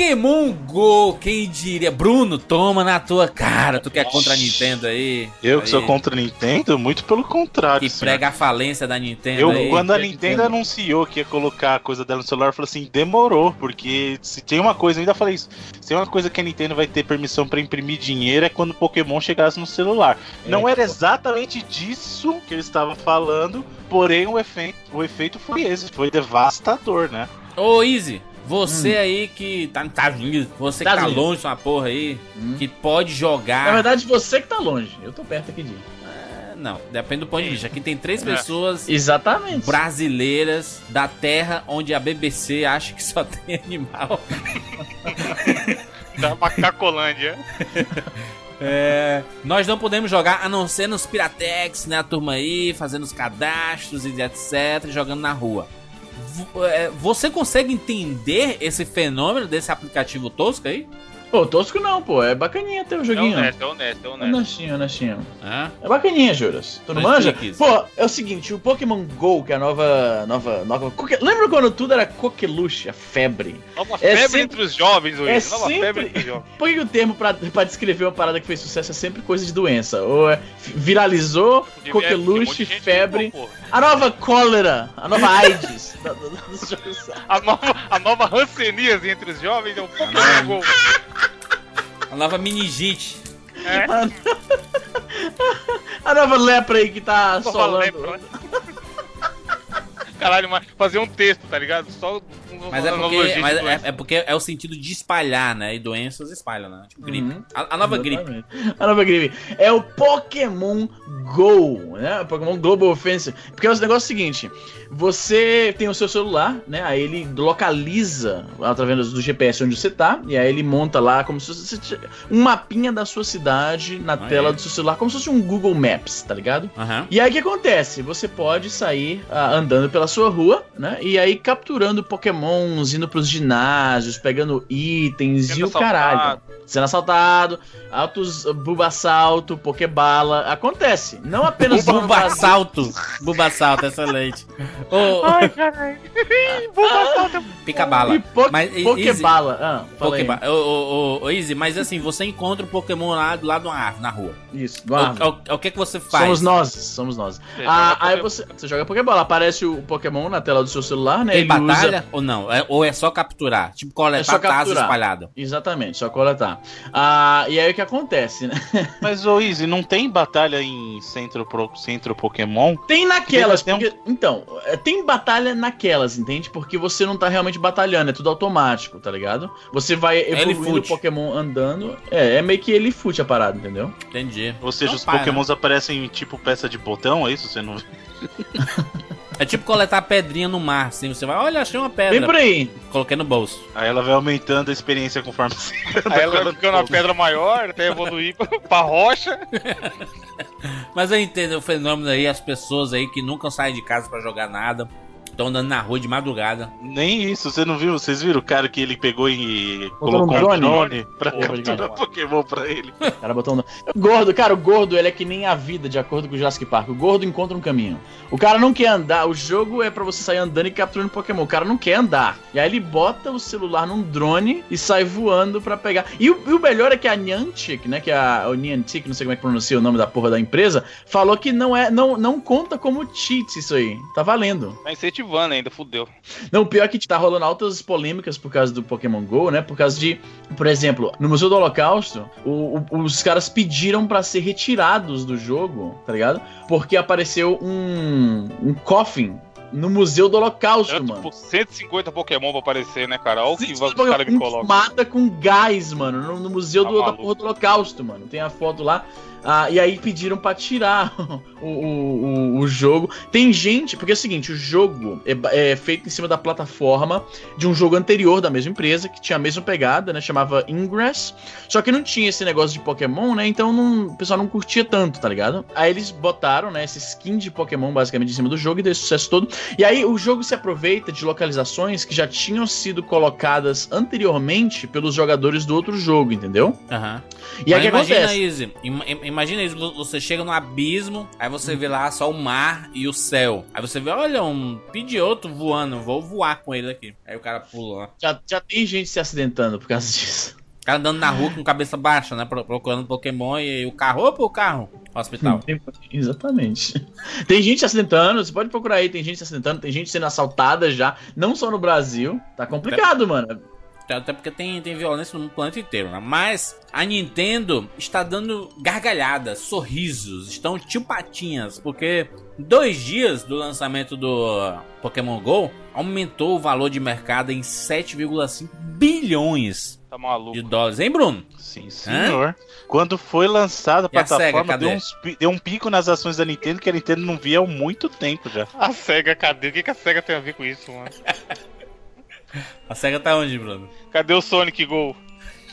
Pokémon Go, quem diria? Bruno, toma na tua cara. Tu que é contra a Nintendo aí. Eu que aí, sou contra a Nintendo? Muito pelo contrário. Que senhor. prega a falência da Nintendo Eu, aí. quando a Nintendo anunciou que ia colocar a coisa dela no celular, eu falei assim, demorou, porque se tem uma coisa, eu ainda falei isso, se tem uma coisa que a Nintendo vai ter permissão pra imprimir dinheiro é quando o Pokémon chegasse no celular. Não era exatamente disso que eles estavam falando, porém o efeito, o efeito foi esse, foi devastador, né? Ô, Easy, você aí que tá nos Estados Unidos, você que tá Unidos. longe de uma porra aí, Hum. que pode jogar. Na verdade, você que tá longe. Eu tô perto aqui de. É, Não, depende do ponto de vista. Aqui tem três É. pessoas Exatamente. brasileiras da terra onde a BBC acha que só tem animal. Da Macacolândia. É, nós não podemos jogar a não ser nos Piratex, né? A turma aí fazendo os cadastros e etc, jogando na rua. É, Você consegue entender esse fenômeno desse aplicativo tosco aí? Pô, tosco não, pô. É bacaninha ter o É joguinho. honesto, é honesto, é É honesto. honestinho, honestinho. Hã? É bacaninha, Juras. Tu não manja? Pô, é o seguinte, o Pokémon GO, que é a nova. nova. nova. coque- Lembra quando tudo era coqueluche, a febre? Nova É febre sempre- entre os jovens, Luiz. é Nova sempre- febre entre os jovens. Por que, que o termo pra, pra descrever uma parada que fez sucesso é sempre coisa de doença? Ou é viralizou, Porque coqueluche, é, um febre. A nova cólera, a nova AIDS. da- da- dos jogos. A nova, a nova ranceníase entre os jovens é o Pokémon Go. A nova meningite. É, a nova lepra aí que tá nova solando. Caralho, mas fazer um texto, tá ligado? Só um Mas é porque, mas de é, é porque é o sentido de espalhar, né? E doenças espalham, né? Tipo gripe. Uhum. A, a nova gripe. Exatamente. A nova gripe. É o Pokémon Go, né? O Pokémon Global Offensive. Porque o negócio é o seguinte: você tem o seu celular, né? Aí ele localiza através do GPS onde você tá. E aí ele monta lá como se fosse um mapinha da sua cidade na Ah, tela é? do seu celular, como se fosse um Google Maps, tá ligado? Aham. E aí o que acontece? Você pode sair ah, andando pela sua rua, né? E aí capturando pokémons, indo pros ginásios, pegando itens Sendo e o caralho. Sendo assaltado, altos bulbasalto, pokebala. Acontece. Não apenas no Buba Brasil. salto. Buba salto, excelente. Ô, Ai, caralho. pica bala. E po Mas, Easy- pokebala. Ah, fala aí. Pokéball. Ô, ô, ô, ô, Easy, mas assim, você encontra um Pokémon lá do lado de uma árvore, na rua. Isso, O, guarda. o- o que que você faz? Somos nós, somos nós. Você Ah, aí você, você joga Pokébola, aparece o Pokémon na tela do seu celular, né? Tem Ele batalha ou não? É- ou é só capturar? Tipo, É coletar só taça capturar. espalhada. Exatamente, só coletar. Ah, e aí o que acontece, né? Mas, ô Easy, não tem batalha em centro, pro, centro Pokémon? Tem naquelas, Tem um- porque, então, é, tem batalha naquelas, entende? Porque você não tá realmente batalhando, é tudo automático, tá ligado? Você vai evoluindo o. Pokémon andando, é, é meio que ele fute a parada, entendeu? Entendi. Ou seja, Não os para. Pokémons aparecem tipo peça de botão, é isso? Você não É tipo coletar pedrinha no mar, assim. Você vai, olha, achei uma pedra. Vem por aí. Coloquei no bolso. Aí ela vai aumentando a experiência conforme você Aí ela vai ficando uma pedra maior até evoluir pra, pra rocha. Mas eu entendo o fenômeno aí, as pessoas aí que nunca saem de casa pra jogar nada. Estão andando na rua de madrugada. Nem isso, você não viu? Vocês viram o cara que ele pegou e Botou colocou um um drone? drone pra Porra, capturar cara. Pokémon pra ele? O cara botou um... O gordo, cara, o gordo, ele é que nem a vida, de acordo com o Jurassic Park. O gordo encontra um caminho. O cara não quer andar, o jogo é pra você sair andando e capturando Pokémon. O cara não quer andar. E aí ele bota o celular num drone e sai voando pra pegar. E o, e o melhor é que a Niantic, né, que é a, o Niantic, não sei como é que pronuncia o nome da porra da empresa, falou que não é, não, não conta como cheat isso aí. Tá valendo. Tá incentivando ainda, fudeu. Não, pior é que tá rolando altas polêmicas por causa do Pokémon GO, né? Por causa de, por exemplo, no Museu do Holocausto, o- o- os caras pediram pra ser retirados do jogo, tá ligado? Porque apareceu um, um coffin no Museu do Holocausto, Era mano. tipo 150 Pokémon pra aparecer, né, cara? Olha o que os caras me colocam. mata com gás, mano, no, no museu Tá do, do Holocausto, mano. Tem a foto lá. Ah, e aí pediram pra tirar o, o, o, jogo. Tem gente, porque é o seguinte, o jogo é, é feito em cima da plataforma de um jogo anterior da mesma empresa, que tinha a mesma pegada, né? Chamava Ingress. Só que não tinha esse negócio de Pokémon, né? Então não- o pessoal não curtia tanto, tá ligado? Aí eles botaram, né, esse skin de Pokémon basicamente em cima do jogo e deu esse sucesso todo. E aí o jogo se aproveita de localizações que já tinham sido colocadas anteriormente pelos jogadores do outro jogo, entendeu? Aham. E aí o que acontece? Im- im- imagina isso, vo- você chega no abismo, aí você vê lá só o mar e o céu. Aí você vê, olha, um pidioto voando, vou voar com ele aqui. Aí o cara pula lá. Já, já tem gente se acidentando por causa disso. O cara andando na rua com cabeça baixa, né? pro- Procurando Pokémon e o carro, opa, o carro. Hospital. Tem- Exatamente. Tem gente se acidentando, você pode procurar aí, tem gente se acidentando, tem gente sendo assaltada já, não só no Brasil. Tá complicado, mano. Até porque tem, tem violência no planeta inteiro, né? Mas a Nintendo está dando gargalhadas, sorrisos, estão tio patinhas, porque dois dias do lançamento do Pokémon GO aumentou o valor de mercado em 7,5 bilhões Tá maluco. de dólares, hein, Bruno? Sim, senhor. Quando foi lançada a a plataforma, cadê? deu, uns deu um pico nas ações da Nintendo que a Nintendo não via há muito tempo já. A SEGA, cadê? O que, que a SEGA tem a ver com isso, mano? A SEGA tá onde, Bruno? Cadê o Sonic Go?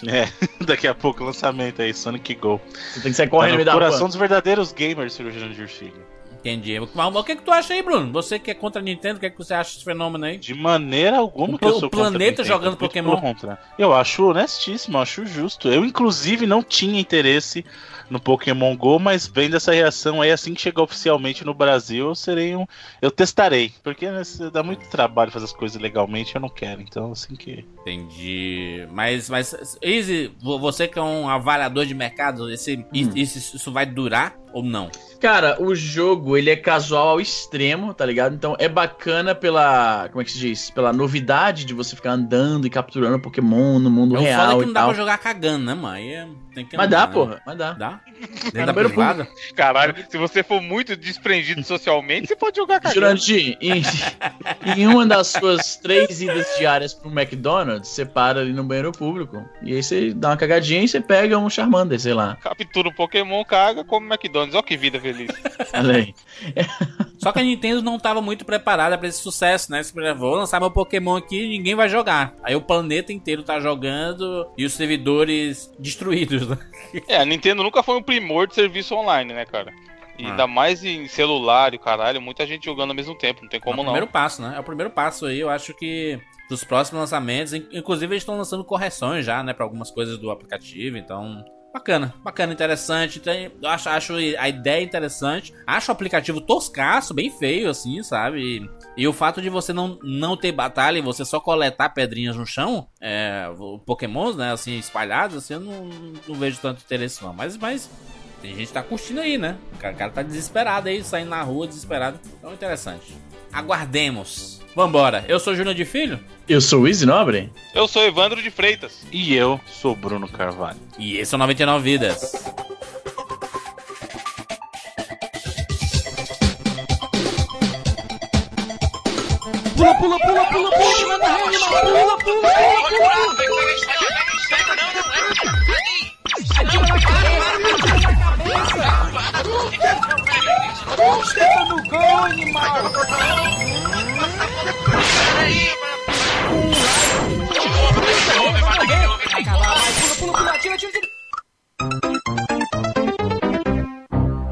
É, daqui a pouco lançamento aí, Sonic Go. Você tem que sair Tá correndo no no meio da coração dos verdadeiros gamers, cirurgião de filho. Entendi. Mas, o que, que tu acha aí, Bruno? Você que é contra a Nintendo, o que, é que você acha desse fenômeno aí? De maneira alguma O que eu sou o planeta contra a Nintendo, jogando Pokémon. contrário. Eu acho honestíssimo, eu acho justo. Eu, inclusive, não tinha interesse no Pokémon GO, mas vendo essa reação aí, assim que chegar oficialmente no Brasil, eu serei um. Eu testarei. Porque né, dá muito trabalho fazer as coisas legalmente, eu não quero. Então, assim que. Entendi. Mas, mas, Easy, vo- você que é um avaliador de mercado, esse, isso, isso vai durar ou não? Cara, o jogo, ele é casual ao extremo, tá ligado? Então é bacana pela, como é que se diz? Pela novidade de você ficar andando e capturando Pokémon no mundo É o foda real que não dá tal. pra jogar cagando, né, mano? Aí é- tem que Mas andar, dá, né? porra, mas dá. Dá? Dentro É da privada? Caralho, se você for muito desprendido socialmente, você pode jogar cagando. Jurandir, em, em uma das suas três idas diárias pro McDonald's, você para ali no banheiro público. E aí você dá uma cagadinha e você pega um Charmander, sei lá. Captura um Pokémon, caga, come McDonald's. Ó que vida feliz. Olha aí. Só que a Nintendo não tava muito preparada pra esse sucesso, né? Se vou lançar meu Pokémon aqui e ninguém vai jogar. Aí o planeta inteiro tá jogando e os servidores destruídos, né? É, a Nintendo nunca foi um primor de serviço online, né, cara? E Ah. ainda mais em celular e o caralho, muita gente jogando ao mesmo tempo, não tem é como o não. primeiro passo, né? É o primeiro passo aí. Eu acho que dos próximos lançamentos, in- inclusive eles estão lançando correções já, né? Pra algumas coisas do aplicativo. Então, bacana, bacana, interessante. Eu acho, acho a ideia interessante. Acho o aplicativo toscaço, bem feio, assim, sabe? E, e o fato de você não, não ter batalha e você só coletar pedrinhas no chão, é, pokémons, né? Assim, espalhados, assim, eu não, não vejo tanto interesse não. Mas, mas tem gente que tá curtindo aí, né? O cara, o cara tá desesperado aí, saindo na rua desesperado. Então, interessante. Aguardemos. Vambora. Eu sou Júnior de Filho. Eu sou o Easy Nobre? Eu sou Evandro de Freitas. E eu sou Bruno Carvalho. E esse é o 99 Vidas.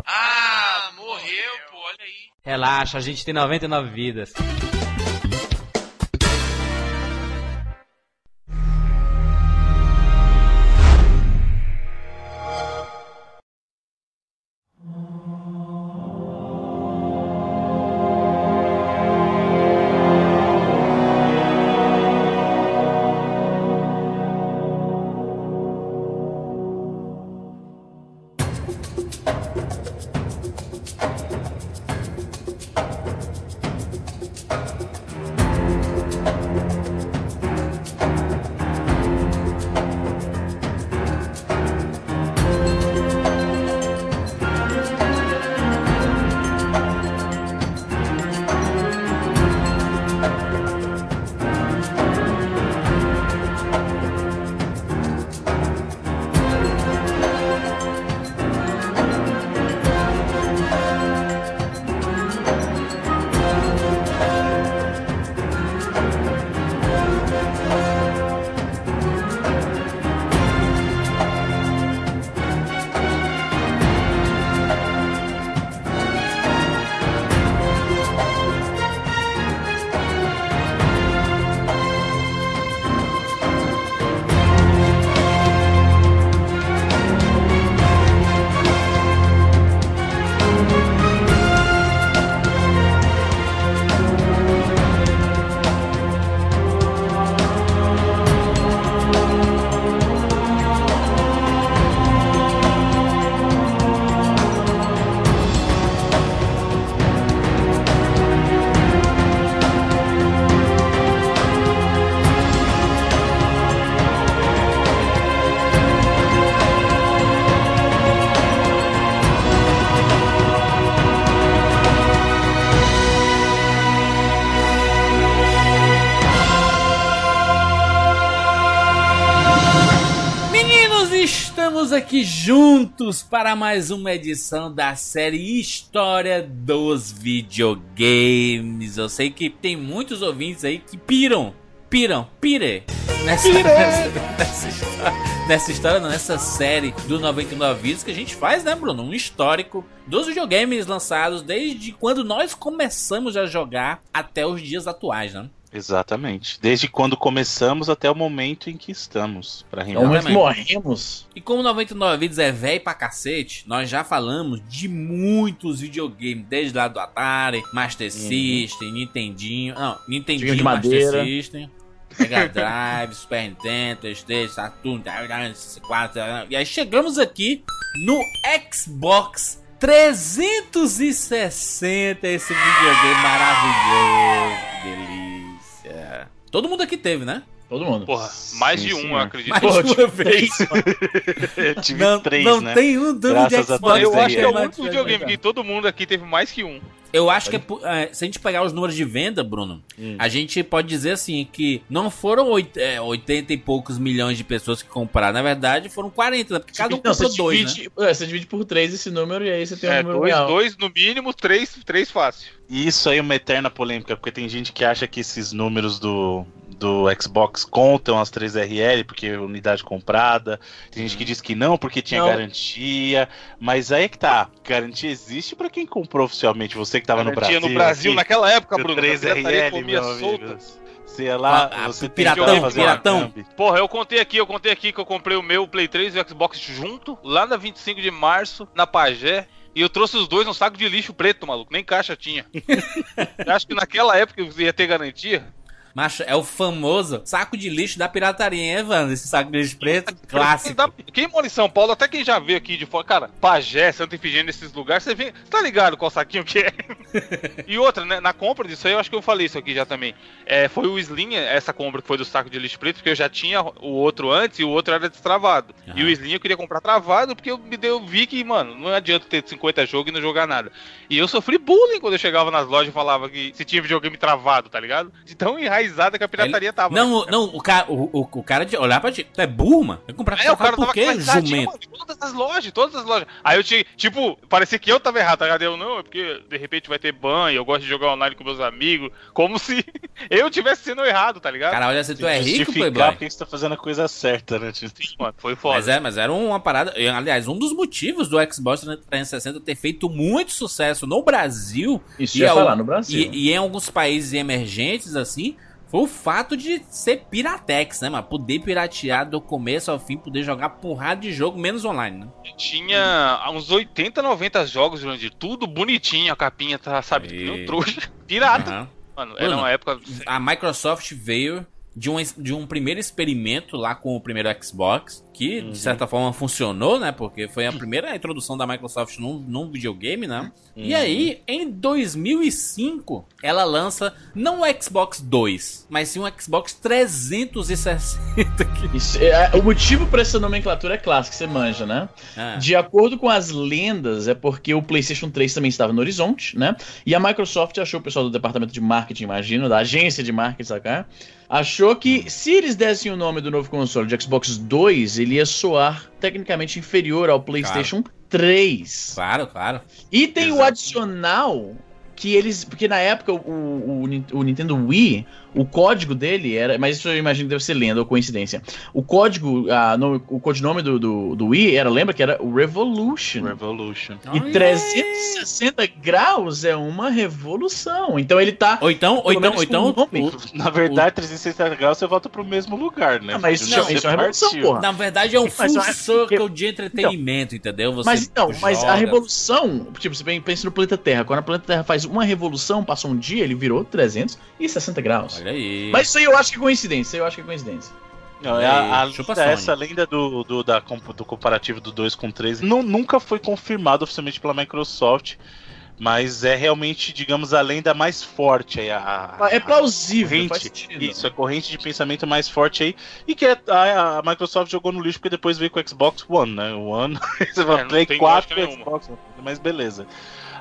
Ah, morreu, pô, olha aí. Relaxa, a gente tem 99 vidas. Aqui juntos para mais uma edição da série História dos Videogames. Eu sei que tem muitos ouvintes aí que piram, piram, pire nessa, nessa, nessa história, nessa história, não, nessa série do 99 Vídeos que a gente faz, né, Bruno? Um histórico dos videogames lançados desde quando nós começamos a jogar até os dias atuais, né? Exatamente. Desde quando começamos até o momento em que estamos. Pra É o momento que morremos. E como 99 Vídeos é velho pra cacete, nós já falamos de muitos videogames, desde lá do Atari, Master System, Nintendinho, não, Nintendinho, Uhum. de Master madeira. System, Mega Drive, Super Nintendo, PlayStation, Saturn, 4, e aí chegamos aqui no Xbox 360, esse videogame maravilhoso, que delícia. Todo mundo aqui teve, né? Todo mundo. Porra, mais Sim, de um, senhor. eu acredito. Mais Pô, de uma tipo, vez. Eu tive Não, três, não né? tem um de Graças a Xbox. Eu acho que é o Mas- único videogame que todo mundo aqui teve mais que um. Eu acho que é, é, se a gente pegar os números de venda, Bruno, Hum. a gente pode dizer assim que não foram oit- é, 80 e poucos milhões de pessoas que compraram. Na verdade, foram 40, né? porque cada um Não, comprou você, dois, né? divide, é, você divide por 3 esse número e aí você tem um É, número dois, real. dois no mínimo, três, três fácil. E isso aí é uma eterna polêmica, porque tem gente que acha que esses números do, do Xbox contam as 3RL, porque é unidade comprada. Tem gente que diz que não, porque tinha Não. garantia. Mas aí é que tá. Garantia existe pra quem comprou oficialmente. Você que tava no Brasil. no Brasil aqui, naquela época, Bruno. a pirataria 3RL, comia meu amigo. solta. Ia lá, Ah, você piratão, piratão. Porra, eu contei aqui, eu contei aqui que eu comprei o meu Play 3 e o Xbox junto, lá na 25 de março, na Pagé. E eu trouxe os dois num saco de lixo preto, maluco. Nem caixa tinha. eu acho que naquela época eu ia ter garantia. Macho, é o famoso saco de lixo da pirataria, hein, Evandro? Esse saco de lixo preto, clássico. Quem mora em São Paulo, até quem já veio aqui de fora, cara, Pagé, Santa Efigênia, esses lugares, você vê, você tá ligado qual saquinho que é? e outra, né, na compra disso aí, eu acho que eu falei isso aqui já também. É, foi o Slim, essa compra que foi do saco de lixo preto, porque eu já tinha o outro antes e o outro era destravado. Aham. E o Slim eu queria comprar travado, porque eu me deu, vi que, mano, não adianta ter 50 jogos e não jogar nada. E eu sofri bullying quando eu chegava nas lojas e falava que se tinha videogame travado, tá ligado? De tão enraizada que a pirataria tava. Não, o- não, o cara, o, o, o cara de olhar pra ti, tu é burro, mano? Vai comprar É, o cara por quê, jumento? todas as lojas, todas as lojas. Aí eu tinha, tipo, parecia que eu tava errado, tá ligado? Eu não, é porque de repente vai ter ban e eu gosto de jogar online com meus amigos, como se eu tivesse sendo errado, tá ligado? Cara, olha se tu é rico, playboy. porque você tá fazendo a coisa certa, né? Sim, mano, foi foda. Mas, é, mas era uma parada. Aliás, um dos motivos do Xbox 360 ter feito muito sucesso no Brasil Isso E ia é o- falar no Brasil. e, e em alguns países emergentes, assim, foi o fato de ser piratex, né, mano? Poder piratear do começo ao fim, poder jogar porrada de jogo, menos online, né? Tinha uns 80, 90 jogos, Jurandir, tudo bonitinho, a capinha tá, sabe, E- um trouxa. Pirata, Aham. mano, era Bruno, uma época... A Microsoft veio de um, de um primeiro experimento lá com o primeiro Xbox, que Uhum. de certa forma funcionou, né? Porque foi a primeira introdução da Microsoft num, num videogame, né? E Uhum. aí, em 2005, ela lança não o Xbox 2, mas sim o Xbox 360. Que... Isso, é, o motivo pra essa nomenclatura é clássica, você manja, né? Ah, De acordo com as lendas, é porque o PlayStation 3 também estava no horizonte, né? E a Microsoft achou, o pessoal do departamento de marketing, imagino, da agência de marketing, sacar? Achou que se eles dessem o nome do novo console de Xbox 2, ele ia soar tecnicamente inferior ao PlayStation 3. claro, claro. E tem o Exato. adicional que eles. Porque na época o, o, o Nintendo Wii, o código dele era. Mas isso eu imagino que deve ser lenda ou coincidência. O código, a, no- o codinome do, do, do Wii era, lembra que era o Revolution. Revolution. E Olha 360 graus é uma revolução. Então ele tá. Ou então, ou então, ou então, o Na verdade, 360 graus você volta pro mesmo lugar, né? Ah, mas Porque isso, você isso é uma revolução, porra. na verdade é um Mas full acho circle de entretenimento, entendeu? Você Mas então, mas a joga- revolução, tipo, você pensa no planeta Terra. Quando a planeta Terra faz uma revolução, passou um dia, ele virou 360 graus. Olha aí. Mas isso aí eu acho que é coincidência, isso aí eu acho que é coincidência. Não, é a, a lenda, Sony. essa lenda do, do, da, do comparativo do 2 com 3 não, nunca foi confirmado oficialmente pela Microsoft, mas é realmente, digamos, a lenda mais forte aí. A, É plausível, faz corrente, isso, a corrente de pensamento mais forte aí. E que é- a, a Microsoft jogou no lixo porque depois veio com o Xbox One, né? O One, É, Play tem 4 lógica e. Xbox One, mas beleza.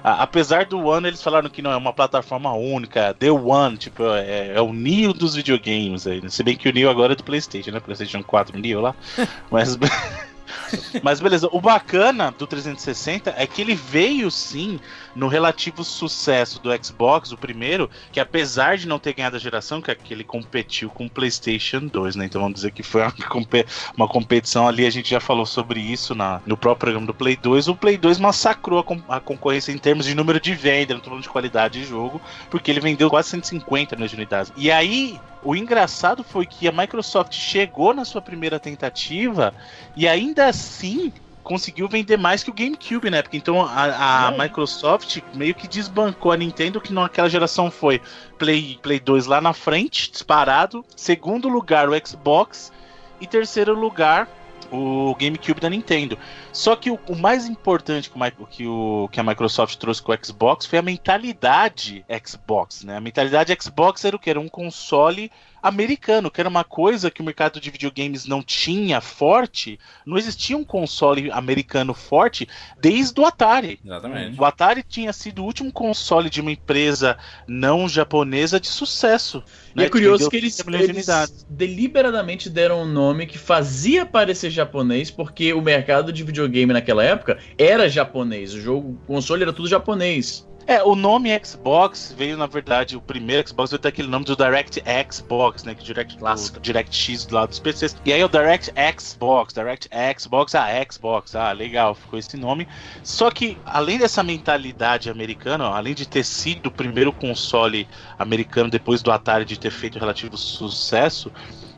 A- apesar do One, eles falaram que não é uma plataforma única, The One, tipo, é, é o Neo dos videogames aí. né? Se bem que o Neo agora é do Playstation, né? Playstation 4 Neo lá. Mas, Mas beleza, o bacana do 360 é que ele veio sim no relativo sucesso do Xbox, o primeiro, que apesar de não ter ganhado a geração, que, é que ele competiu com o PlayStation 2, né? Então vamos dizer que foi uma, competição ali, a gente já falou sobre isso na, no próprio programa do Play 2. O Play 2 massacrou a, a concorrência em termos de número de venda, não tô falando de qualidade de jogo, porque ele vendeu quase 150 milhões de unidades. E aí, o engraçado foi que a Microsoft chegou na sua primeira tentativa e ainda assim conseguiu vender mais que o GameCube na época. Então a, a Microsoft meio que desbancou a Nintendo, que naquela geração foi Play, Play 2 lá na frente, disparado. Segundo lugar, o Xbox. E terceiro lugar, o GameCube da Nintendo. Só que o, o mais importante que, o, que, o, que a Microsoft trouxe com o Xbox foi a mentalidade Xbox, né? A mentalidade Xbox era o que? Era um console americano, que era uma coisa que o mercado de videogames não tinha forte. Não existia um console americano forte desde o Atari. Exatamente. O Atari tinha sido o último console de uma empresa não japonesa de sucesso. E né, é curioso que eles, eles deliberadamente deram um nome que fazia parecer japonês, porque o mercado de videogame naquela época era japonês. O jogo, o console era tudo japonês. É, o nome Xbox veio, na verdade, o primeiro Xbox veio ter aquele nome do Direct Xbox, né? Que Direct, Clássico. Direct X do lado dos PCs. E aí o Direct Xbox, Direct Xbox, ah, Xbox, ah, legal, ficou esse nome. Só que, além dessa mentalidade americana, ó, além de ter sido o primeiro console americano depois do Atari de ter feito relativo sucesso,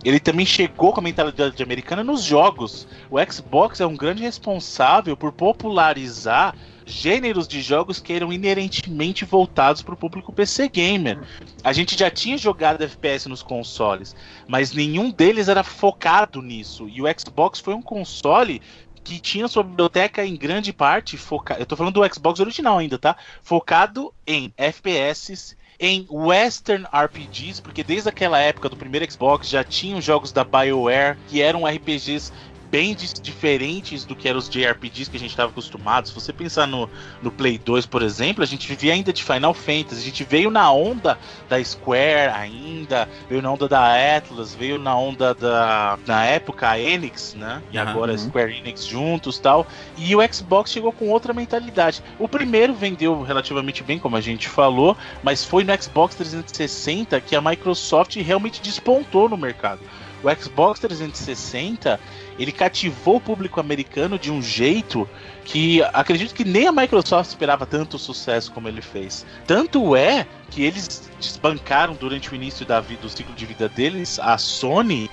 ele também chegou com a mentalidade americana nos jogos. O Xbox é um grande responsável por popularizar gêneros de jogos que eram inerentemente voltados para o público PC gamer. A gente já tinha jogado FPS nos consoles, mas nenhum deles era focado nisso. E o Xbox foi um console que tinha sua biblioteca em grande parte focada. Eu tô falando do Xbox original ainda, tá? Focado em FPS em Western RPGs, porque desde aquela época do primeiro Xbox já tinham jogos da BioWare que eram RPGs bem diferentes do que eram os JRPGs que a gente estava acostumado. Se você pensar no, no Play 2, por exemplo, a gente vivia ainda de Final Fantasy. A gente veio na onda da Square ainda, veio na onda da Atlas, veio na onda da. Na época a Enix, né? E uhum. agora a Square Enix juntos tal. E o Xbox chegou com outra mentalidade. O primeiro vendeu relativamente bem, como a gente falou, mas foi no Xbox 360 que a Microsoft realmente despontou no mercado. O Xbox 360 ele cativou o público americano de um jeito que acredito que nem a Microsoft esperava tanto sucesso como ele fez. Tanto é que eles desbancaram durante o início da vida, do ciclo de vida deles, a Sony,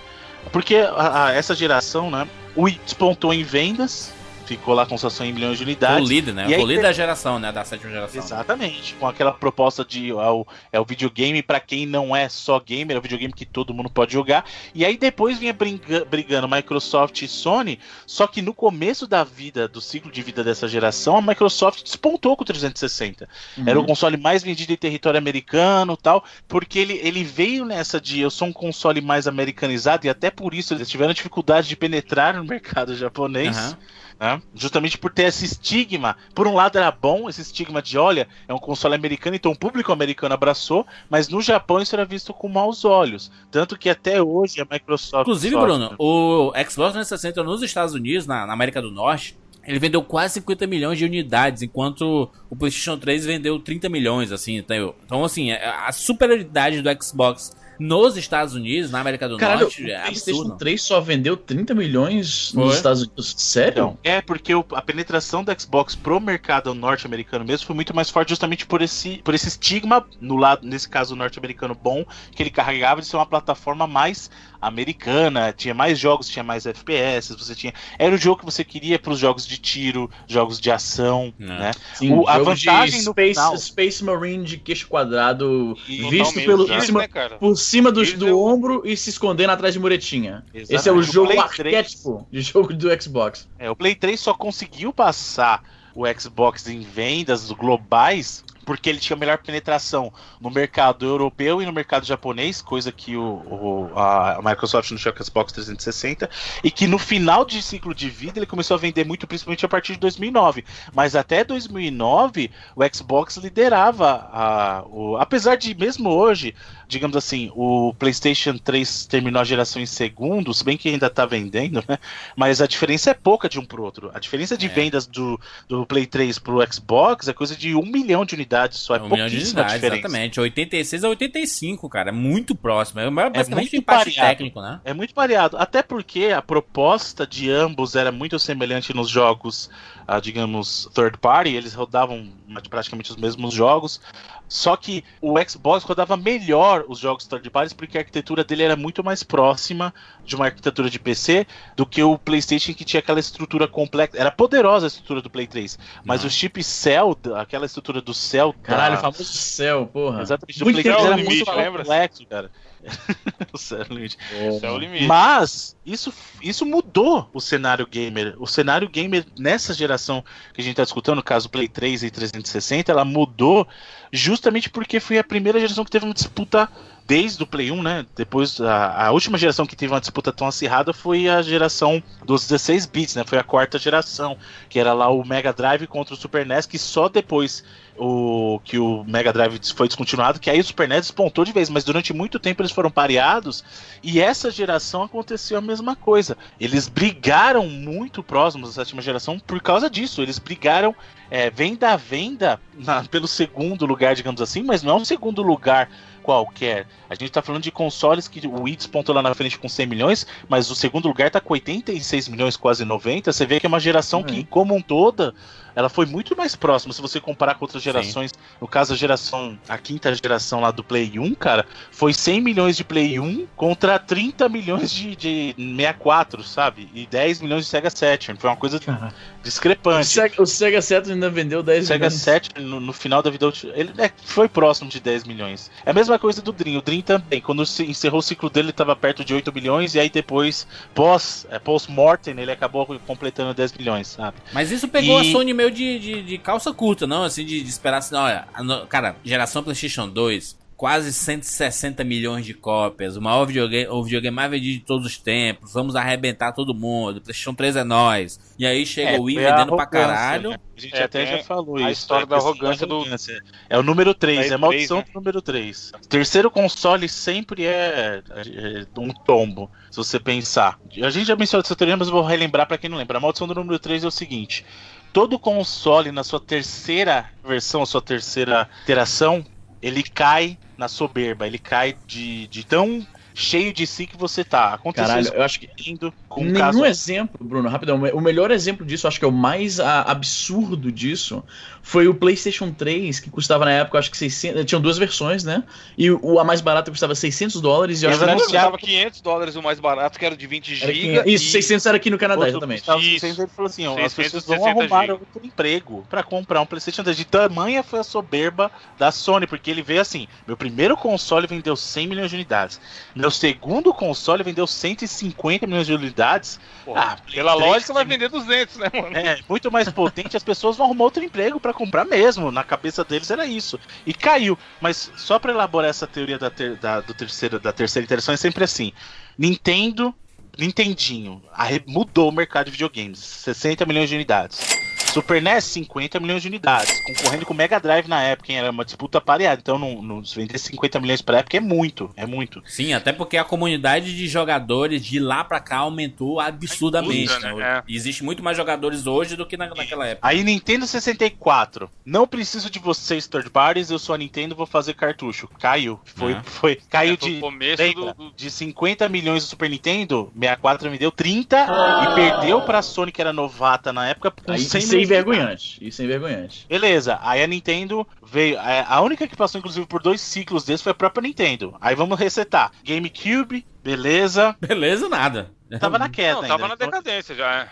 porque a, a, essa geração, né, o despontou em vendas, ficou lá com suas em milhões de unidades. O líder, né? O líder da geração, né? Da sétima geração. Exatamente. Com aquela proposta de é o, é o videogame para quem não é só gamer, é o videogame que todo mundo pode jogar. E aí depois vinha briga, brigando Microsoft e Sony, só que no começo da vida, do ciclo de vida dessa geração, a Microsoft despontou com o 360. Uhum. Era o console mais vendido em território americano tal, porque ele, ele veio nessa de eu sou um console mais americanizado e até por isso eles tiveram dificuldade de penetrar no mercado japonês. Uhum. Né? Justamente por ter esse estigma. Por um lado era bom, esse estigma de olha, é um console americano, então o público americano abraçou, mas no Japão isso era visto com maus olhos. Tanto que até hoje a Microsoft. Inclusive, Bruno, o Xbox 360 nos Estados Unidos, na, na América do Norte, ele vendeu quase 50 milhões de unidades, enquanto o PlayStation 3 vendeu 30 milhões, assim, então, então assim, a superioridade do Xbox nos Estados Unidos, na América do Caralho, Norte, é o PlayStation 3 só vendeu 30 milhões Foi? nos Estados Unidos. Sério? Então, é, porque o, a penetração do Xbox pro mercado norte-americano mesmo foi muito mais forte justamente por esse, por esse estigma, no lado, nesse caso norte-americano bom, que ele carregava de ser uma plataforma mais americana, tinha mais jogos, tinha mais FPS, você tinha. Era o jogo que você queria para os jogos de tiro, jogos de ação, é. né? Sim, o, a vantagem no Space, final... Space Marine de queixo quadrado, e visto pelo, cima, né, por cima do, do é ombro e se escondendo atrás de muretinha. Exatamente. Esse é o, o jogo Play arquétipo 3... de jogo do Xbox. É, o Play 3 só conseguiu passar o Xbox em vendas globais porque ele tinha melhor penetração no mercado europeu e no mercado japonês, coisa que o, o- a Microsoft não tinha com o Xbox 360, e que no final de ciclo de vida ele começou a vender muito, principalmente a partir de 2009. Mas até 2009 o Xbox liderava, a, o, apesar de mesmo hoje, digamos assim, o PlayStation 3 terminou a geração em segundo, se bem que ainda tá vendendo, né? Mas a diferença é pouca de um pro outro. A diferença de É. vendas do, do Play 3 pro Xbox é coisa de um milhão de unidades só. É, um milhão de unidades, diferença. exatamente. 86 a 85, cara. É muito próximo. É basicamente muito empate técnico, né? É muito variado, até porque a proposta de ambos era muito semelhante nos jogos, ah, digamos, third party, eles rodavam praticamente os mesmos jogos, só que o Xbox rodava melhor os jogos third party porque a arquitetura dele era muito mais próxima de uma arquitetura de PC do que o PlayStation que tinha aquela estrutura complexa. Era poderosa a estrutura do Play 3, mas Não. o chip Cell, aquela estrutura do Cell, Caralho, da- o famoso céu, porra. Exatamente, do Muito Play 3 tempo era muito limite, lembra? complexo, cara. o Cell é o limite. Esse é o limite. Mas isso, isso mudou o cenário gamer. O cenário gamer nessa geração que a gente está discutindo, no caso Play 3 e 360, ela mudou justamente porque foi a primeira geração que teve uma disputa desde o Play 1, né? Depois, a, a última geração que teve uma disputa tão acirrada foi a geração dos 16 bits, né? Foi a quarta geração, que era lá o Mega Drive contra o Super NES, que só depois o que o Mega Drive foi descontinuado, que aí o Super NES despontou de vez, mas durante muito tempo eles foram pareados, e essa geração aconteceu a mesma coisa. Eles brigaram muito próximos da sétima geração por causa disso, eles brigaram é, venda a venda na- pelo segundo lugar, digamos assim, mas não é um segundo lugar qualquer. A gente tá falando de consoles que o Wii despontou lá na frente com 100 milhões, mas o segundo lugar tá com 86 milhões, quase 90. Você vê que é uma geração que, como um toda, ela foi muito mais próxima. Se você comparar com outras gerações, no caso a geração, a quinta geração lá do Play 1, cara, foi 100 milhões de Play 1 contra 30 milhões de, de 64, sabe? E 10 milhões de Sega Saturn. Foi uma coisa. O discrepante. Sega, o Sega Saturn ainda vendeu 10 O Sega milhões. 7, no, no final da vida ele é, foi próximo de 10 milhões. É a mesma coisa do Dream. O Dream também, quando se encerrou o ciclo dele, ele estava perto de 8 milhões, e aí depois, pós, é, post-mortem, ele acabou completando 10 milhões, sabe? Mas isso pegou E- a Sony meio de, de, de calça curta, não? Assim, de, de esperar assim, olha, a cara, geração PlayStation 2, quase 160 milhões de cópias, o maior videogame, o videogame mais vendido de todos os tempos, vamos arrebentar todo mundo, PlayStation 3 é nós. E aí chega o Wii a vendendo pra caralho. né? A gente É, até já falou a isso. história é da arrogância do-. É o número 3, Da é a E3, maldição né? do número 3. Terceiro console sempre é, é um tombo, se você pensar. A gente já mencionou essa teoria, mas eu vou relembrar pra quem não lembra. A maldição do número 3 é o seguinte: todo console na sua terceira versão, sua terceira iteração, ele cai na soberba, ele cai de, de tão cheio de si que você tá. Aconteceu Caralho, eu acho que comigo, com Nenhum caso exemplo, Bruno, rapidão. O melhor exemplo disso, acho que é o mais a- absurdo disso, foi o PlayStation 3, que custava na época, acho que 600. Tinham duas versões, né? E o, a mais barata custava 600 dólares e eu acho que. Custava 500 dólares o mais barato, que era de 20 Era GB. 500, isso, 600 era aqui no Canadá, Outro exatamente. custava Isso. 600, ele falou assim, ó, as 660 pessoas vão arrumar giga. outro emprego pra comprar um PlayStation 3. De tamanha foi a soberba da Sony, porque ele veio assim, meu primeiro console vendeu 100 milhões de unidades, meu segundo console vendeu 150 milhões de unidades. Pô, Ah, Pela 3 lógica, vai vender 200, né, mano? É, muito mais potente, as pessoas vão arrumar outro emprego pra comprar mesmo. Na cabeça deles era isso. E caiu. Mas só pra elaborar essa teoria da, ter- da- do terceiro, da terceira interação é sempre assim. Nintendo, Nintendinho, mudou o mercado de videogames. 60 milhões de unidades. Super NES, 50 milhões de unidades. Concorrendo com o Mega Drive na época, hein? Era uma disputa pareada. Então, não, não, se vender 50 milhões pra época é muito. É muito. Sim, até porque a comunidade de jogadores de lá pra cá aumentou absurdamente. Indústria, né? né? Existe muito mais jogadores hoje do que na, naquela época. Aí Nintendo 64. Não preciso de vocês third parties, eu sou a Nintendo, vou fazer cartucho. Caiu. Foi, É. foi, caiu É, de o começo lembra? do- de 50 milhões do Super Nintendo, 64 me deu 30 e perdeu pra Sony que era novata na época com Aí, 100 isso é de envergonhante. Isso é envergonhante. Beleza, aí a Nintendo veio. é, A única que passou, inclusive, por dois ciclos desses foi a própria Nintendo. Aí vamos resetar. GameCube, beleza. Beleza, nada. Tava na queda Não, ainda. tava na decadência já. é.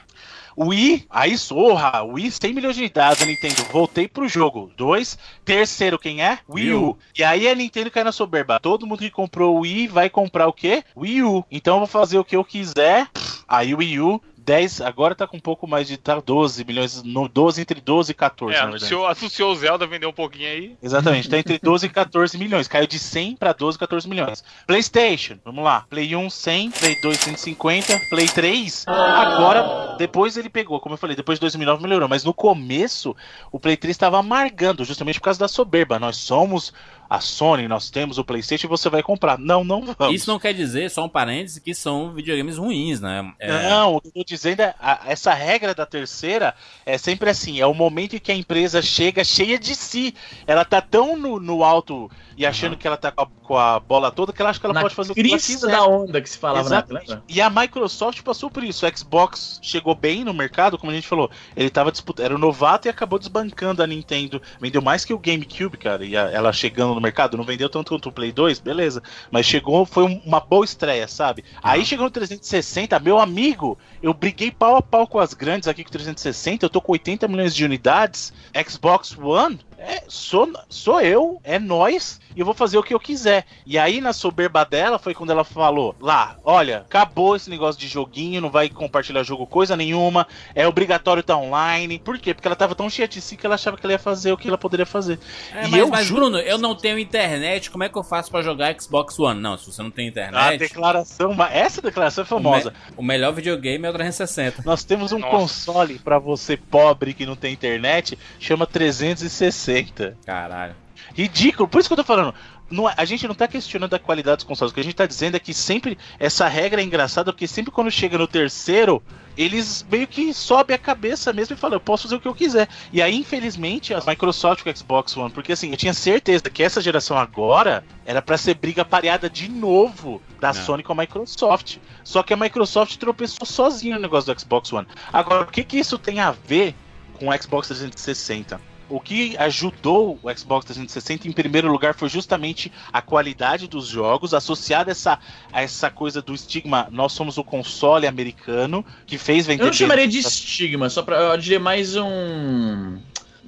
Wii, aí sorra, Wii 100 milhões de unidades, a Nintendo, voltei pro jogo. Dois, terceiro, quem é? Wii U. E aí a Nintendo cai na soberba. Todo mundo que comprou o Wii vai comprar o quê? Wii U. Então eu vou fazer o que eu quiser. Aí o Wii U 10, agora tá com um pouco mais de tá 12 milhões, no 12 entre 12 e 14, É, na verdade. anunciou, anunciou o Zelda, vendeu um pouquinho aí. Exatamente, tá entre 12 e 14 milhões. Caiu de 100 para 12, 14 milhões. PlayStation, vamos lá. Play 1, 100. Play 2, 150. Play 3, agora, depois ele pegou, como eu falei, depois de 2009 melhorou. Mas no começo, o Play 3 estava amargando, justamente por causa da soberba. Nós somos a Sony, nós temos o PlayStation e você vai comprar. Não, não vamos. Isso não quer dizer, só um parêntese, que são videogames ruins, né? É, Não, o que eu tô dizendo é a- essa regra da terceira é sempre assim, é o momento em que a empresa chega cheia de si. Ela tá tão no, no alto e achando que ela tá com a, com a bola toda que ela acha que ela Na pode fazer o que ela quiser. da onda que se falava na Exatamente. lembra? E a Microsoft passou por isso. O Xbox chegou bem no mercado, como a gente falou. Ele tava disputando, era o novato e acabou desbancando a Nintendo. Vendeu mais que o GameCube, cara. E a- ela chegando no mercado, não vendeu tanto quanto o Play 2, beleza. Mas chegou, foi um- uma boa estreia, sabe? Aí chegou no 360, meu amigo, eu briguei pau a pau com as grandes aqui com o 360. Eu tô com 80 milhões de unidades. Xbox One, é, sou, sou eu, é nós, e eu vou fazer o que eu quiser. E aí, na soberba dela, foi quando ela falou: lá, olha, acabou esse negócio de joguinho, não vai compartilhar jogo coisa nenhuma, é obrigatório estar online. Por quê? Porque ela tava tão cheia de si que ela achava que ela ia fazer o que ela poderia fazer. É, E mas, eu mas, juro- Bruno, eu não tenho internet, como é que eu faço pra jogar Xbox One? Não, se você não tem A internet, declaração, ma- essa declaração é famosa. o melhor videogame é o 360. Nós temos um Nossa. console pra você pobre que não tem internet, chama 360. Caralho. Ridículo, por isso que eu tô falando. não é- a gente não tá questionando a qualidade dos consoles. O que a gente tá dizendo é que sempre. Essa regra é engraçada, porque sempre quando chega no terceiro, eles meio que sobem a cabeça mesmo e falam, eu posso fazer o que eu quiser. E aí, infelizmente, a Microsoft com o Xbox One, porque assim, eu tinha certeza que essa geração agora era pra ser briga pareada de novo da Não. Sony com a Microsoft. Só que a Microsoft tropeçou sozinha no negócio do Xbox One. Agora, o que que isso tem a ver com o Xbox 360? O que ajudou o Xbox 360 em primeiro lugar foi justamente a qualidade dos jogos, associada a essa, a essa coisa do estigma, nós somos o console americano, que fez vender Eu não chamaria de estigma, só pra. Eu diria mais um.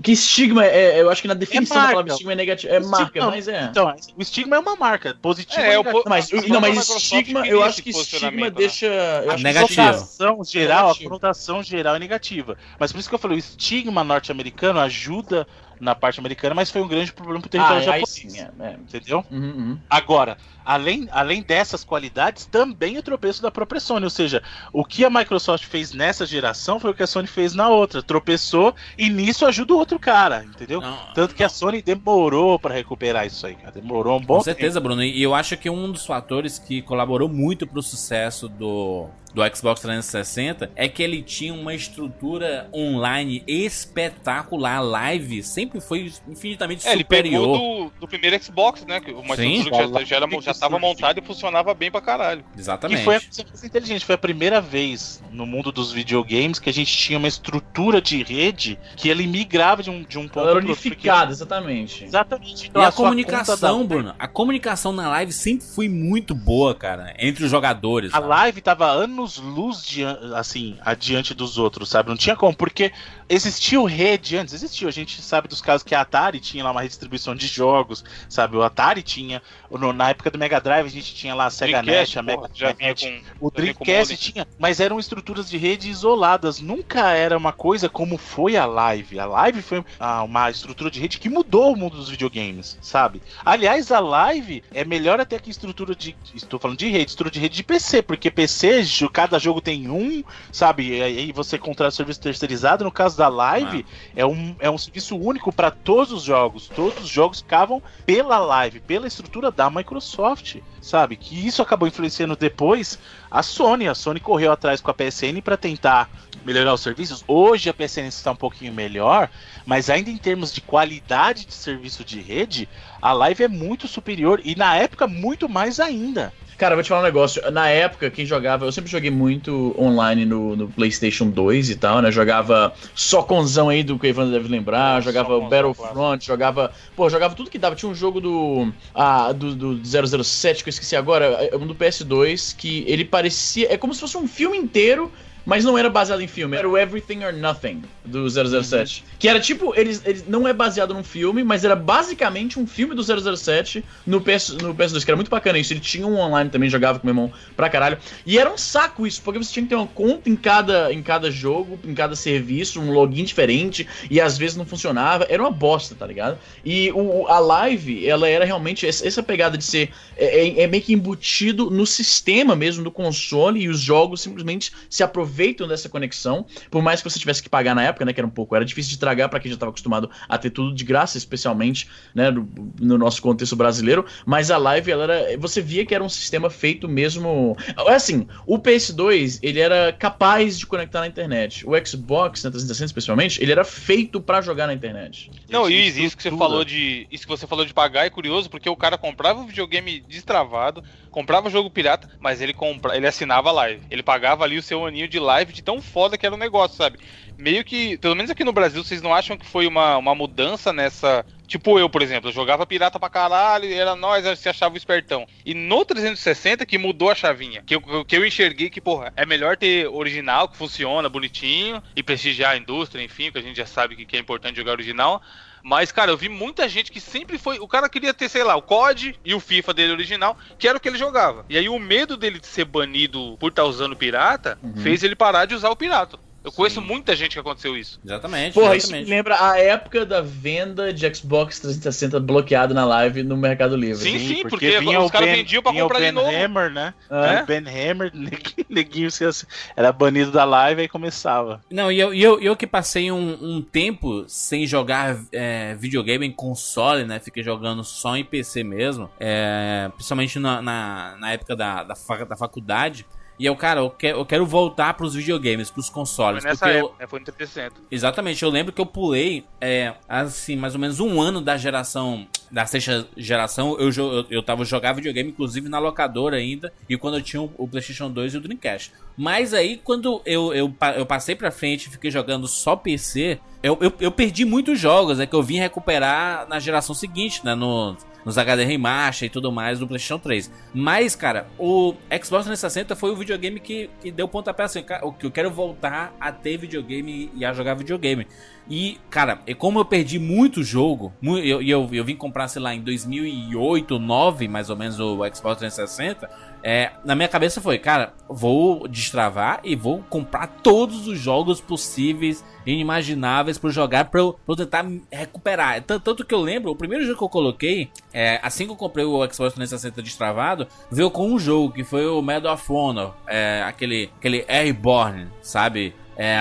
Que estigma é. Eu acho que na definição da marca. palavra estigma é negativo. É Estigma- marca, mas é. Então, o estigma é uma marca, positiva É, o po- Mas, a não, mas estigma, queria eu esse acho que estigma né? deixa. Eu A conotação geral, a Negativo. conotação geral é negativa. Mas por isso que eu falei, o estigma norte-americano ajuda na parte americana, mas foi um grande problema pro território Ah, japonês. sim, é, é. Entendeu? Uhum, uhum. Agora, além, além dessas qualidades, também o tropeço da própria Sony. Ou seja, o que a Microsoft fez nessa geração foi o que a Sony fez na outra. Tropeçou e nisso ajuda o outro cara, entendeu? Não, Tanto que a Sony demorou pra recuperar isso aí, cara. Demorou um bom Com certeza, Bruno. E eu acho que um dos fatores que colaborou muito pro sucesso do, do Xbox 360 é que ele tinha uma estrutura online espetacular. A live sempre foi infinitamente É, ele superior. pegou do, do primeiro Xbox, né? que Uma Sim. estrutura que já, já, era, já tava montada e funcionava bem pra caralho. Exatamente. E foi a coisa mais inteligente. Foi a primeira vez no mundo dos videogames que a gente tinha uma estrutura de rede que ele migrava de um, de um ponto Ela era porque- unificada, exatamente. Exatamente. E Então, a sua comunicação, da- Bruno, a comunicação na live sempre foi muito boa, cara, entre os jogadores. A sabe? live tava anos luz de, assim, adiante dos outros, sabe? Não tinha como, porque existiu rede antes, existiu. A gente sabe dos casos que a Atari tinha lá uma redistribuição de jogos, sabe? O Atari tinha, no- na época do Mega Drive a gente tinha lá a Sega Dreamcast, NES, a Mega porra, já vinha Drive, com. o Dreamcast tinha, mas eram estruturas de rede isoladas, nunca era uma coisa como foi a live. A live foi ah, uma estrutura de rede que mudou o mundo dos videogames, sabe? Aliás, a live é melhor até que estrutura de. Estou falando de rede, estrutura de rede de PC, porque PC, cada jogo tem um, sabe? E aí você contrata serviço terceirizado. No caso da live, é um, é um serviço único para todos os jogos. Todos os jogos ficavam pela live, pela estrutura da Microsoft, sabe? Que isso acabou influenciando depois a Sony. A Sony correu atrás com a PSN para tentar melhorar os serviços. Hoje a PSN está um pouquinho melhor, mas ainda em termos de qualidade de serviço de rede, a live é muito superior e na época muito mais ainda. Cara, eu vou te falar um negócio. Na época, quem jogava. Eu sempre joguei muito online no, no PlayStation 2 e tal, né? Jogava Soconzão aí do que o Ivan deve lembrar. Nossa, jogava Battlefront, jogava. Pô, jogava tudo que dava. Tinha um jogo do. Ah, do, do 007 que eu esqueci agora. é Um do PS2 que ele parecia. É como se fosse um filme inteiro mas não era baseado em filme. Era o Everything or Nothing do 007. Que era tipo, eles, eles não é baseado num filme, mas era basicamente um filme do 007 no, PS, no PS2, que era muito bacana isso. Ele tinha um online também, jogava com meu irmão pra caralho. E era um saco isso, porque você tinha que ter uma conta em cada, em cada jogo, em cada serviço, um login diferente, e às vezes não funcionava. Era uma bosta, tá ligado? E o, a live, ela era realmente essa, essa pegada de ser. É, é- é meio que embutido no sistema mesmo do console, e os jogos simplesmente se aproveitam dessa conexão. Por mais que você tivesse que pagar na época, né? Que era um pouco. Era difícil de tragar pra quem já tava acostumado a ter tudo de graça, especialmente, né? No, no nosso contexto brasileiro. Mas a live, ela era. Você via que era um sistema feito mesmo. Assim, o PS2, ele era capaz de conectar na internet. O Xbox, né, 360 especialmente, ele era feito pra jogar na internet. Não, e isso, isso que você falou de. Isso que você falou de pagar é curioso, porque o cara comprava o videogame destravado, comprava o jogo pirata, mas ele compra, ele assinava a live. Ele pagava ali o seu aninho de live de tão foda que era o negócio, sabe? Meio que, pelo menos aqui no Brasil, vocês não acham que foi uma, uma mudança nessa. Tipo eu, por exemplo, eu jogava pirata pra caralho, era nós, se achava o espertão. E no 360 que mudou a chavinha. Que eu, que eu enxerguei que, porra, é melhor ter original, que funciona bonitinho, e prestigiar a indústria, enfim, que a gente já sabe que é importante jogar original. Mas, cara, eu vi muita gente que sempre foi. O cara queria ter, sei lá, o COD e o FIFA dele original, que era o que ele jogava. E aí o medo dele de ser banido por estar usando pirata Uhum. fez ele parar de usar o pirata. Eu Sim. conheço muita gente que aconteceu isso. Exatamente. Porra, isso me exatamente. lembra a época da venda de Xbox 360 bloqueado na live no Mercado Livre. Sim, sim, porque vinha os o caras Ben- vendiam pra vinha o comprar de Ben novo. Hammer, né? É? Vinha o Ben Hammer, neguinho, neguinho se- era banido da live e começava. Não, e eu, e eu, eu que passei um, um tempo sem jogar é, videogame em console, né? Fiquei jogando só em PC mesmo. é, principalmente na, na, na época da, da, da faculdade. E eu, cara, eu, que, eu quero voltar pros videogames, pros Foi consoles. nessa porque eu, época, é, foi no 360. Exatamente, eu lembro que eu pulei, é, assim, mais ou menos um ano da geração, da sexta geração, eu, eu, eu tava jogando videogame, inclusive na locadora ainda, e quando eu tinha o, o PlayStation 2 e o Dreamcast. Mas aí, quando eu, eu, eu passei pra frente e fiquei jogando só PC, eu, eu, eu perdi muitos jogos, é que eu vim recuperar na geração seguinte, né, no, nos HD Remaster e tudo mais do PlayStation 3. Mas, cara, o Xbox 360 foi o videogame que, que deu pontapé assim, que eu quero voltar a ter videogame e a jogar videogame. E, cara, como eu perdi muito jogo, e eu, eu, eu vim comprar, sei lá, em 2008, 2009, mais ou menos, o Xbox 360, é, na minha cabeça foi, cara, vou destravar e vou comprar todos os jogos possíveis e inimagináveis pra eu jogar pra eu, tentar recuperar. Tan- Tanto que eu lembro, o primeiro jogo que eu coloquei, é, assim que eu comprei o Xbox 360 destravado, veio com um jogo que foi o Medal of Honor, é, aquele, aquele Airborne, sabe? É,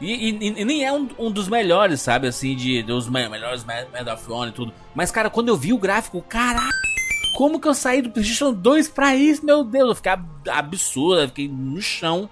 e, e- e nem é um, um dos melhores, sabe? Assim, de dos me- melhores Me- Medal of Honor e tudo. Mas, cara, quando eu vi o gráfico, caralho, como que eu saí do PlayStation 2 pra isso? Meu Deus, eu fiquei ab- absurdo, eu fiquei no chão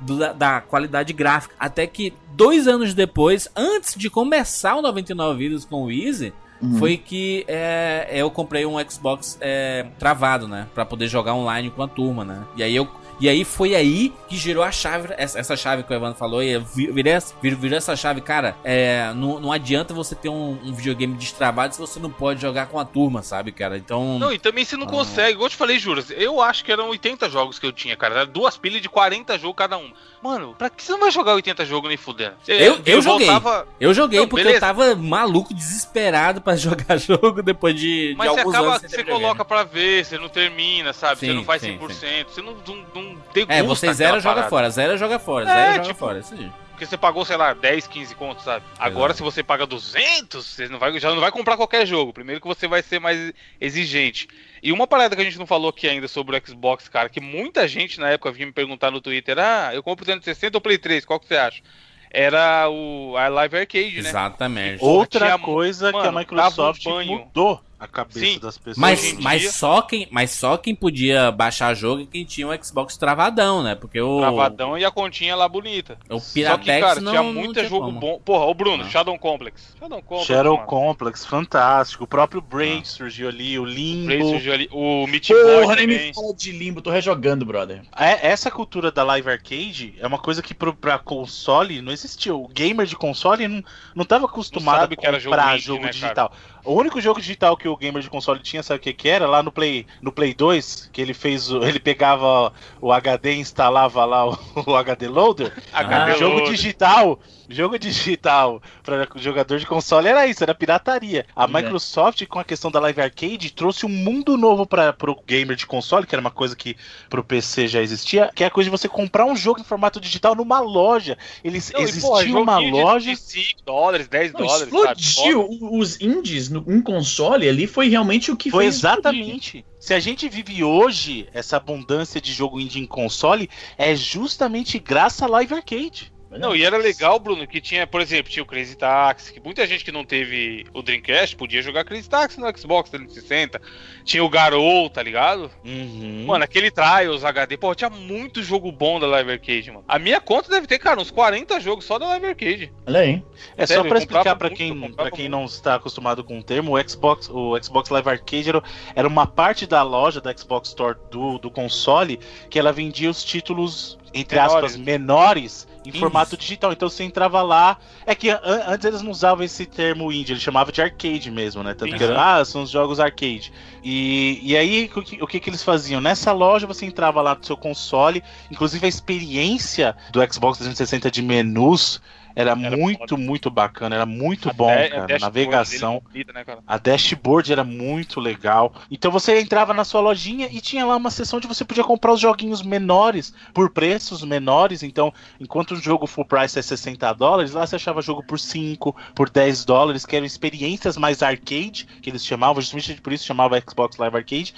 da, da qualidade gráfica. Até que dois anos depois, antes de começar o 99 Vidas com o Easy, Uhum. foi que é, eu comprei um Xbox é, travado, né? Pra poder jogar online com a turma, né? E aí eu. E aí foi aí que girou a chave, essa, essa chave que o Evandro falou, e eu vi- virei, essa- virou essa chave, cara, é, não, não adianta você ter um, um videogame destravado se você não pode jogar com a turma, sabe, cara? Então. Não, e também você não Ah. consegue, igual eu te falei, Juras, eu acho que eram 80 jogos que eu tinha, cara. Era duas pilhas de 40 jogos cada um. Mano, pra que você não vai jogar 80 jogos nem fudendo? Eu- eu joguei. voltava- Eu joguei Não, porque beleza. eu tava maluco, desesperado pra jogar jogo depois de, Mas de você alguns acaba, anos você coloca pra ver, você não termina, sabe? você Sim, não faz sim, 100%, você não, não, não degusta É, você zera, joga parada. fora, zera, joga fora, É, zera, joga tipo, fora, isso aí. Porque você pagou, sei lá, 10, 15 contos, sabe? Agora, Exato. se você paga 200, você não vai, já não vai comprar qualquer jogo. Primeiro que você vai ser mais exigente. E uma parada que a gente não falou aqui ainda sobre o Xbox, cara, que muita gente na época vinha me perguntar no Twitter: ah, eu compro 360 ou Play 3, qual que você acha? Era o a Live Arcade, né? Exatamente. Outra tinha- coisa que a mano, Microsoft um mudou a cabeça Sim. das pessoas. Mas, mas, só quem, mas só quem podia baixar jogo é quem tinha um Xbox travadão, né? Porque o, Travadão e a continha lá bonita. o Só que, Piratex cara, não, tinha não muito tinha jogo como. bom. Porra, o Bruno, Não. Shadow Complex. Shadow Complex. Shadow mano. Complex, fantástico. O próprio Braid surgiu ali, o Limbo. surgiu ali. O Meat Boy Porra, nem me fala de limbo, tô rejogando, brother. É, essa cultura da Live Arcade é uma coisa que pro, pra console não existia. O gamer de console não, não tava acostumado sabe a o que era jogo comprar indie, jogo né, digital. O único jogo digital que o gamer de console tinha, sabe o que, que era? Lá no Play, no Play 2, que ele fez o, ele pegava o HD e instalava lá o, o HD Loader. Ah, jogo loader. digital, jogo digital para jogador de console era isso, era pirataria. A É. Microsoft, com a questão da Live Arcade, trouxe um mundo novo para pro gamer de console, que era uma coisa que pro PC já existia, que é a coisa de você comprar um jogo em formato digital numa loja. Eles Não, e, existia porra, uma joguinho de- loja. De 5 dólares, 10 Não, dólares. explodiu. sabe? O- Os indies no, em console ali foi realmente o que Foi fez explodir. exatamente. Se a gente vive hoje essa abundância de jogo indie em console, é justamente graças à Live Arcade. Não, e era legal, Bruno, que tinha, por exemplo, tinha o Crazy Taxi, que muita gente que não teve o Dreamcast podia jogar Crazy Taxi no Xbox 360. Tinha o Garou, tá ligado? Uhum. Mano, aquele Trials HD, pô, tinha muito jogo bom da Live Arcade, mano. A minha conta deve ter, cara, uns 40 jogos só da Live Arcade. Olha aí. É só Sério, pra eu explicar pra muito, quem, pra quem muito. não está acostumado com o termo, o Xbox, o Xbox Live Arcade era, era uma parte da loja da Xbox Store do, do console que ela vendia os títulos entre Menores. aspas menores em Indies. formato digital. Então você entrava lá, é que an- antes eles não usavam esse termo indie, eles chamavam de arcade mesmo, né? Tanto que era, ah, são os jogos arcade. E, e aí o que, o que que eles faziam? Nessa loja você entrava lá no seu console, inclusive a experiência do Xbox 360 de menus era, Era muito, foda. muito bacana, era muito A bom, a cara. dashboard Navegação. é bonita, né, cara? A dashboard era muito legal. Então você entrava na sua lojinha e tinha lá uma seção onde você podia comprar os joguinhos menores, por preços menores. Então, enquanto o jogo full price é 60 dólares, lá você achava jogo por 5, por 10 dólares, que eram experiências mais arcade, que eles chamavam, justamente por isso chamava Xbox Live Arcade,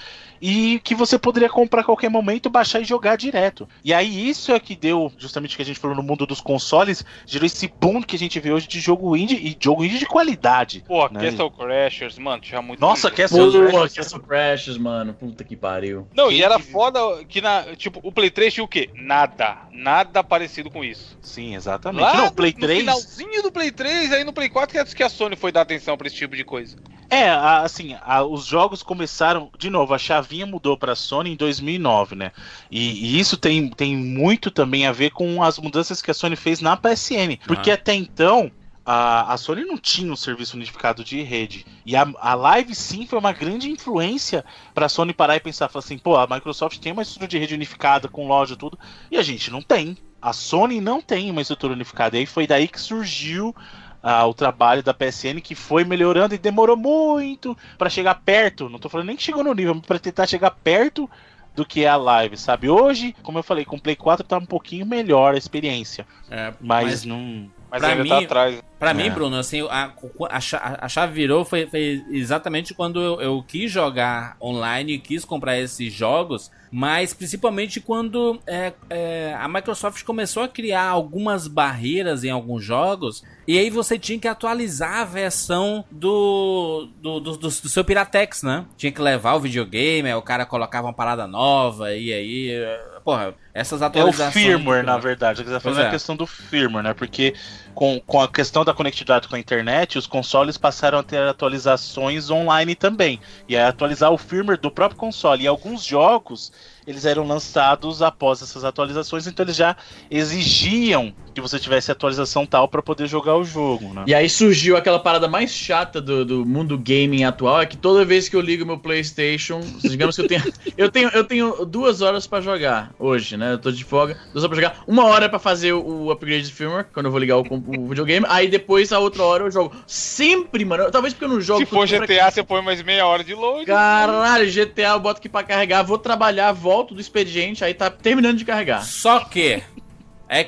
e que você poderia comprar a qualquer momento, baixar e jogar direto. E aí isso é que deu, justamente o que a gente falou no mundo dos consoles, gerou esse boom que a gente vê hoje de jogo indie e jogo indie de qualidade. Pô, né? Castle Crashers, mano, tinha muito. Nossa, jogo. Castle Crashers- Castle Crashers, mano. Puta que pariu. Não, Quem e era que- foda que na. Tipo, o Play 3 tinha o quê? Nada. Nada parecido com isso. Sim, exatamente. Lá não, no- Play no 3. finalzinho do Play 3, aí no Play 4 que é que a Sony foi dar atenção pra esse tipo de coisa. É, a- assim, a- os jogos começaram. De novo, a chavinha mudou pra Sony em 2009, né? E, e isso tem, tem muito também a ver com as mudanças que a Sony fez na PSN. Porque Ah. até então. A, a Sony não tinha um serviço unificado de rede. E a, a Live sim foi uma grande influência pra Sony parar e pensar, falar assim, pô, a Microsoft tem uma estrutura de rede unificada com loja e tudo, e a gente não tem. A Sony não tem uma estrutura unificada. E aí foi daí que surgiu ah, o trabalho da PSN que foi melhorando e demorou muito pra chegar perto. Não tô falando nem que chegou no nível, mas pra tentar chegar perto do que é a live, sabe? Hoje, como eu falei, com o Play 4 tá um pouquinho melhor a experiência, É, mas, mas não. Mas ainda mim- tá atrás. Pra É. mim, Bruno, assim, a, a, cha- a chave virou foi, foi exatamente quando eu, eu quis jogar online e quis comprar esses jogos, mas principalmente quando é, é, a Microsoft começou a criar algumas barreiras em alguns jogos, e aí você tinha que atualizar a versão do, do, do, do- do seu Piratex, né? Tinha que levar o videogame, aí o cara colocava uma parada nova, e aí. é, Porra, essas É o atualizações. firmware, na verdade. Eu quiser Pois falar a é. questão do firmware, né? Porque com, com a questão da conectividade com a internet, os consoles passaram a ter atualizações online também. E a atualizar o firmware do próprio console. E alguns jogos, eles eram lançados após essas atualizações, então eles já exigiam que você tivesse atualização tal para poder jogar o jogo, né? E aí surgiu aquela parada mais chata do, do mundo gaming atual, é que toda vez que eu ligo meu PlayStation, digamos que eu tenho eu tenho eu tenho duas horas pra jogar hoje, né? Eu tô de folga, duas horas pra jogar, uma hora pra fazer o, o upgrade de firmware quando eu vou ligar o, o videogame, aí depois a outra hora eu jogo. Sempre, mano. Talvez porque eu não jogo. Se for GTA, você põe mais meia hora de load. Caralho, GTA eu boto aqui pra carregar, vou trabalhar, volto do expediente, aí tá terminando de carregar. Só que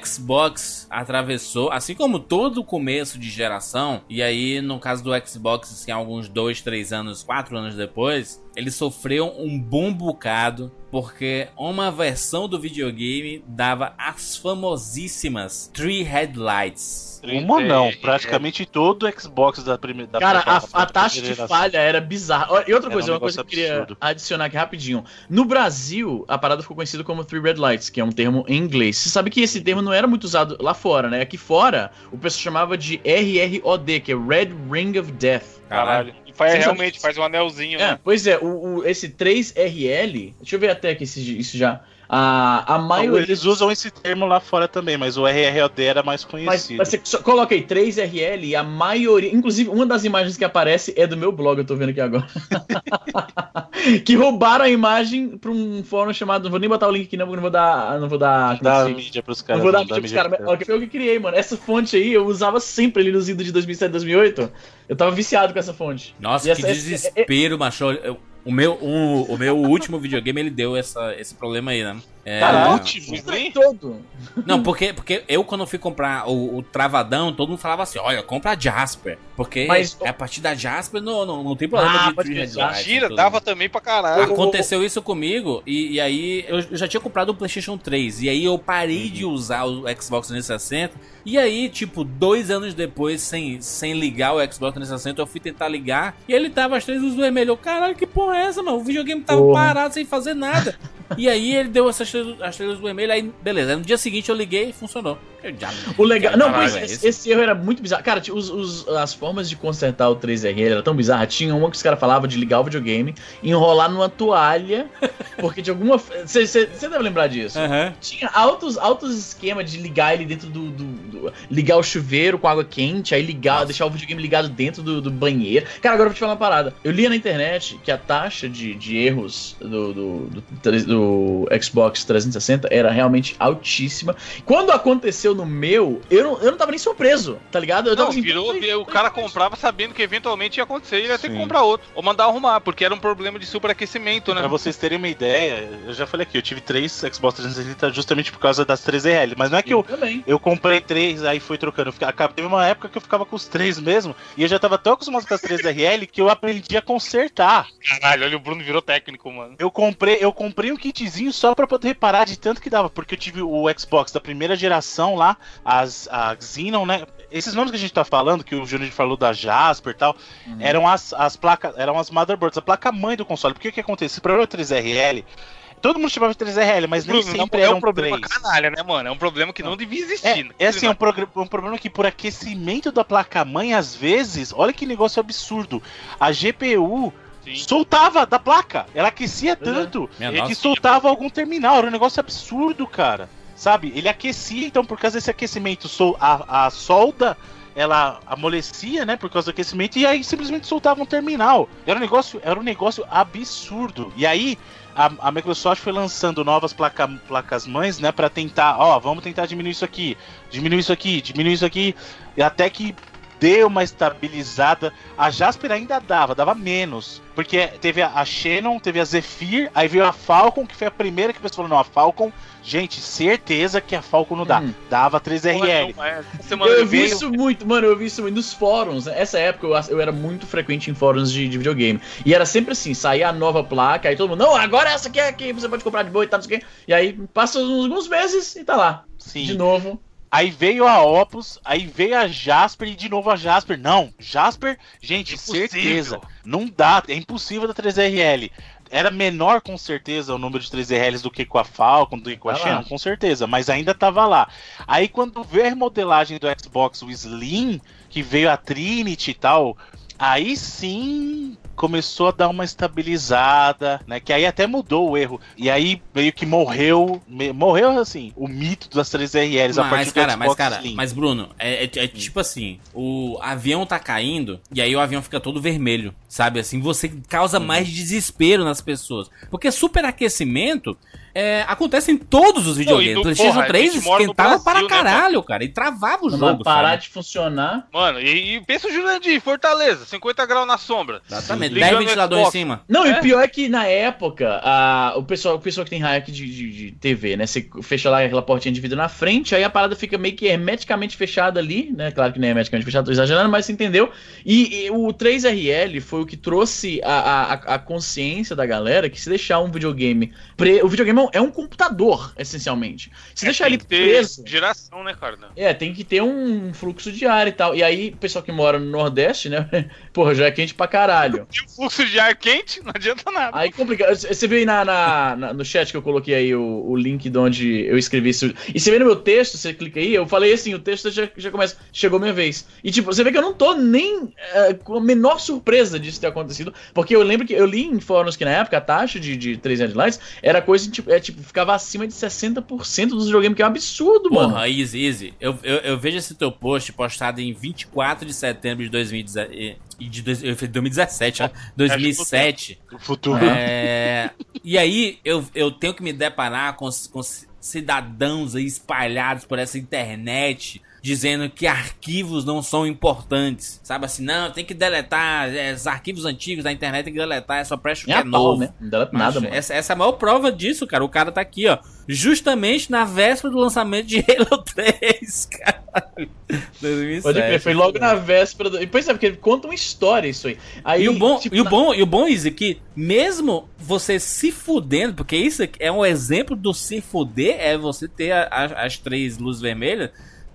Xbox atravessou, assim como todo começo de geração, e aí no caso do Xbox, assim, alguns dois, três anos, quatro anos depois, ele sofreu um bom bocado porque uma versão do videogame dava as famosíssimas Three Headlights. Uma não, É, praticamente todo Xbox da primeira. da Cara, primeira- a, a taxa de falha era bizarra. E outra coisa, um uma coisa que eu queria absurdo. adicionar aqui rapidinho. No Brasil, a parada ficou conhecida como Three Red Lights, que é um termo em inglês. Você sabe que esse termo não era muito usado lá fora, né? Aqui fora, o pessoal chamava de RROD, que é Red Ring of Death. Caralho. E faz, Você realmente, faz um anelzinho, É, né? pois é, o, o- esse 3RL, deixa eu ver até aqui esse- isso já. A, a maioria. Eles usam esse termo lá fora também, mas o RROD era mais Mas, conhecido. mas você só- coloca aí 3RL e a maioria. Inclusive, uma das imagens que aparece é do meu blog, eu tô vendo aqui agora. que roubaram a imagem pra um fórum chamado. Não vou nem botar o link aqui, não, não vou dar. Não vou dar. Dá se- mídia pros Não caras. vou dar não mídia pros mídia caras. mas, ó, Foi eu que criei, mano. Essa fonte aí eu usava sempre ali nos idos de 2007, 2008. Eu tava viciado com essa fonte. Nossa, E que essa- essa- desespero, macho. Eu- O meu, um- o meu último videogame, ele deu essa, esse problema aí, né? É, Slim? Todo. Não, porque, porque eu, quando fui comprar o, o Travadão, todo mundo falava assim: olha, compra a Jasper. Porque Mas- a partir da Jasper não, não, não tem problema Ah, de Mentira, tudo. dava também pra caralho. Aconteceu isso comigo, e, e aí eu, eu já tinha comprado o PlayStation 3, e aí eu parei de usar o Xbox 360, e aí, tipo, dois anos depois, sem, sem ligar o Xbox 360, eu fui tentar ligar, e ele tava as três luzes vermelhas. Caralho, que porra é essa, mano? O videogame tava Porra. parado sem fazer nada. e aí ele deu essas as vermelhas, aí beleza. Aí no dia seguinte eu liguei e funcionou. O legal. Não, é esse, esse erro era muito bizarro. Cara, os, os- as formas de consertar o 3RL era tão bizarra. Tinha uma que os caras falavam de ligar o videogame, enrolar numa toalha, porque de alguma. Você deve lembrar disso. Aham. Tinha altos, altos esquemas de ligar ele dentro do, do- do- Ligar o chuveiro com água quente, aí ligar, deixar o videogame ligado dentro do, do banheiro. Cara, agora eu vou te falar uma parada. Eu li na internet que a taxa de, de erros do, do, do Xbox 360 era realmente altíssima. Quando aconteceu no meu, eu não, eu não tava nem surpreso, tá ligado? Eu tava Não, assim, virou, "Foi- o cara comprava sabendo que eventualmente ia acontecer e ele ia ter que comprar outro. Ou mandar arrumar, porque era um problema de superaquecimento, né? Pra vocês terem uma ideia, eu já falei aqui, eu tive três Xbox 360 justamente por causa das 3RL. Mas não é que eu, também. eu comprei três, aí fui trocando. Eu Teve uma época que eu ficava com os três mesmo, e eu já tava tão acostumado com as 3RL que eu aprendi a consertar. Caralho, olha, o Bruno virou técnico, mano. Eu comprei, eu comprei um kitzinho só pra poder reparar de tanto que dava, porque eu tive o Xbox da primeira geração lá, as, a Xenon, né? Esses nomes que a gente tá falando, que o Júnior falou da Jasper e tal, Uhum. eram as, as placas, eram as motherboards, a placa mãe do console. Porque o que acontece? Para o 3RL, todo mundo chamava de 3RL, mas nem Bruno, sempre é eram um problema três. canalha, né, mano? É um problema que não devia existir. né? É, é assim, um, progr- um problema que por aquecimento da placa-mãe, às vezes, olha que negócio absurdo. A GPU Sim. soltava da placa. Ela aquecia é. tanto é que soltava algum terminal. Era um negócio absurdo, cara. Sabe? Ele aquecia, então, por causa desse aquecimento, a, a solda. Ela amolecia, né, por causa do aquecimento, e aí simplesmente soltava um terminal. Era um negócio, era um negócio absurdo. E aí, a, a Microsoft foi lançando novas placa, placas mães, né, para tentar, ó, vamos tentar diminuir isso aqui, diminuir isso aqui, diminuir isso aqui, até que deu uma estabilizada. A Jasper ainda dava, dava menos, porque teve a, Shannon, teve a Zephyr, aí veio a Falcon, que foi a primeira que o pessoal falou, não, a Falcon, gente, certeza que a Falcon não dá. Hum. Dava 3RL. Não, é. Semana Eu vi veio- isso muito, mano, eu vi isso muito nos fóruns. né? Essa época eu, eu era muito frequente em fóruns de, de videogame. E era sempre assim, saía a nova placa, aí todo mundo, não, agora essa aqui é que você pode comprar de boa e tal, não sei o quê. E aí passa uns- alguns meses e tá lá. Sim. De novo. Aí veio a Opus, aí veio a Jasper e de novo a Jasper. Não, Jasper, gente, certeza. Não dá, é impossível da 3RL. Era menor com certeza o número de 3RLs do que com a Falcon, do que com a Tá lá. Shannon, com certeza, mas ainda tava lá. Aí quando veio a remodelagem do Xbox, o Slim, que veio a Trinity e tal, aí sim começou a dar uma estabilizada, né? Que aí até mudou o erro. E aí meio que morreu, me- morreu assim, o mito das 3RLs a partir Mas, do cara, Xbox mas, cara, Slim. mas, Bruno, é, é- é tipo assim: o avião tá caindo e aí o avião fica todo vermelho, sabe? Assim, você causa Uhum. mais desespero nas pessoas. Porque superaquecimento é, acontece em todos os videogames. no- O PlayStation porra, a 3 gente mora no esquentava Brasil, para né, caralho, cara, e travava o Não jogo. parar sabe? de funcionar. Mano, e, e pensa o Jurandir, Fortaleza, 50 graus na sombra. Exatamente, Ligando 10 no ventiladores em cima. Não, e É? o pior é que na época, a, o, pessoal, o pessoal que tem hack de, de, de TV, né? Você fecha lá aquela portinha de vidro na frente, aí a parada fica meio que hermeticamente fechada ali, né? Claro que não é hermeticamente fechada, tô exagerando, mas você entendeu. E, e o 3RL foi o que trouxe a, a, a consciência da galera que se deixar um videogame. Pre... O videogame é um- é um computador, essencialmente. Se deixar ele Tem que ter preso. geração, né, cara? É, tem que ter um fluxo de ar e tal. E aí, o pessoal que mora no Nordeste, né? Porra, já é quente pra caralho. E o fluxo de ar quente não adianta nada. Aí complica. Você viu aí na, na- na- no chat que eu coloquei aí o, o link de onde eu escrevi isso. E você vê no meu texto, você clica aí, eu falei assim, o texto já, já começa. Chegou minha vez. E tipo, você vê que eu não tô nem é, com a menor surpresa disso ter acontecido. Porque eu lembro que eu li em fóruns que na época a taxa de, de 3 lights era coisa tipo, é, tipo, ficava acima de 60% dos videogames, que é um absurdo, mano. Porra, easy, easy. Eu, eu, eu vejo esse teu post postado em 24 de setembro de 2017. e De dois- eu falei 2017, ó. 2007. O futuro. É, e aí eu, eu tenho que me deparar com, com cidadãos aí espalhados por essa internet dizendo que arquivos não são importantes. Sabe assim, não, tem que deletar é, os arquivos antigos da internet, tem que deletar, é só presta o que é novo. né? Não dá nada, mano. Essa, essa é a maior prova disso, cara. O cara tá aqui, ó. Justamente na véspera do lançamento de Halo 3, cara. 2007. Pode crer, foi logo na véspera do. e Pois é, porque conta uma história isso aí. aí E o bom, tipo, e o bom, e o bom, Izzy, que mesmo você se fudendo, porque isso é um exemplo do se fuder, é você ter a- a- as três luzes vermelhas.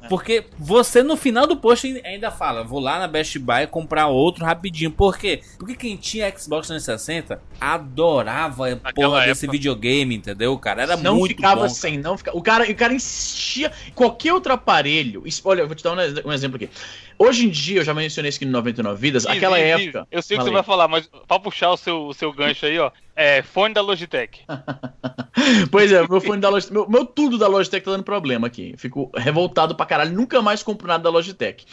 Porque você no final do post ainda fala, vou lá na Best Buy comprar outro rapidinho. Por quê? Porque quem tinha Xbox 360 adorava a Naquela porra desse época. videogame, entendeu, cara? Era não muito ficava bom. sem, não ficava. O cara, o cara insistia. Qualquer outro aparelho. isso- Olha, eu vou te dar um, um exemplo aqui. Hoje em dia, eu já mencionei isso aqui no 99 Vidas, aquela época. Eu sei o que você vai falar, mas pra puxar o seu, o seu gancho aí, ó. É fone da Logitech. Pois é, meu fone da Logitech. Meu, meu tudo da Logitech tá dando problema aqui. Fico revoltado pra caralho. Nunca mais compro nada da Logitech.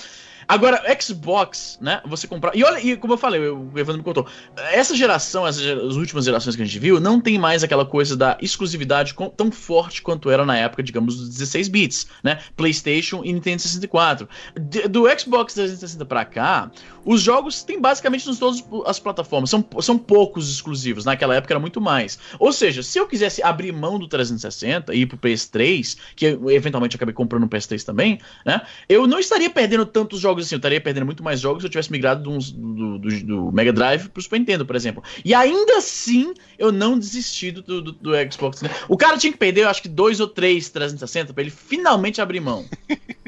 Agora, Xbox, né? Você comprar. E olha, e como eu falei, o Evandro me contou. Essa geração, essas as últimas gerações que a gente viu, não tem mais aquela coisa da exclusividade tão forte quanto era na época, digamos, dos 16 bits, né? PlayStation e Nintendo 64. De- do Xbox 360 pra cá, os jogos têm basicamente nos todas as plataformas. São, são poucos exclusivos. Naquela época era muito mais. Ou seja, se eu quisesse abrir mão do 360 e ir pro PS3, que eu eventualmente acabei comprando um PS3 também, né? Eu não estaria perdendo tantos jogos assim. Eu estaria perdendo muito mais jogos se eu tivesse migrado do, do- do Mega Drive pro Super Nintendo, por exemplo. E ainda assim, eu não desisti do, do, do Xbox. né? O cara tinha que perder, eu acho que dois ou três 360 pra ele finalmente abrir mão.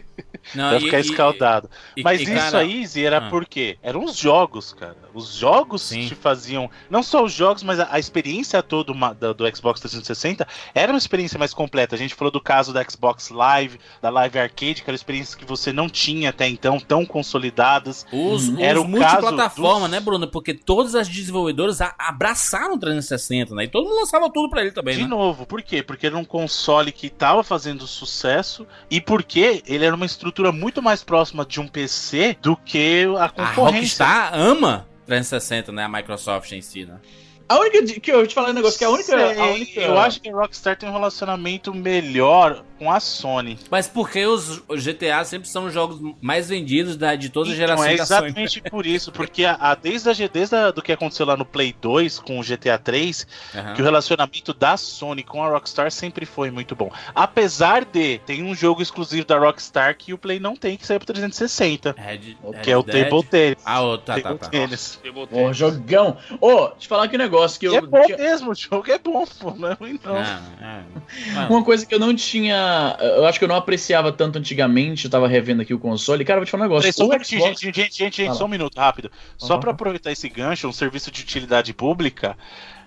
Não, e- ficar e- escaldado. e- Mas e, isso cara, aí, Zé, era ah. por quê? Eram os jogos, cara. Os jogos Sim. te faziam. Não só os jogos, mas a, a experiência toda uma- da- do, Xbox 360 era uma experiência mais completa. A gente falou do caso da Xbox Live, da Live Arcade, que era experiências que você não tinha até então, tão consolidadas. Os, os Era o multiplataforma, caso né, dos- Bruno? Porque todas as desenvolvedoras a- abraçaram o 360, né? E todo mundo lançava tudo pra ele também, De né? novo, por quê? Porque era um console que tava fazendo sucesso e porque ele era uma estrutura muito mais próxima de um PC do que a A concorrência. Rockstar ama 360, né? A Microsoft em si, né? A única. que eu vou te falar um negócio, que a única. a única- Eu acho que a Rockstar tem um relacionamento melhor com a Sony. Mas porque os, os GTA sempre são os jogos mais vendidos da, de todas as Então, gerações é da Sony. exatamente por isso, porque a, a- desde, a, desde a, do que aconteceu lá no Play 2 com o GTA 3, Aham. que o relacionamento da Sony com a Rockstar sempre foi muito bom. Apesar de tem um jogo exclusivo da Rockstar que o Play não tem, que saiu pro 360, Red, que é o Red Dead. Table Tennis. Ah, o, tá, tá, Table tá. Tennis. Table Ô, tennis. jogão. Ô, te falar aqui um negócio que eu. É bom tinha- mesmo, o jogo é bom, pô, não é ruim não. Ah, ah. Ah, Uma coisa que eu não tinha. Eu acho que eu não apreciava tanto antigamente, eu tava revendo aqui o console. Cara, vou te falar um negócio. Só um Xbox- gente, gente, gente, gente, Fala. só um minuto, rápido. Só Uhum. pra aproveitar esse gancho, um serviço de utilidade pública,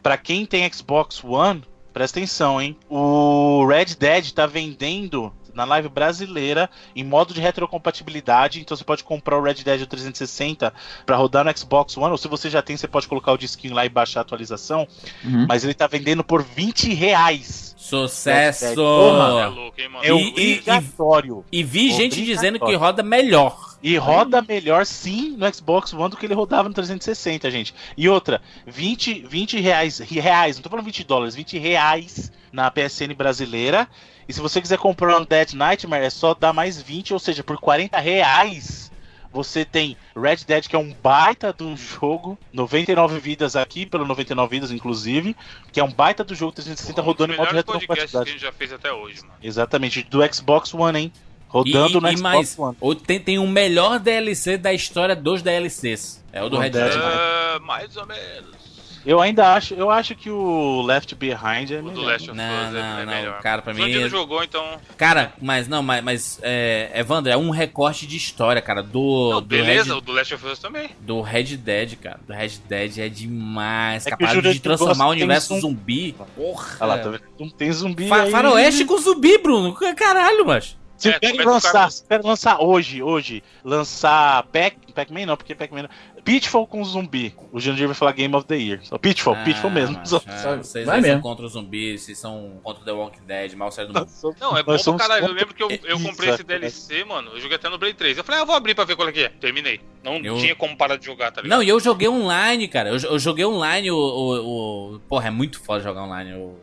pra quem tem Xbox One, presta atenção, hein? O Red Dead tá vendendo na live brasileira em modo de retrocompatibilidade, então você pode comprar o Red Dead do 360 pra rodar no Xbox One, ou se você já tem, você pode colocar o disquinho lá e baixar a atualização, Uhum. mas ele tá vendendo por 20 reais. Sucesso! Porra, É louco, hein, mano? É E- obrigatório. E vi gente Obrigatório. dizendo que roda melhor. E roda melhor sim no Xbox One do que ele rodava no 360, gente. E outra, 20, 20 reais, reais, não tô falando 20 dólares, 20 reais na PSN brasileira. E se você quiser comprar um Dead Nightmare, é só dar mais 20, ou seja, por 40 reais. Você tem Red Dead, que é um baita do jogo, 99 vidas aqui, pelo 99 vidas, inclusive, que é um baita do jogo 360 Um dos rodando em modo de melhores podcasts que a retrocompatibilidade. gente já fez até hoje, mano. Exatamente, do Xbox One, hein? Rodando e, no e Xbox mais, One. ou tem, tem o melhor DLC da história dos DLCs. É o do O Red Dead Dead. É, mais ou menos. Eu ainda acho, eu acho que o Left Behind é O do melhor. Last of Não, Us é, não, é não, melhor. cara, pra O mim Zandy é- não jogou, então. Cara, mas não, mas, mas é, Evandro, é um recorte de história, cara, do, Não, do, beleza, Red, o do Last of Us também. do Red Dead, cara. Do Red Dead é demais. É capaz de transformar o universo zum- zumbi. Porra. Olha lá, tá vendo? Não tem zumbi Fa aí. faroeste com zumbi, Bruno. Caralho, mas. Se É, começa o lançar, cara- se lançar hoje, hoje, lançar Pac, Pac-Man não, porque Pac-Man não- Pitfall com zumbi. O Jandir vai falar Game of the Year. Só Pitfall, Pitfall mesmo. Só- ah, vocês Vai aí são mesmo. contra os zumbis, vocês são contra The Walking Dead, mal série do mundo. Não, é bom pra caralho. Eu lembro que eu, eu comprei Isso, esse DLC, mano. Eu joguei até no Play 3. Eu falei, ah, vou abrir pra ver qual é que é. Terminei. Não Eu- tinha como parar de jogar, tá ligado? Não, e eu joguei online, cara. Eu, eu joguei online o, o, o- Porra, é muito foda jogar online. O...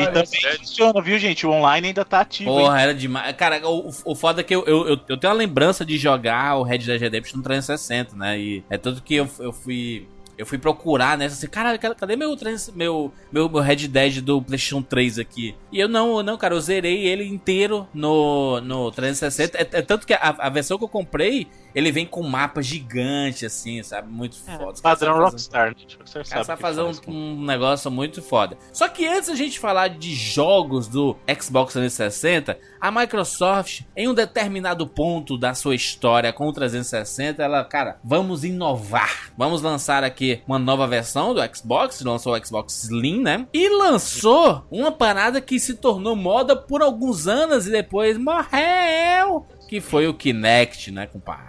E também funciona, viu, gente? O online ainda tá ativo. hein? Porra, era demais. Cara, o, o foda é que eu, eu, eu, eu tenho a lembrança de jogar o Red Dead Redemption no 360, né? E é tanto que eu, eu fui. Eu fui procurar, né? Assim, cara, ca- cadê meu, trans- meu, meu, meu Red Dead do PlayStation 3 aqui? E eu não, não, cara, eu zerei ele inteiro no, no 360. É, é tanto que a, a versão que eu comprei, ele vem com um mapa gigante, assim, sabe? Muito foda. Os caras Padrão Rockstar, né? Rockstar o cara sabe que fazer um, um negócio muito foda. Só que antes da gente falar de jogos do Xbox 360, a Microsoft, em um determinado ponto da sua história com o 360, ela, cara, vamos inovar. Vamos lançar aqui uma nova versão do Xbox, lançou o Xbox Slim, né? E lançou uma parada que se tornou moda por alguns anos e depois morreu. Que foi o Kinect, né, compadre?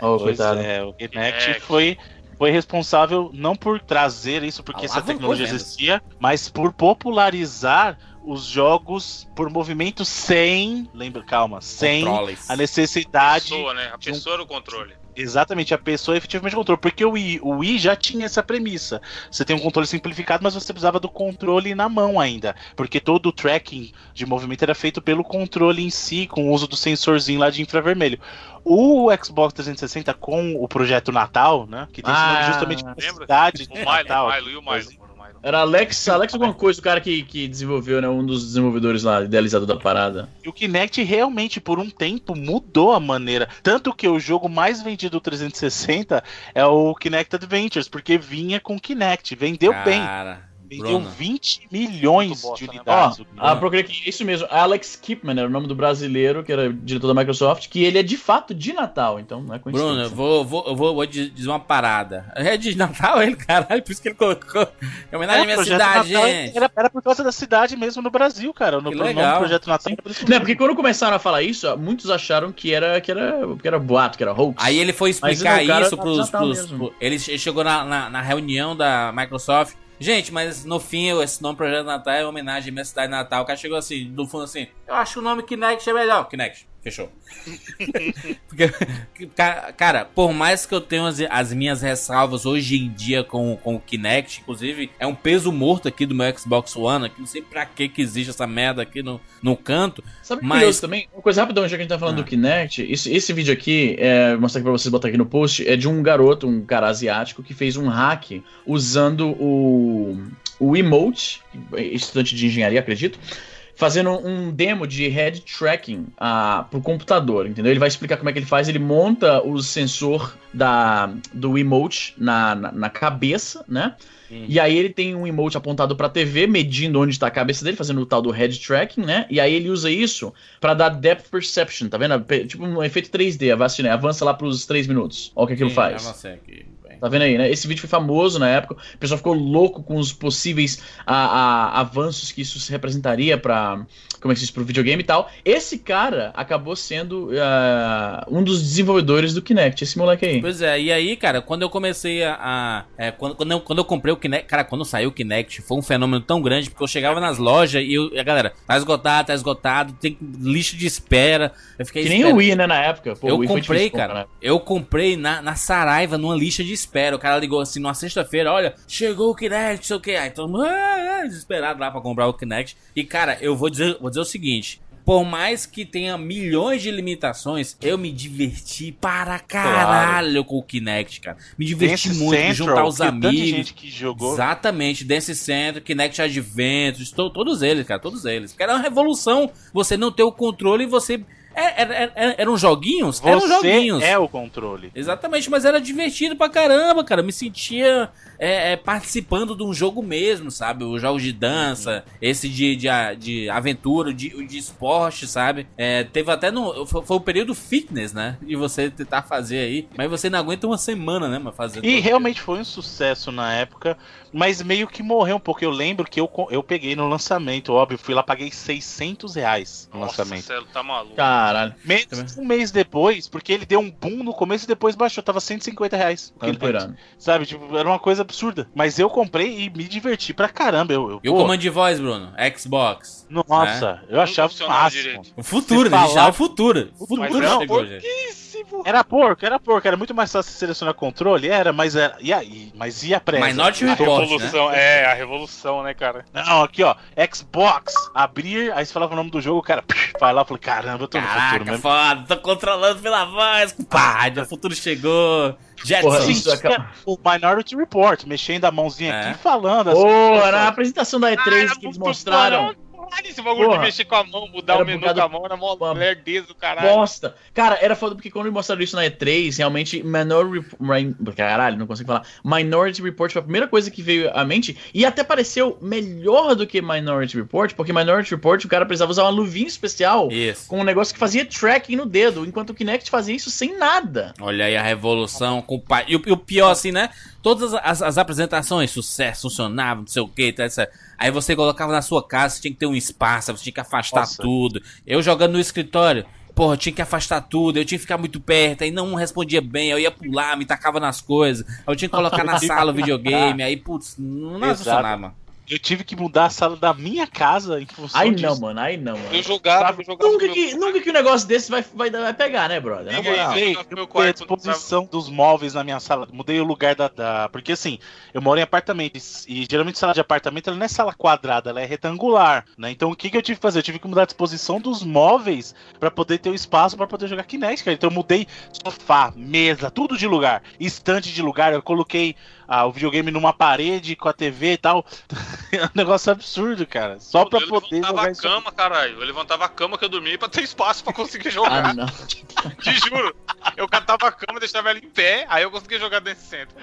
Ô, Pois coitado. é, o Kinect Kinect. foi, foi responsável não por trazer isso porque essa Alavancou tecnologia existia, mas por popularizar os jogos por movimento sem, lembra, calma, sem Controles. a necessidade pessoa, né? A de um- pessoa no controle. Exatamente, a pessoa efetivamente controle. Porque o Wii, o Wii já tinha essa premissa. Você tem um controle simplificado, mas você precisava do controle na mão ainda. Porque todo o tracking de movimento era feito pelo controle em si, com o uso do sensorzinho lá de infravermelho. O Xbox 360 com o projeto Natal, né? Que tem Ah, justamente lembra? cidade de Natal. o Milo e o Milo. mano, o Milo. Era Alex, Alex alguma coisa, o cara que, que desenvolveu, né? Um dos desenvolvedores lá, idealizador da parada. E o Kinect realmente, por um tempo, mudou a maneira. Tanto que o jogo mais vendido do 360 é o Kinect Adventures, porque vinha com Kinect. Vendeu bem. Vendeu Bruno. 20 milhões bosta, de né? Ó, unidades. Kinect. ah, procurei aqui, isso mesmo, Alex Kipman era o nome do brasileiro, que era diretor da Microsoft, que ele é de fato de Natal, então não é coincidência. Bruno, eu vou, vou, eu vou, vou di- dizer uma parada. É de Natal ele, caralho, por isso que ele colocou. Em homenagem à minha Projeto cidade, Natal gente. Era, era por causa da cidade mesmo no Brasil, cara. No Que nome do legal. Projeto Natal. por isso Não, porque quando começaram a falar isso, muitos acharam que era, que era, que era boato, que era hoax. Aí ele foi Mas explicar não, o cara isso tá pros. pros- mesmo. pro- ele che- chegou na, na, na reunião da Microsoft. Gente, mas no fim, esse nome Projeto Natal é homenagem à minha cidade natal. O cara chegou assim, do fundo assim, eu acho o nome Kinect é melhor. Kinect, fechou. Porque, ca- cara, por mais que eu tenha as, as minhas ressalvas hoje em dia com, com o Kinect, inclusive é um peso morto aqui do meu Xbox One, aqui, não sei pra que que existe essa merda aqui no, no canto. Sabe Mas- curioso também? Uma coisa rapidão, já que a gente tá falando Ah. do Kinect, esse, esse vídeo aqui, é, vou mostrar aqui pra vocês botar aqui no post, é de um garoto, um cara asiático, que fez um hack usando o, o emote, estudante de engenharia, acredito, fazendo um demo de head tracking ah, pro computador, entendeu? Ele vai explicar como é que ele faz, ele monta o sensor da, do emote na, na, na cabeça, né? E aí ele tem um emote apontado pra TV, medindo onde tá a cabeça dele, fazendo o tal do head tracking, né? E aí ele usa isso pra dar depth perception, tá vendo? Tipo um efeito 3D, avança, né? avança lá pros 3 minutos. Olha o que aquilo Sim, faz. aqui. Tá vendo aí, né? Esse vídeo foi famoso na época. O pessoal ficou louco com os possíveis a- a- avanços que isso se representaria pra. Como é que se diz? Pro videogame e tal. Esse cara acabou sendo ah, um dos desenvolvedores do Kinect, esse moleque aí. Pois é, e aí, cara, quando eu comecei a. a- é, quando, quando, eu, quando eu comprei o Kinect, cara, quando saiu o Kinect, foi um fenômeno tão grande, porque eu chegava nas lojas e, eu, e a galera, tá esgotado, tá esgotado, tem lixo de espera. Eu fiquei Que nem esperando. o Wii, né, na época. Pô, eu comprei, cara. comprar, né? Eu comprei na, na Saraiva, numa lista de espera. O cara ligou assim numa sexta-feira: olha, chegou o Kinect, não sei o que. Aí todo mundo ah, ah, desesperado lá pra comprar o Kinect. E, cara, eu vou dizer, vou dizer o seguinte. Por mais que tenha milhões de limitações, eu me diverti para caralho com o Kinect, cara. Me diverti Dance muito, Central, juntar os que tanta amigos. gente que jogou. Exatamente, Dance Center, Kinect Adventures, to- todos eles, cara, todos eles. Porque era uma revolução você não ter o controle e você. É- Era, era- eram joguinhos? eram Você joguinhos. é o controle. Exatamente, mas era divertido pra caramba, cara. Eu me sentia é, é, participando de um jogo mesmo, sabe? Os jogos de dança, esse de, de, de aventura, de, de esporte, sabe? É, teve até no. Foi, foi o período fitness, né? De você tentar fazer aí. Mas você não aguenta uma semana, né? Mas fazer E realmente foi um sucesso na época, mas meio que morreu um pouco. Eu lembro que eu, eu peguei no lançamento, óbvio, fui lá, paguei 600 reais no Nossa, lançamento. cê tá maluco. Cara, Caralho. Menos um mês depois, porque ele deu um boom no começo e depois baixou. Tava 150 reais. o Kinect. esperando. Sabe? Tipo, era uma coisa absurda. Mas eu comprei e me diverti pra caramba. Eu, eu, E o pô, comando de voz, Bruno? Xbox. Nossa, eu achava o máximo. direito. O futuro, né? A gente é o futuro. O Mas futuro não, Era porco, era porco. Era muito mais fácil selecionar controle, era, mas era. E aí? Mas e a pressa? Minority Ah, Report. Revolução, é, a revolução, né, cara? Não, aqui ó, Xbox, abrir, aí você falava o nome do jogo, o cara vai lá e fala, caramba, eu tô no futuro Caraca, mesmo. foda, tô controlando pela voz, compadre. O futuro chegou. Jetson. Porra, acaba- o Minority Report, mexendo a mãozinha É. aqui falando assim. Pô, pessoal. na apresentação da E3 Ah, era que eles mostraram. Caralho, esse bagulho Porra. de mexer com a mão, mudar o menu com a mão, era mó Uma lerdeza do caralho. Bosta. Cara, era foda porque quando eles mostraram isso na E3, realmente, Minority Report. Caralho, não consigo falar. Minority Report foi a primeira coisa que veio à mente. E até pareceu melhor do que Minority Report, porque Minority Report o cara precisava usar uma luvinha especial Isso. com um negócio que fazia tracking no dedo, enquanto o Kinect fazia isso sem nada. Olha aí a revolução, o, e o pior, assim, né? Todas as, as apresentações, sucesso, funcionava, não sei o que, tá, etc. Aí você colocava na sua casa, você tinha que ter um espaço, você tinha que afastar Nossa. tudo. Eu jogando no escritório, porra, tinha que afastar tudo, eu tinha que ficar muito perto, aí não respondia bem, eu ia pular, me tacava nas coisas. Eu tinha que colocar na sala o videogame, aí, putz, não funcionava. Eu tive que mudar a sala da minha casa em função Aí disso. não, mano, aí não, mano. Eu jogava, eu jogava. Nunca que, meu- nunca que um negócio desse vai, vai, vai pegar, né, brother? Na moral. Eu mudei a disposição dos móveis na minha sala. Mudei o lugar da, da- Porque assim, eu moro em apartamento. E, geralmente sala de apartamento ela não é sala quadrada, ela é retangular. Né? Então o que, que eu tive que fazer? Eu tive que mudar a disposição dos móveis pra poder ter o espaço pra poder jogar Kinect, cara. Então eu mudei sofá, mesa, tudo de lugar. Estante de lugar. Eu coloquei ah, o videogame numa parede com a TV e tal. é um negócio absurdo, cara. Só pra eu poder levantava jogar a cama, caralho. Eu levantava a cama que eu dormia pra ter espaço pra conseguir jogar. Ah, não. Te juro. Eu catava a cama, deixava ela em pé, aí eu conseguia jogar desse centro.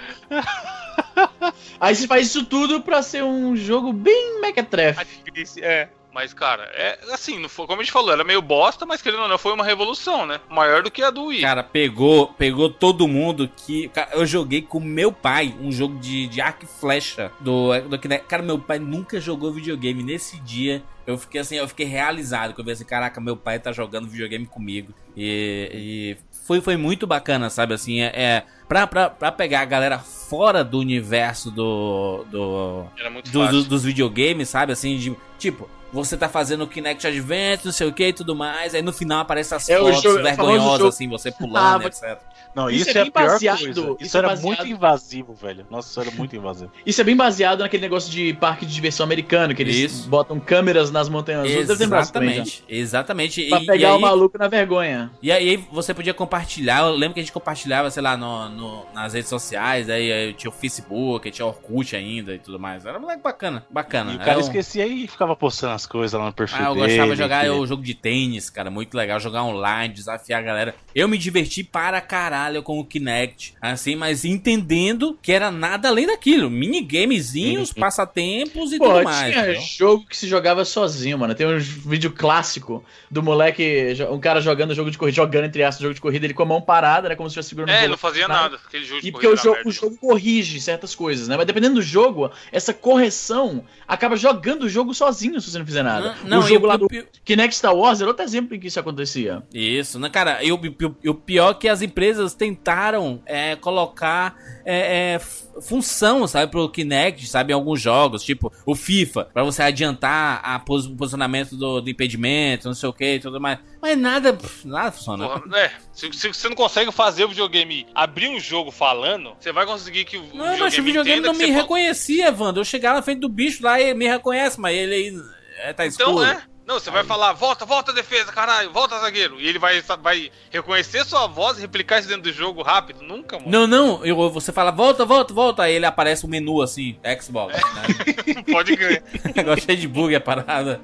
Aí você faz isso tudo pra ser um jogo bem mequetrefe. A é. Mas, cara, é assim, não foi, como a gente falou, era meio bosta, mas querendo ou não, foi uma revolução, né? Maior do que a do Wii. Cara, pegou, pegou todo mundo que. cara, eu joguei com meu pai um jogo de, de arco e flecha do, do. Cara, meu pai nunca jogou videogame. Nesse dia, eu fiquei assim, eu fiquei realizado. Que eu vi assim, caraca, meu pai tá jogando videogame comigo. E, e foi, foi muito bacana, sabe? Assim, é. é pra, pra, pra pegar a galera fora do universo do. do Era muito do- do- dos videogames, sabe? Assim, de tipo, você tá fazendo o Kinect Advance, não sei o que e tudo mais, aí no final aparecem as É o fotos jogo- é o vergonhosas, assim, você pulando, Ah, etc. Não, Isso isso, é é, bem a pior baseado- coisa. Isso, isso é era baseado- muito invasivo, velho. Nossa, isso era muito invasivo. Isso é bem baseado naquele negócio de parque de diversão americano, que eles Isso. botam câmeras nas montanhas lembrar também, já. Exatamente, exatamente. Pra E, pegar e, o aí, maluco na vergonha. e aí você podia compartilhar, eu lembro que a gente compartilhava, sei lá, no, no- nas redes sociais, aí, aí tinha o Facebook, tinha o Orkut ainda e tudo mais. Era um moleque bacana, bacana. E o cara um- esquecia e ficava postando as coisas lá no perfil Ah, eu dele. gostava de jogar que- o jogo de tênis, cara, muito legal, jogar online, desafiar a galera. Eu me diverti para caralho com o Kinect, assim, mas entendendo que era nada além daquilo, minigamezinhos, passatempos e Pô, tudo mais. tinha jogo que se jogava sozinho, mano. Tem um vídeo clássico do moleque, um cara jogando jogo de corrida, jogando entre aspas jogo de corrida, ele com a mão parada, né? Como se estivesse segurando o É, volante. não fazia nada. Aquele jogo de E porque o jogo, era o jogo corrige certas coisas, né? Mas dependendo do jogo, essa correção acaba jogando o jogo sozinho se você não fizer nada. Não, o não, jogo e lá o- do e o- Kinect Star Wars era outro exemplo em que isso acontecia. Isso, né, cara? E o, o pior é que as empresas tentaram é, colocar é, é, função, sabe, pro Kinect, sabe, em alguns jogos, tipo o FIFA, pra você adiantar a pos- o posicionamento do, do impedimento, não sei o que e tudo mais. Mas nada, pff, nada funciona. Porra, é, se, se você não consegue fazer o videogame abrir um jogo falando, você vai conseguir que o Não, mas o videogame não me reconhecia, Wanda. Eu chegava na frente do bicho lá e ele me reconhece, mas ele aí é, tá escuro. Então, é. Não, você vai falar, volta, volta defesa, caralho, volta zagueiro. E ele vai, vai reconhecer sua voz e replicar isso dentro do jogo rápido. Nunca, mano. Não, não, eu, você fala, volta, volta, volta, aí ele aparece o menu assim, Xbox, né? Não pode ganhar. Negócio cheio de bug a parada.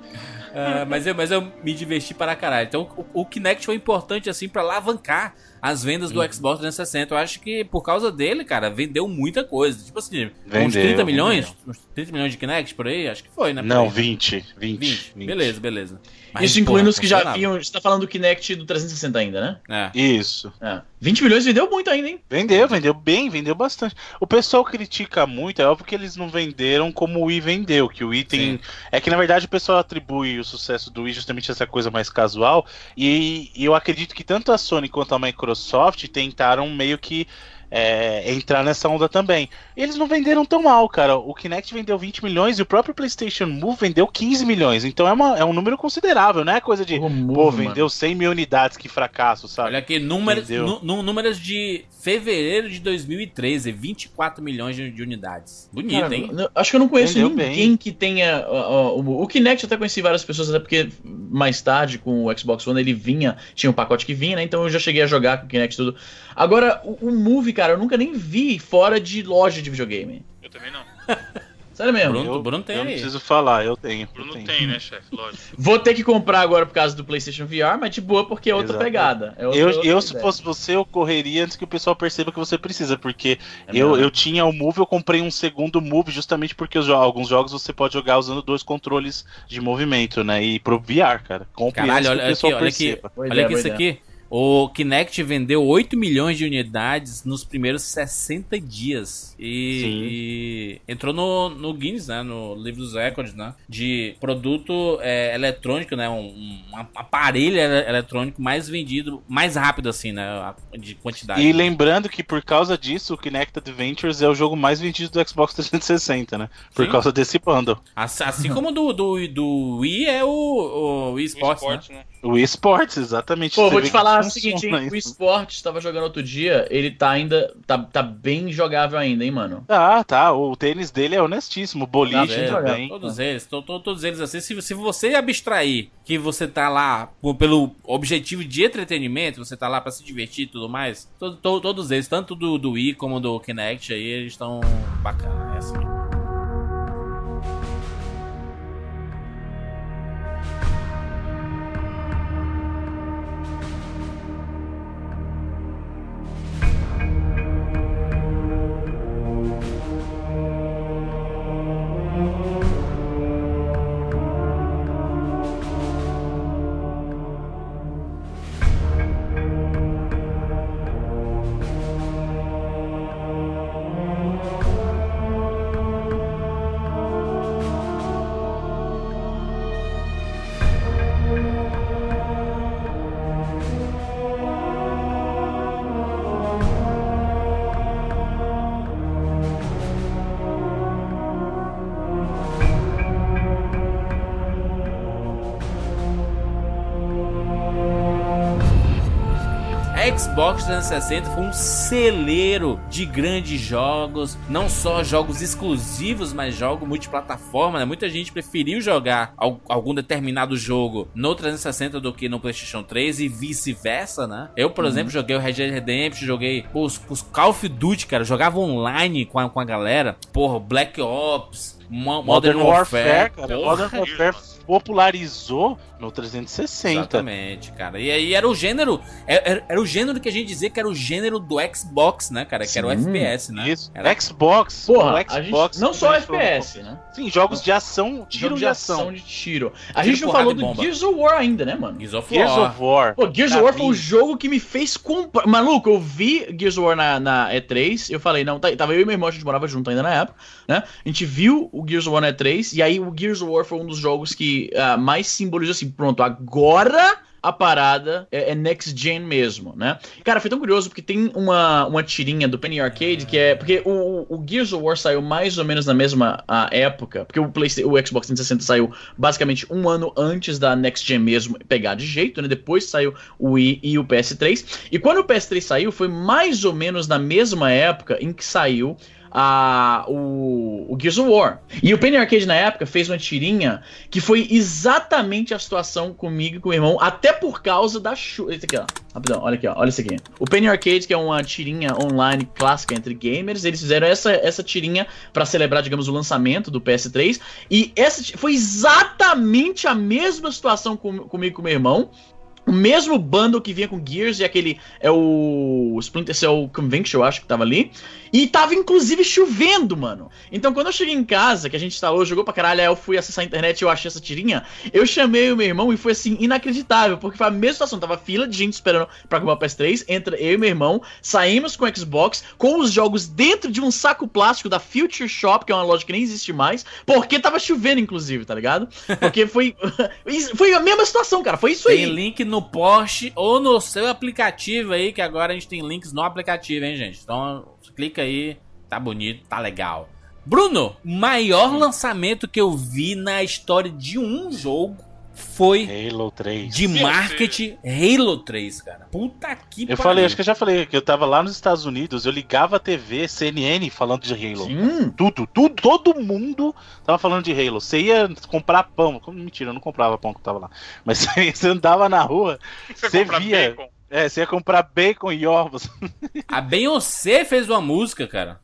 Ah, mas, eu, mas eu me diverti para caralho. Então o, o Kinect foi importante assim para alavancar as vendas do Xbox 360. Eu acho que por causa dele, cara, vendeu muita coisa. Tipo assim, uns Vendeu, 30 milhões? Uns 30 milhões de Kinect por aí? Acho que foi, né? Não, aí. 20, 20. 20. 20. Beleza, beleza. Mas, isso incluindo os que já vinham. Você tá falando do Kinect do 360 ainda, né? É. Isso. É. 20 milhões vendeu muito ainda, hein? Vendeu, vendeu bem, vendeu bastante. O pessoal critica muito, é óbvio que eles não venderam como o Wii vendeu, que o Wii tem... Sim. É que na verdade o pessoal atribui o sucesso do Wii justamente essa coisa mais casual. E, e eu acredito que tanto a Sony quanto a Microsoft tentaram meio que é, entrar nessa onda também. Eles não venderam tão mal, cara. O Kinect vendeu 20 milhões e o próprio PlayStation Move vendeu 15 milhões. Então é, uma, é um número considerável, não é coisa de, O Move, pô, mano. vendeu 100 mil unidades, que fracasso, sabe? Olha aqui, números, números de fevereiro de 2013, 24 milhões de, de unidades. Bonito, Cara, hein? acho que eu não conheço Vendeu ninguém bem. que tenha. ó, ó, o, o Kinect eu até conheci várias pessoas, até porque mais tarde com o Xbox One ele vinha, tinha um pacote que vinha, né? Então eu já cheguei a jogar com o Kinect e tudo. Agora, o, o Move, cara, eu nunca nem vi fora de loja de videogame. Eu também não. Sério mesmo. Bruno, eu, Bruno tem eu não preciso falar, eu tenho. eu Bruno tenho. tem, né, chefe? Lógico. Vou ter que comprar agora por causa do PlayStation VR, mas de boa porque é outra Exato. pegada. É outra- Eu, outra eu, se fosse você, eu correria antes que o pessoal perceba que você precisa, porque É eu, mesmo. eu tinha o Move, eu comprei um segundo Move justamente porque os alguns jogos você pode jogar usando dois controles de movimento, né? E pro VR, cara. Compre Caralho, antes que olha aqui, olha aqui. Boa Olha aqui isso ideia. aqui. O Kinect vendeu 8 milhões de unidades nos primeiros 60 dias. E, e entrou no, no Guinness, né? No livro dos recordes, né? De produto é, eletrônico, né? Um, um aparelho ele- eletrônico mais vendido, mais rápido, assim, né? De quantidade. E lembrando que por causa disso, o Kinect Adventures é o jogo mais vendido do Xbox 360, né? Por Sim. causa desse bundle. Assim, assim como do, do, do Wii é o, o Wii O Sports, né? esporte, né? O eSports, exatamente. Pô, vou te falar o seguinte, hein? O isso. esporte tava jogando outro dia, ele tá ainda. Tá, tá bem jogável ainda, hein, mano? Tá, tá. O tênis dele é honestíssimo. O Tá boliche bem, também. Todos eles, to- to- todos eles assim. Se, se você abstrair que você tá lá por- pelo objetivo de entretenimento, você tá lá pra se divertir e tudo mais, to- to- todos eles, tanto do, do Wii como do Kinect aí, eles estão bacana, é assim. Xbox 360 foi um celeiro de grandes jogos, não só jogos exclusivos, mas jogos multiplataforma. Né? Muita gente preferiu jogar al- algum determinado jogo no 360 do que no PlayStation 3 e vice-versa, né? Eu, por exemplo, joguei o Red Dead Redemption, joguei os, os Call of Duty, cara, jogava online com a, com a galera. Porra, Black Ops, Mo- Modern, Warfare, cara. Porra, Modern Warfare popularizou no 360. Exatamente, cara. E aí era o gênero. Era, era- era o gênero que a gente dizia que era o gênero do Xbox, né, cara? Que era o Sim, FPS, né? Isso. Era- Xbox. Porra, o a gente, Xbox não só FPS, né? Sim, jogos de ação, tiro Jogo de ação. de tiro. A Tiro, gente não falou do. Gears of War ainda, né, mano? Gears of Gears War. of War. Pô, Gears of War foi o jogo que me fez comprar. Maluco, eu vi Gears of War na, na E3, eu falei, não, tá, tava eu e meu irmão, a gente morava junto ainda na época, né? A gente viu o Gears of War na E3, e aí o Gears of War foi um dos jogos que ah, mais simbolizou assim, pronto, agora a parada é, é next gen mesmo, né? Cara, foi tão curioso porque tem uma, uma tirinha do Penny Arcade que é. Porque o, o Gears of War saiu mais ou menos na mesma ah, época, porque o, PlayStation, o Xbox 360 saiu basicamente um ano antes da next gen mesmo pegar de jeito, né? Depois saiu o Wii e o PS3. E quando o PS3 saiu, foi mais ou menos na mesma época em que saiu a, o, o Gears of War. E o Penny Arcade na época fez uma tirinha que foi exatamente a situação comigo e com o irmão, até por causa da chuva. Aqui, ó. Rapidão, olha aqui, ó. Olha isso aqui. O Penny Arcade, que é uma tirinha online clássica entre gamers, eles fizeram essa, essa tirinha pra celebrar, digamos, o lançamento do PS3. E essa foi exatamente a mesma situação com, comigo e com o meu irmão. O mesmo bundle que vinha com Gears e aquele é o Splinter Cell Convention, eu acho que tava ali. E tava inclusive chovendo, mano. Então quando eu cheguei em casa, que a gente instalou, jogou pra caralho, aí eu fui acessar a internet e eu achei essa tirinha, eu chamei o meu irmão e foi assim, inacreditável, porque foi a mesma situação, tava fila de gente esperando pra comprar o PS3, entra eu e meu irmão, saímos com o Xbox, com os jogos dentro de um saco plástico da Future Shop, que é uma loja que nem existe mais, porque tava chovendo, inclusive, tá ligado? Porque foi. foi a mesma situação, cara. Foi isso Tem aí. link no post ou no seu aplicativo aí, que agora a gente tem links no aplicativo, hein, gente? Então, clica aí, tá bonito, tá legal. Bruno, maior lançamento que eu vi na história de um jogo foi Halo 3. de marketing Halo 3, cara. Puta que Eu falei, acho que eu já falei, que eu tava lá nos Estados Unidos, eu ligava a TV, CNN, falando de Halo. Sim. Tudo, tudo, todo mundo tava falando de Halo. Você ia comprar pão. como- Mentira, eu não comprava pão que eu tava lá. Mas você andava na rua, Você, Você via- bacon? é, você ia comprar bacon e ovos. A Beyoncé fez uma música, cara.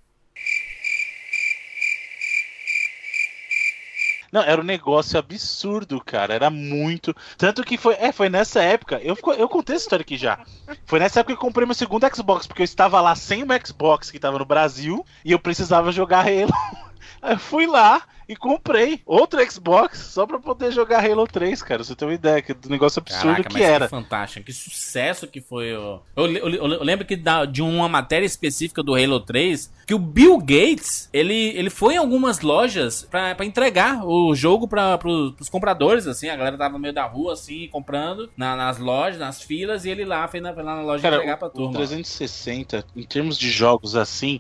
Não, era um negócio absurdo, cara. Era muito. Tanto que foi. É, foi nessa época. Eu, eu contei essa história aqui já. Foi nessa época que eu comprei meu segundo Xbox, porque eu estava lá sem o Xbox que estava no Brasil e eu precisava jogar Halo. Aí eu fui lá e comprei outro Xbox só pra poder jogar Halo 3, cara. Você tem uma ideia que- do negócio absurdo Caraca, que era. que fantástico, que sucesso que foi. o- Eu, eu le- eu lembro que da- de uma matéria específica do Halo 3, que o Bill Gates, ele, ele foi em algumas lojas pra, pra entregar o jogo pra, pros, pros compradores, assim, a galera tava no meio da rua, assim, comprando na- nas lojas, nas filas, e ele lá foi, na, foi lá na loja Cara, entregar pra o, o turma. 360, em termos de jogos assim,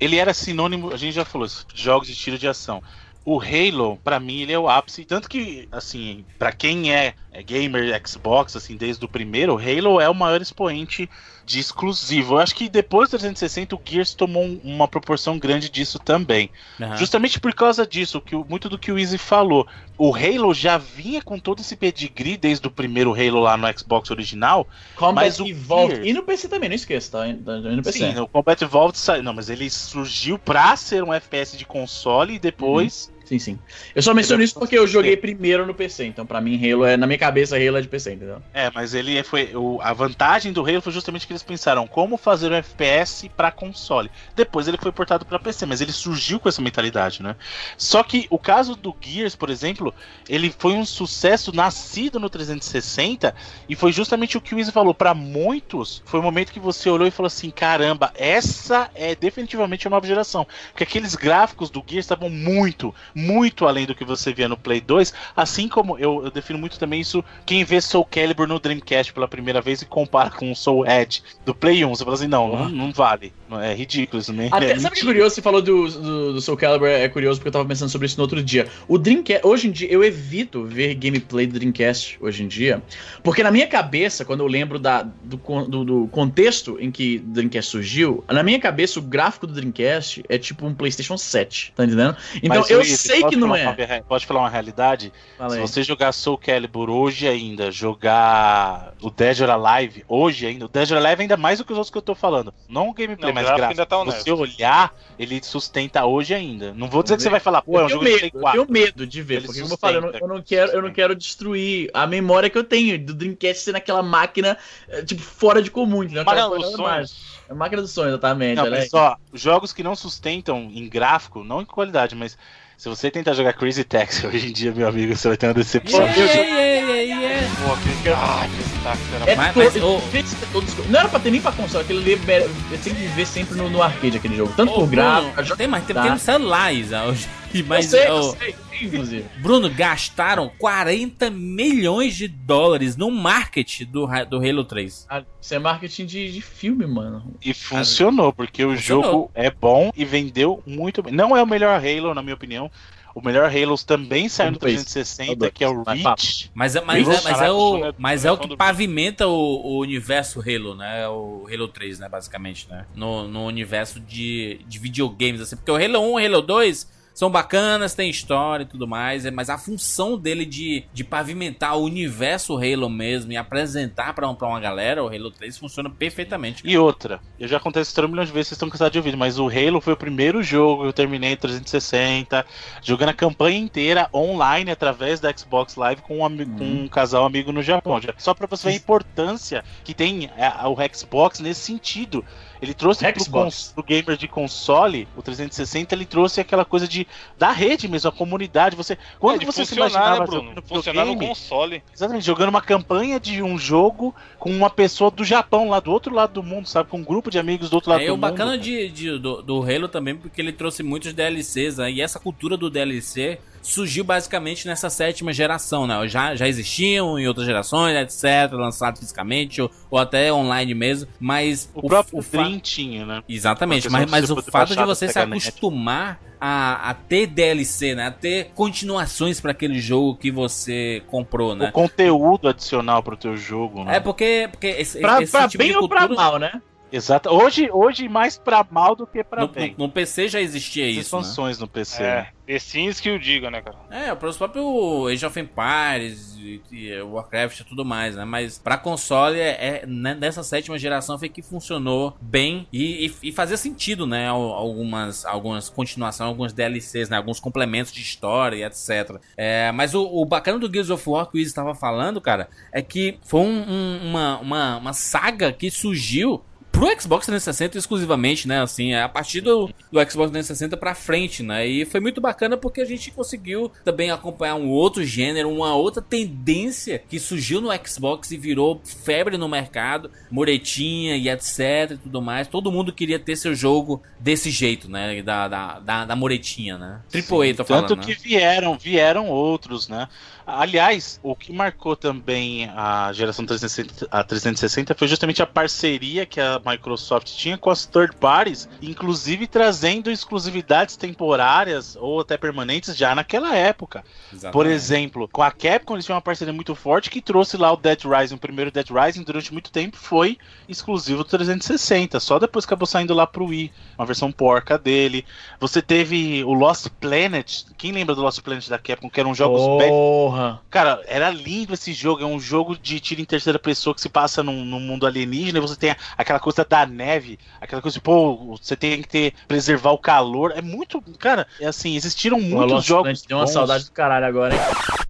ele era sinônimo, a gente já falou isso, jogos de tiro de ação. O Halo, pra mim, ele é o ápice, tanto que, assim, pra quem é, é gamer Xbox, assim, desde o primeiro, o Halo é o maior expoente de exclusivo. Eu acho que depois do 360 o Gears tomou um- uma proporção grande disso também. Aham. Justamente por causa disso, que muito do que o Easy falou. O Halo já vinha com todo esse pedigree desde o primeiro Halo lá no Xbox original, Combat Mas o Evolved. Gears- E no PC também, não esqueça, tá? No PC. Sim, o Combat Evolved saiu. Não, mas ele surgiu pra ser um FPS de console e depois. Sim, sim. Eu só menciono isso porque eu joguei primeiro no PC, então pra mim Halo é, na minha cabeça Halo é de PC, entendeu? É, mas ele foi. O, a vantagem do Halo foi justamente que eles pensaram como fazer um FPS pra console. Depois ele foi portado pra PC, mas ele surgiu com essa mentalidade, né? Só que o caso do Gears, por exemplo, ele foi um sucesso nascido no 360 e foi justamente o que o Izzy falou. Pra muitos, foi o momento que você olhou e falou assim: caramba, essa é definitivamente a nova geração. Porque aqueles gráficos do Gears estavam muito, muito além do que você via no Play 2. Assim como eu, eu defino muito também isso, quem vê Soul Calibur no Dreamcast pela primeira vez e compara com o Soul Edge do Play 1, você fala assim: não, não, não vale. Não, É ridículo isso, né? Até, é sabe o que é curioso? Você falou do, do, do Soul Calibur, é curioso porque eu tava pensando sobre isso no outro dia. O Dreamcast, hoje em dia, eu evito ver gameplay do Dreamcast hoje em dia, porque na minha cabeça, quando eu lembro da, do, do, do contexto em que o Dreamcast surgiu, na minha cabeça o gráfico do Dreamcast é tipo um PlayStation 7, tá entendendo? Então Mas, eu Luiz, sei que não é. uma- pode falar uma realidade? Fala Se aí. você jogar Soul Calibur hoje ainda, jogar o Dead or Alive hoje ainda, o Dead or Alive ainda mais do que os outros que eu tô falando. Não o gameplay, Não, mas gráfico gráfico. ainda tá você olhar, ele sustenta hoje ainda. Não vou dizer que você vai falar, pô, é um eu jogo tenho de Play medo, eu 4. tenho medo de ver, Ele porque como eu falei, eu não, sustenta. eu não quero, eu não quero destruir a memória que eu tenho do Dreamcast ser naquela máquina, eh, tipo, fora de comum, entendeu? Os sonhos. É máquina do sonho, exatamente. Não, é- mas ó, jogos que não sustentam em gráfico, não em qualidade, mas se você tentar jogar Crazy Taxi hoje em dia, meu amigo, você vai ter uma decepção. Yeah, yeah, yeah. Pô, aquele... Que saco, era É Mas- todo- mas, todos- Não era pra ter nem pra console, aquele ali é- eu tenho que ver sempre no, no arcade aquele jogo. Tanto Ô, por gráfico, a tem, mas tem, tá. tem no celular, Isa, hoje. Mas, eu sei, eu sei, inclusive. Bruno, gastaram 40 milhões de dólares no marketing do, do Halo 3. Ah, Isso é marketing de, de filme, mano. E funcionou, porque o Funcionou. jogo é bom e vendeu muito bem. Não é o melhor Halo, na minha opinião. O melhor Halo também saiu no Tudo isso. 360, que é o. Reach. Mas, é- mas, é, mas, é, Caraca, o, o é- mas é o que pavimenta o, o universo Halo, né? O Halo 3, né? Basicamente, né? No, no universo de, de videogames, assim. Porque o Halo 1 e o Halo 2 são bacanas, tem história e tudo mais, é, mas a função dele de, de pavimentar o universo Halo mesmo e apresentar pra, um, pra uma galera, o Halo 3 funciona perfeitamente. E outra, eu já contei história um milhão de vezes, vocês estão cansados de ouvir, mas o Halo foi o primeiro jogo que eu terminei em 360, jogando a campanha inteira online através da Xbox Live com um, ami- com um casal amigo no Japão. Só pra você ver a importância que tem o Xbox nesse sentido. Ele trouxe Xbox. cons- pro gamer de console, o 360, ele trouxe aquela coisa de da rede mesmo, a comunidade. Você, quando É, você se imaginava né, Bruno? jogando Funcionar no console. Exatamente, jogando uma campanha de um jogo com uma pessoa do Japão, lá do outro lado do mundo, sabe? Com um grupo de amigos do outro lado É, do o mundo. bacana de, de- do, do Halo também, porque ele trouxe muitos DLCs, né? E essa cultura do DLC surgiu basicamente nessa sétima geração, né? Já, já existiam em outras gerações, etc., lançados fisicamente ou, ou até online mesmo, mas O, próprio o fa- Dream tinha, né? Exatamente, mas, mas o fato de você se acostumar a, a ter DLC, né? A ter continuações para aquele jogo que você comprou, né? O conteúdo adicional pro teu jogo, né? É porque, porque esse, Pra, esse pra tipo bem de ou pra cultura mal, né? Exato. Hoje, hoje mais pra mal do que pra no, bem. no- no PC já existia Essas isso, né? expansões no PC. É, né? The Sims que o diga, né, cara? É, para os próprios Age of Empires e, e Warcraft e tudo mais, né? Mas pra console, é, é, né, nessa sétima geração foi que funcionou bem e, e, e fazia sentido, né? Al- Algumas, algumas continuações, alguns DLCs, né? Alguns complementos de história e etc. É, mas o, o bacana do Gears of War que o Izzy estava falando, cara, é que foi um- um- uma, uma, uma saga que surgiu pro Xbox 360 exclusivamente, né? Assim, a partir do, do Xbox 360 pra frente, né? E foi muito bacana porque a gente conseguiu também acompanhar um outro gênero, uma outra tendência que surgiu no Xbox e virou febre no mercado, muretinha e etc e tudo mais. Todo mundo queria ter seu jogo desse jeito, né? Da, da, da, da muretinha, né? Triple A, tô falando, Tanto né? que vieram, vieram outros, né? Aliás, o que marcou também a geração 360, a 360 foi justamente a parceria que a Microsoft tinha com as third parties, inclusive trazendo exclusividades temporárias ou até permanentes já naquela época. Por Exatamente. exemplo, com a Capcom eles tinham uma parceria muito forte que trouxe lá o Dead Rising, o primeiro Dead Rising durante muito tempo foi exclusivo do 360, só depois acabou saindo lá pro Wii, uma versão porca dele. Você teve o Lost Planet, quem lembra do Lost Planet da Capcom, que eram jogos bad- Porra. Cara, era lindo esse jogo. É um jogo de tiro em terceira pessoa que se passa num, num mundo alienígena. E você tem aquela coisa da neve, aquela coisa de, pô, você tem que ter, preservar o calor. É muito. Cara, é assim, existiram Pô, muitos jogos. Deu uma bons. saudade do caralho agora, hein?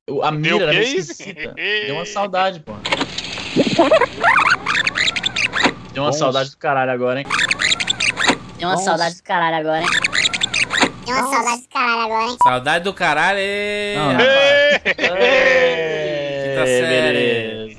O- A mira era meio esquisita. Deu uma saudade, pô. Deu uma Bons. saudade do caralho agora, hein? Tem uma Nossa. saudade do caralho agora, hein? Tem uma saudade do caralho agora, hein? Saudade do caralho, ê, Não, rapaz. Quinta série.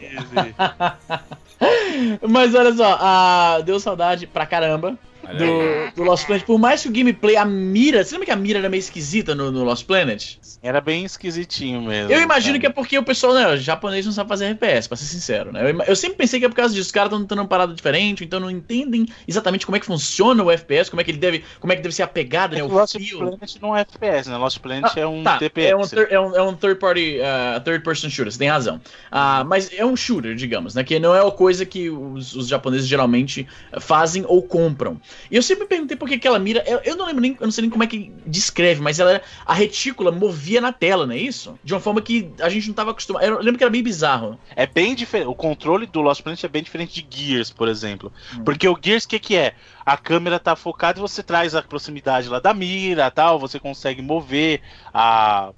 Mas olha só, ah, deu saudade pra caramba. Do, do Lost Planet. Por mais que o gameplay, a mira. Você lembra que a mira era meio esquisita no, no Lost Planet? Era bem esquisitinho mesmo. Eu imagino cara. que é porque o pessoal, né, o japonês não sabe fazer FPS, pra ser sincero, né? Eu, eu sempre pensei que é por causa disso, os caras estão tentando uma parada diferente, então não entendem exatamente como é que funciona o FPS, como é que ele deve, como é que deve ser a pegada, né, É o Lost fio. Planet não é FPS, né? Lost Planet é um Tá, TPS. é um, é um, é um third party, uh, third person shooter, você tem razão. Ah, mas é um shooter, digamos, né? Que não é a coisa que os, os japoneses geralmente fazem ou compram. E eu sempre me perguntei por que aquela mira. Eu, eu não lembro nem, eu não sei nem como é que descreve, mas ela a retícula movia na tela, não é isso? De uma forma que a gente não tava acostumado. Eu lembro que era bem bizarro. É bem diferente. O controle do Lost Planet é bem diferente de Gears, por exemplo. Hum. Porque o Gears, o que, que é? A câmera tá focada e você traz a proximidade lá da mira tal, você consegue mover a,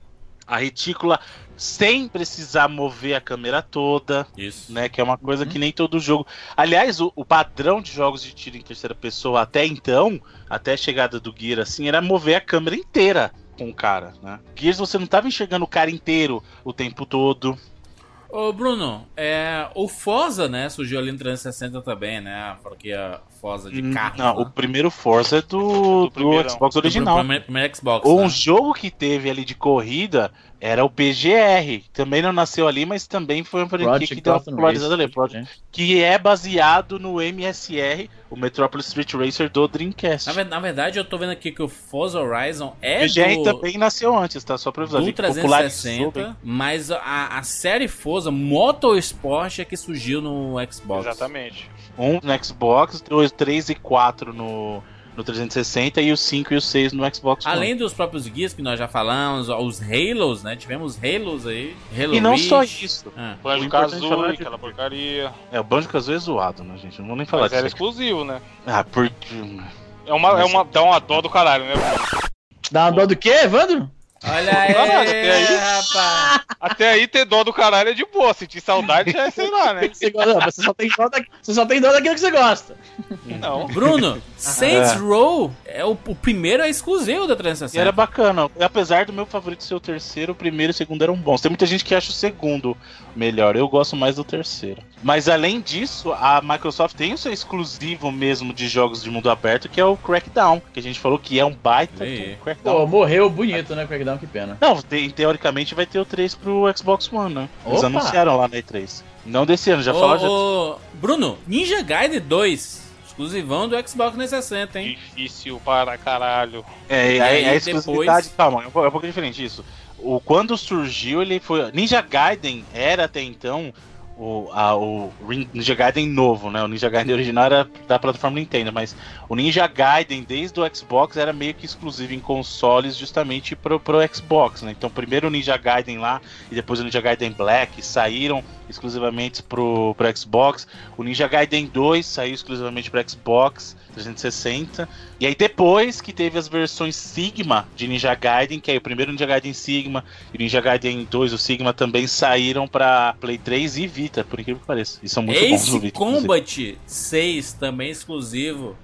a retícula sem precisar mover a câmera toda, Isso. né? Que é uma coisa Uhum. que nem todo jogo. Aliás, o, o padrão de jogos de tiro em terceira pessoa até então, até a chegada do Gear, assim, era mover a câmera inteira com o cara, né? Gears você não tava enxergando o cara inteiro o tempo todo. Ô, Bruno, é, o Forza, né, surgiu ali no 360 também, né? A franquia Forza de Hum, carro. Não, o primeiro Forza é do, do, primeirão. Xbox original. Primeiro, primeiro Xbox. Um né? jogo que teve ali de corrida era o PGR. Também não nasceu ali, mas também foi uma franquia Project que deu uma popularizada ali. Project- né? Que é baseado no MSR, o Metropolis Street Racer do Dreamcast. Na, na verdade, eu tô vendo aqui que o Forza Horizon é o PGR do, também nasceu antes, tá? Só pra avisar. do gente, popularizou 360, mas a, a série Forza Motorsport é que surgiu no Xbox. Exatamente. Um no Xbox, dois, três e quatro no, no no 360 e o 5 e o 6 no Xbox One. Além dos próprios guias que nós já falamos, os Halos, né? Tivemos Halos aí. Halo E não Reach. só isso. Ah, O Banjo é Kazooie, de- aquela porcaria. É, o Banjo Kazooie é zoado, né, gente? Não vou nem falar Mas era disso. exclusivo, né? Ah, porque... É uma, é uma, dá uma dó do caralho, né? Dá uma dó do quê, Evandro? Olha aí, Caralho, até aí. rapaz. Até aí ter dó do caralho é de boa. Sentir saudade já é, sei lá, né? Você, gosta, não, você, só tem dó da, você só tem dó daquilo que você gosta. Não. Bruno, Saints É. Row, é o, o primeiro é exclusivo da E 360. era bacana. Apesar do meu favorito ser o terceiro, o primeiro e o segundo eram bons. Tem muita gente que acha o segundo melhor. Eu gosto mais do terceiro. Mas além disso, a Microsoft tem o seu exclusivo mesmo de jogos de mundo aberto, que é o Crackdown. Que a gente falou que é um baita do Crackdown. Pô, morreu bonito, né, Crackdown, que pena. Não, tem- teoricamente vai ter o 3 pro Xbox One, né? Eles Opa! anunciaram lá na E3. Não desse ano, já Ô, falaram. Já... Bruno, Ninja Gaiden 2, exclusivão do Xbox 360, hein? Difícil para caralho. É, E a, aí a exclusividade. depois- Calma, é um pouco- é um pouco diferente isso. O, quando surgiu, ele foi. Ninja Gaiden era até então o, a- o Ninja Gaiden novo, né? O Ninja Gaiden original era da plataforma Nintendo, mas o Ninja Gaiden desde o Xbox era meio que exclusivo em consoles justamente pro, pro Xbox, né? Então primeiro o Ninja Gaiden lá e depois o Ninja Gaiden Black saíram exclusivamente pro, pro Xbox. O Ninja Gaiden 2 saiu exclusivamente pro Xbox 360. E aí depois que teve as versões Sigma de Ninja Gaiden, que aí o primeiro Ninja Gaiden Sigma e o Ninja Gaiden 2, o Sigma também saíram pra Play 3 e Vita, por incrível que pareça. E são muito bons no Ace Vita. inclusive. Combat 6, também exclusivo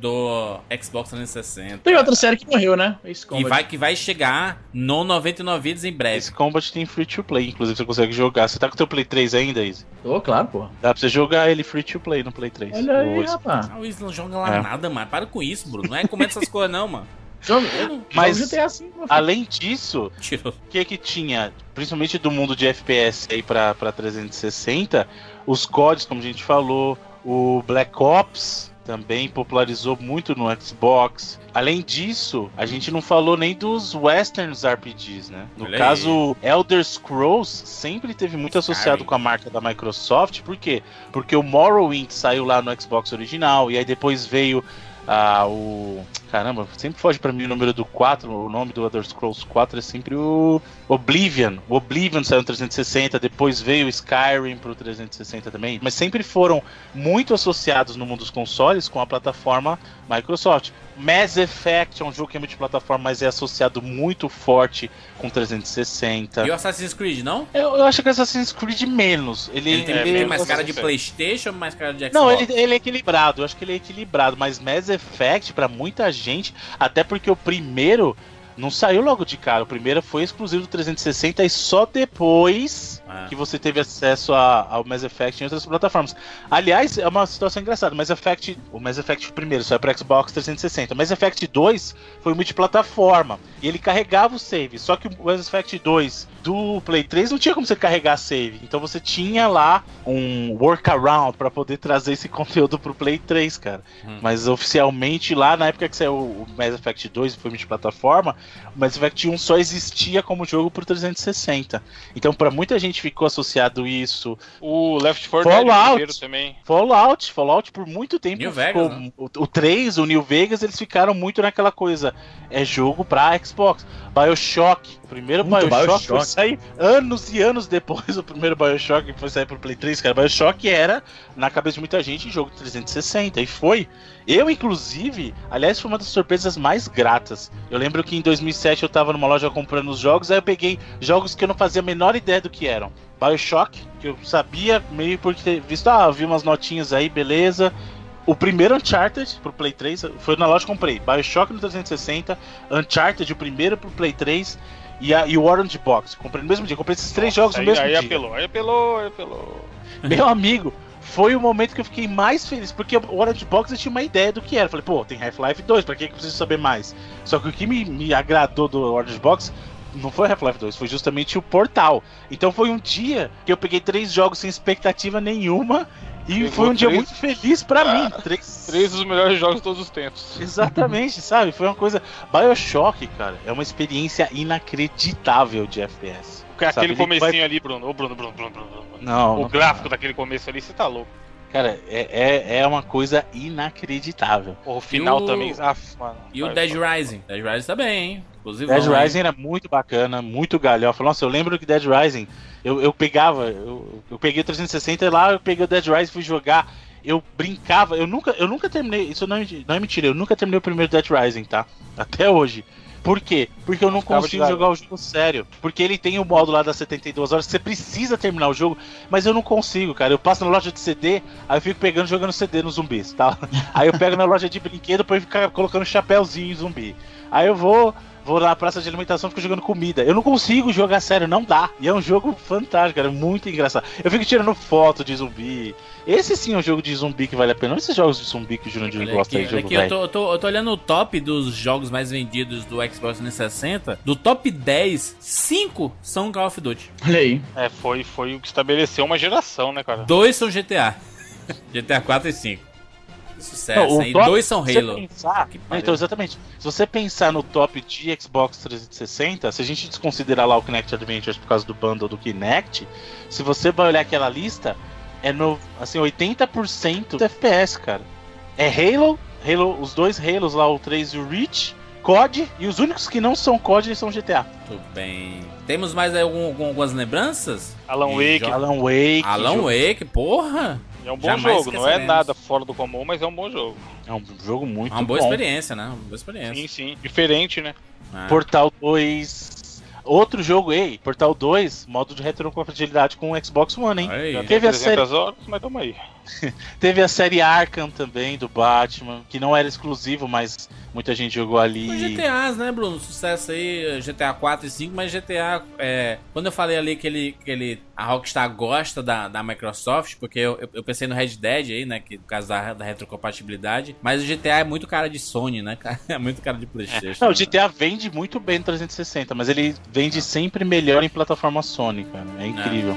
do Xbox 360. Tem outra série que morreu, né? Ace Que Combat. vai, que vai chegar no 99 vidas em breve. Esse Combat tem free to play, inclusive você consegue jogar. Você tá com o teu Play 3 ainda, Izzy? Tô, claro, pô. Dá pra você jogar ele free to play no Play 3. Olha aí, O Ace- rapaz. Ah, o Wiz não joga lá É. nada, mano. Para com isso, Bruno. Não é comendo essas coisas, não, mano. Joga, Mas- meu filho. Além disso, o que que tinha, principalmente do mundo de FPS aí pra, pra 360, os CODs, como a gente falou, o Black Ops também popularizou muito no Xbox. Além disso, a gente não falou nem dos westerns RPGs, né? No Olha aí. caso, Elder Scrolls sempre teve muito associado com a marca da Microsoft, por quê? Porque o Morrowind saiu lá no Xbox original, e aí depois veio ah, o. Caramba, sempre foge pra mim o número do 4, o nome do Elder Scrolls 4 é sempre o Oblivion. O Oblivion saiu no 360, depois veio o Skyrim pro 360 também, mas sempre foram muito associados no mundo dos consoles com a plataforma Microsoft. Mass Effect é um jogo que é multiplataforma, mas é associado muito forte com 360. E o Assassin's Creed, não? Eu, eu acho que Assassin's Creed menos. Ele, Ele tem, é, tem mais cara de Playstation ou mais cara de Xbox? Não, ele, ele é equilibrado. Eu acho que ele é equilibrado. Mas Mass Effect, pra muita gente, até porque o primeiro não saiu logo de cara. O primeiro foi exclusivo do 360 e só depois Ah. que você teve acesso a- ao Mass Effect em outras plataformas. Aliás, é uma situação engraçada. Mass Effect, o Mass Effect primeiro saiu para Xbox 360. Mass Effect 2 foi multiplataforma e ele carregava o save. Só que o Mass Effect 2 do Play 3 não tinha como você carregar save. Então você tinha lá um workaround para poder trazer esse conteúdo pro Play 3, cara. Hum. Mas oficialmente lá na época que saiu o Mass Effect 2 e foi multiplataforma, o Mass Effect 1 só existia como jogo pro 360. Então pra muita gente ficou associado isso. O Left 4 Dead Fallout. também. Fallout, Fallout por muito tempo New ficou Vegas, né? o, o 3, o New Vegas, eles ficaram muito naquela coisa, é jogo pra Xbox. BioShock, primeiro Muito BioShock, foi BioShock. sair anos e anos depois, o primeiro BioShock foi sair pro Play 3, cara. BioShock era, na cabeça de muita gente, jogo de 360, e foi. Eu, inclusive, aliás, foi uma das surpresas mais gratas. Eu lembro que em 2007 eu tava numa loja comprando os jogos, aí eu peguei jogos que eu não fazia a menor ideia do que eram. Bioshock, que eu sabia meio por ter visto, ah, vi umas notinhas aí, beleza. O primeiro Uncharted pro Play 3, foi na loja que comprei. Bioshock no 360, Uncharted, o primeiro pro Play 3 e, a, e o Orange Box. Comprei no mesmo dia, comprei esses três jogos no aí, mesmo aí dia. apelou, aí apelou, aí apelou. Meu amigo, foi o momento que eu fiquei mais feliz, porque o Orange Box eu tinha uma ideia do que era. Falei, pô, tem Half-Life 2, pra que que eu preciso saber mais? Só que o que me, me agradou do Orange Box não foi Half-Life 2, foi justamente o Portal. Então foi um dia que eu peguei três jogos sem expectativa nenhuma e Pegou foi um dia três? muito feliz pra mim. Três... Três dos melhores jogos de todos os tempos. Exatamente, sabe? Foi uma coisa. Bioshock, cara, é uma experiência inacreditável de FPS. Aquele Sabe, comecinho vai- ali, Bruno. Ô, Bruno, Bruno, Bruno, Bruno, Bruno. Não, O não- gráfico daquele começo ali, você tá louco. Cara, é, é, é uma coisa inacreditável. O final E o- também. Ah, mano. E o Dead. Rising. Dead Rising tá bem, hein? Inclusive. Dead Rising era muito bacana, muito galhofa. Nossa, eu lembro que Dead Rising, eu, eu pegava, eu, eu peguei o 360 e lá eu peguei o Dead Rising e fui jogar. Eu brincava, eu nunca, eu nunca terminei, isso não é, não é mentira, eu nunca terminei o primeiro Dead Rising, tá? Até hoje. Por quê? Porque eu não Ficava consigo jogar o jogo sério. Porque ele tem o modo lá das 72 horas que você precisa terminar o jogo, mas eu não consigo, cara. Eu passo na loja de CD, aí eu fico pegando e jogando CD nos zumbis, tá? Aí eu pego na loja de brinquedo pra ficar colocando chapéuzinho em zumbi. Aí eu vou, vou na praça de alimentação e fico jogando comida. Eu não consigo jogar sério, não dá. E é um jogo fantástico, cara, muito engraçado. Eu fico tirando foto de zumbi. Esse sim é um jogo de zumbi que vale a pena. Não esses jogos de zumbi que o Jurandir Olha gosta aqui, aí jogo aqui, eu, tô, eu, tô, eu tô olhando o top dos jogos mais vendidos do Xbox 360. Do top 10, 5 são Call of Duty. Olha aí. É, foi, foi o que estabeleceu uma geração, né, cara? Dois são GTA. GTA 4 e 5. Sucesso, Não, top- Dois são Halo. pensar- Não, então, exatamente. Se você pensar no top de Xbox 360, se a gente desconsiderar lá o Kinect Adventures por causa do bundle do Kinect, se você vai olhar aquela lista, é no assim 80% do FPS, cara. É Halo, Halo, os dois Halos lá, o 3 e o Reach, COD, e os únicos que não são COD são GTA. Muito bem. Temos mais algum- algum- algumas lembranças? Alan E Wake Alan Wake. Alan jogo- Wake, porra! É um bom Jamais jogo, não é nada fora do comum, mas é um bom jogo. É um jogo muito uma boa bom. experiência, né? Uma boa experiência. Sim, sim. Diferente, né? Ah. Portal 2. Outro jogo, ei, Portal 2, modo de retrocompatibilidade com o Xbox One, hein? Aí. Já Teve a série 300 horas, mas tamo aí. Teve a série Arkham também, do Batman, que não era exclusivo, mas muita gente jogou Os ali. GTAs, né, Bruno? Sucesso aí, GTA 4 e 5, mas GTA. É, quando eu falei ali que ele, que ele. A Rockstar gosta da, da Microsoft, porque eu, eu, eu pensei no Red Dead aí, né? Que, por causa da, da retrocompatibilidade. Mas o GTA é muito cara de Sony, né, cara? É muito cara de Playstation. Não, o né? GTA vende muito bem no 360, mas ele vende sempre melhor em plataforma Sony, cara. É incrível.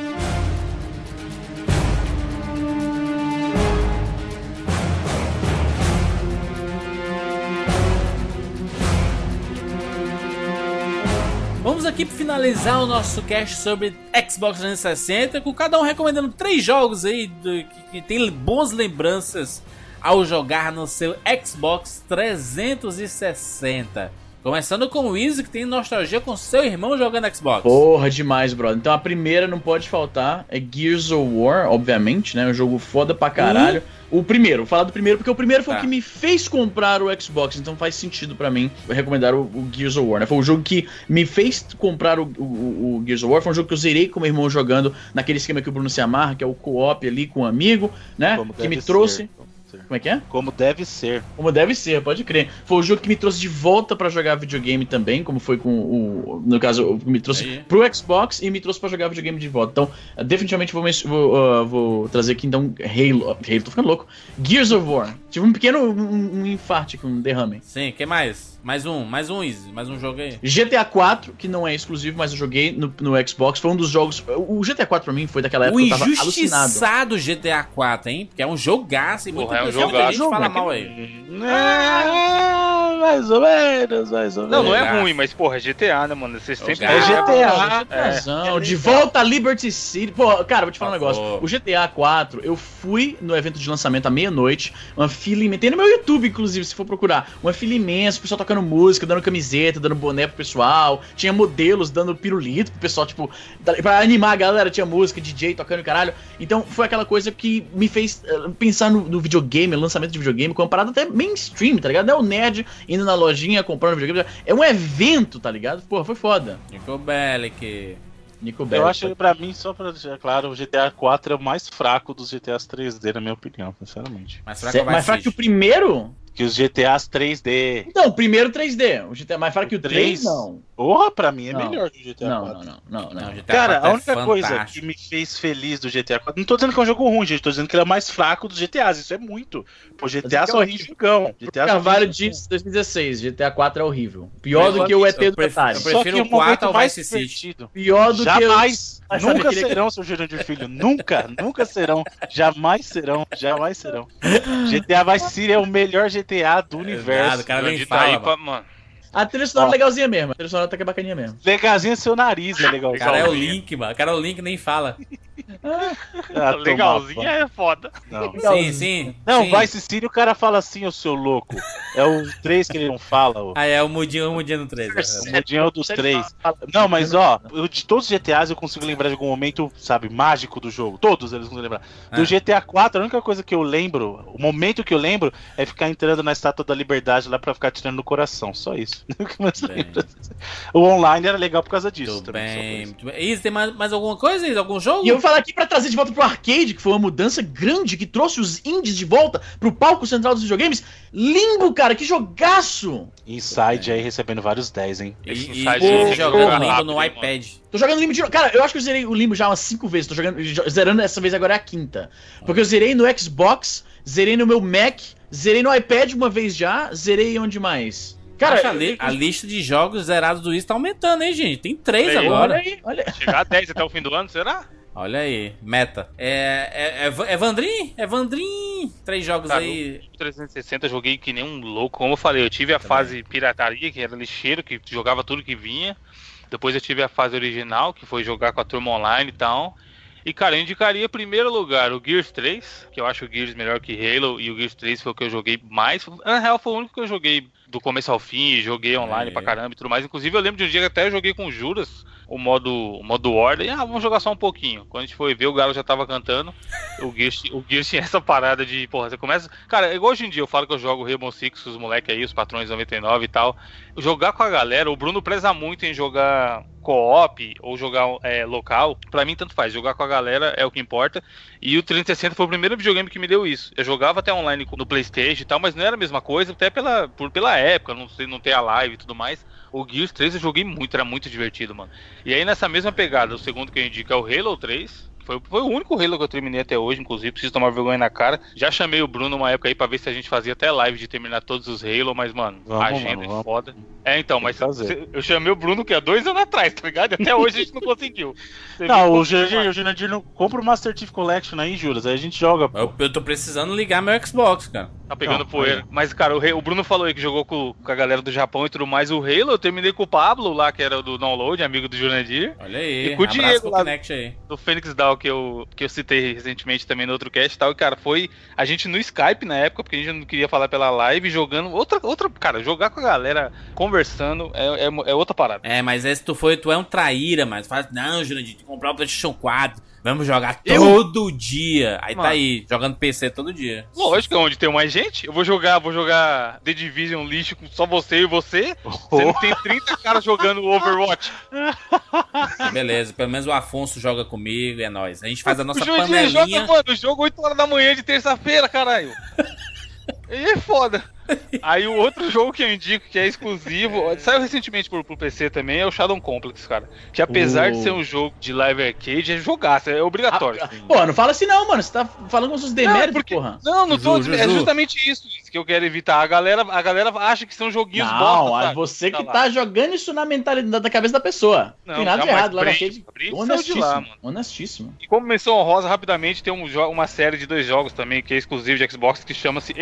Vamos aqui finalizar o nosso cast sobre Xbox 360, com cada um recomendando três jogos aí do- que, que tem boas lembranças ao jogar no seu Xbox 360. Começando com o Easy, que tem nostalgia com seu irmão jogando Xbox. Porra, demais, brother. Então a primeira não pode faltar é Gears of War, obviamente, né? Um jogo foda pra caralho. O primeiro, vou falar do primeiro, porque o primeiro foi Tá. o que me fez comprar o Xbox, então faz sentido pra mim recomendar o, o Gears of War, né? Foi o jogo que me fez comprar o, o- o Gears of War, foi um jogo que eu zerei com meu irmão jogando naquele esquema que o Bruno se amarra, que é o co-op ali com um amigo, né? Como que me trouxe. ser, como deve ser. Como é que é? Como deve ser. Como deve ser, pode crer. Foi o jogo que me trouxe de volta pra jogar videogame também, como foi com o. No caso, o- me trouxe Aí. pro Xbox e me trouxe pra jogar videogame de volta. Então, definitivamente vou, vou, ah, vou trazer aqui então Halo. Halo, tô ficando louco. Gears of War. Tive um pequeno um, um infarte com um derrame. Sim, que mais? Mais um, mais um Easy, mais um jogo aí. GTA 4, que não é exclusivo, mas eu joguei no, no Xbox, foi um dos jogos. O GTA 4 pra mim foi daquela época O que eu tava alucinado. injustiçado GTA 4, hein? Porque é um jogaço e muita, é um muita gente fala Jogo, mal aí. É, mais ou menos, mais ou menos. Não, não é ruim, mas, porra, é GTA, né, mano? Você sempre É GTA. GTAzão, É. de volta a Liberty City. Pô, cara, vou te falar um Por negócio. O GTA 4, eu fui no evento de lançamento à meia-noite, uma fila imensa. Tem no meu YouTube, inclusive, se for procurar. Uma fila imensa, o pessoal tocando música, dando camiseta, dando boné pro pessoal. Tinha modelos dando pirulito pro pessoal, tipo, pra animar a galera, tinha música, DJ tocando e caralho. Então foi aquela coisa que me fez eh, pensar no, no videogame, lançamento de videogame, com uma parada até mainstream, tá ligado? Não é o nerd indo na lojinha comprando videogame. É um evento, tá ligado? Porra, foi foda. Nico Bellic. Nico Eu Bellic, acho que pra mim, só pra deixar claro, o GTA 4 é o mais fraco dos GTAs 3D, na minha opinião, sinceramente. Mais fraco Cê- mais fraco que o primeiro? Que os GTAs 3D. Então, o primeiro 3D. O GTA mais fraco que o 3, Três? não. Porra, pra mim é Não. melhor que o GTA Não, 4. não, não, não, não. Não, Cara, 4 a é única coisa fantástico. que me fez feliz do GTA 4. Não tô dizendo que é um jogo ruim, gente. Tô dizendo que ele é o mais fraco dos GTAs. Isso é muito. Pô, GTA só é ri jogão. GTA Carvalho disse 2016, GTA 4 é horrível. Pior Eu do que o ET do Atari. eu Só prefiro que o o momento 4 ao mais Vice City. Pior do Jamais, Mas sabe nunca serão, seu Jurandir Filho. Nunca, nunca serão. Jamais serão, jamais serão. GTA Vice City é o melhor GTA do universo. Nada, o cara nem Jurandir tá fala. aí mano. pra, mano. A trilha sonora é legalzinha mesmo. A trilha sonora tá que é bacaninha mesmo. Legalzinho é seu nariz, é legal. O cara é o Link, mano. O cara é o Link nem fala. Ah, Legalzinho toma, é foda. Não, Sim, sim. não sim. Vice City o cara fala assim, ô seu louco. É o 3 que ele não fala, ô. Ah, é o mudinho, o mudinho no 3. O mudinho é o dos três. Não, mas ó, eu- de todos os GTAs eu consigo lembrar de algum momento, sabe, mágico do jogo. Todos eles consigo lembrar. Do Ah. GTA 4, a única coisa que eu lembro, o momento que eu lembro é ficar entrando na Estátua da Liberdade lá pra ficar tirando no coração. Só isso. O online era legal por causa disso. Por bem, isso. muito bem. Isa, tem mais, mais alguma coisa, Isa? Algum jogo? E eu vou falar aqui pra trazer de volta pro arcade, que foi uma mudança grande que trouxe os indies de volta pro palco central dos videogames. Limbo, cara, que jogaço! Inside aí recebendo vários 10, hein? E, e, e jogando rápido, Limbo no mano. iPad. Tô jogando Limbo de novo. Cara, eu acho que eu zerei o Limbo já umas 5 vezes. Tô jogando, jo- zerando essa vez agora é a quinta. Porque eu zerei no Xbox, zerei no meu Mac, zerei no iPad uma vez já, zerei onde mais? Cara, a, li- a lista de jogos zerados do Isa tá aumentando, hein, gente? Tem três Olha aí, olha agora. aí, olha. Chegar a 10 até o fim do ano, será? Olha aí, meta. É, é, é, é Vandrin? É Vandrin? Três jogos Cara, aí. 360 eu joguei que nem um louco. Como eu falei, eu tive a fase pirataria, que era lixeiro, que jogava tudo que vinha. Depois eu tive a fase original, que foi jogar com a turma online e tal. E, cara, eu indicaria em primeiro lugar o Gears 3, que eu acho o Gears melhor que Halo, e o Gears 3 foi o que eu joguei mais. Na real, foi o único que eu joguei do começo ao fim, e joguei online É. pra caramba e tudo mais. Inclusive, eu lembro de um dia que até eu joguei com o Juras, o modo, o modo Ordem. Ah, vamos jogar só um pouquinho. Quando a gente foi ver, o Galo já tava cantando. O Gears, o tinha essa parada de, porra, você começa. Cara, é igual hoje em dia, eu falo que eu jogo Rainbow Six os moleques aí, os patrões 99 e tal. Jogar com a galera, o Bruno preza muito em jogar co-op ou jogar é, local. Pra mim, tanto faz. Jogar com a galera é o que importa. E o 360 foi o primeiro videogame que me deu isso. Eu jogava até online no PlayStation e tal, mas não era a mesma coisa, até pela, por, pela época, não sei, não ter a live e tudo mais. O Gears 3 eu joguei muito, era muito divertido, mano. E aí, nessa mesma pegada, o segundo que eu indico é o Halo 3. Foi, foi o único Halo que eu terminei até hoje, inclusive, preciso tomar vergonha na cara. Já chamei o Bruno uma época aí pra ver se a gente fazia até live de terminar todos os Halo, mas, mano, Vamos, a agenda mano, é vamos. foda. É, então, Tem mas cê- eu chamei o Bruno que há dois anos atrás, tá ligado? Até hoje a gente não conseguiu. Você Não, o Jurandir, não compra o Master Chief Collection aí, Juras. Aí a gente joga. pô. Eu, eu tô precisando ligar meu Xbox, cara. Tá pegando Não, poeira. aí. Mas, cara, o, o Bruno falou aí que jogou com, com a galera do Japão e tudo mais. O Halo, eu terminei com o Pablo lá, que era do Download, amigo do Jurandir. Olha aí. E com o Diego lá. Do Phoenix Down, que eu, que eu citei recentemente também no outro cast e tal. E, cara, foi a gente no Skype na época, porque a gente não queria falar pela live, jogando. Outra, outra cara, jogar com a galera, conversando, é, é, é outra parada. É, mas esse tu foi, tu é um traíra, mas fala, não, Jurandir, comprar o PlayStation 4. Vamos jogar Eu? todo dia. Aí Mano. tá aí, jogando PC todo dia. Lógico, é onde tem mais gente. Eu vou jogar, vou jogar The Division lixo com só você e você. Você não tem 30 caras jogando Overwatch. Beleza, pelo menos o Afonso joga comigo, é nóis. A gente faz a nossa o panelinha. joga, mano, o jogo 8 horas da manhã de terça-feira, caralho. Aí é foda. Aí o outro jogo que eu indico que é exclusivo, saiu recentemente pro, pro PC também, é o Shadow Complex, cara. Que apesar de Uh. ser um jogo de live arcade, é jogaço, é obrigatório. Ah, pô, não fala assim não, mano. Você tá falando com os deméritos, porque- porra. Não, não tô. Juju, é justamente isso que eu quero evitar. A galera, a galera acha que são joguinhos Não, bosta, é você que Tá lá. tá jogando isso na mentalidade da cabeça da pessoa. Não, tem nada de errado Brinde- arcade. De Honestíssimo. lá, mano. honestíssimo. E como menção honrosa, rapidamente, tem um uma série de dois jogos também, que é exclusivo de Xbox, que chama-se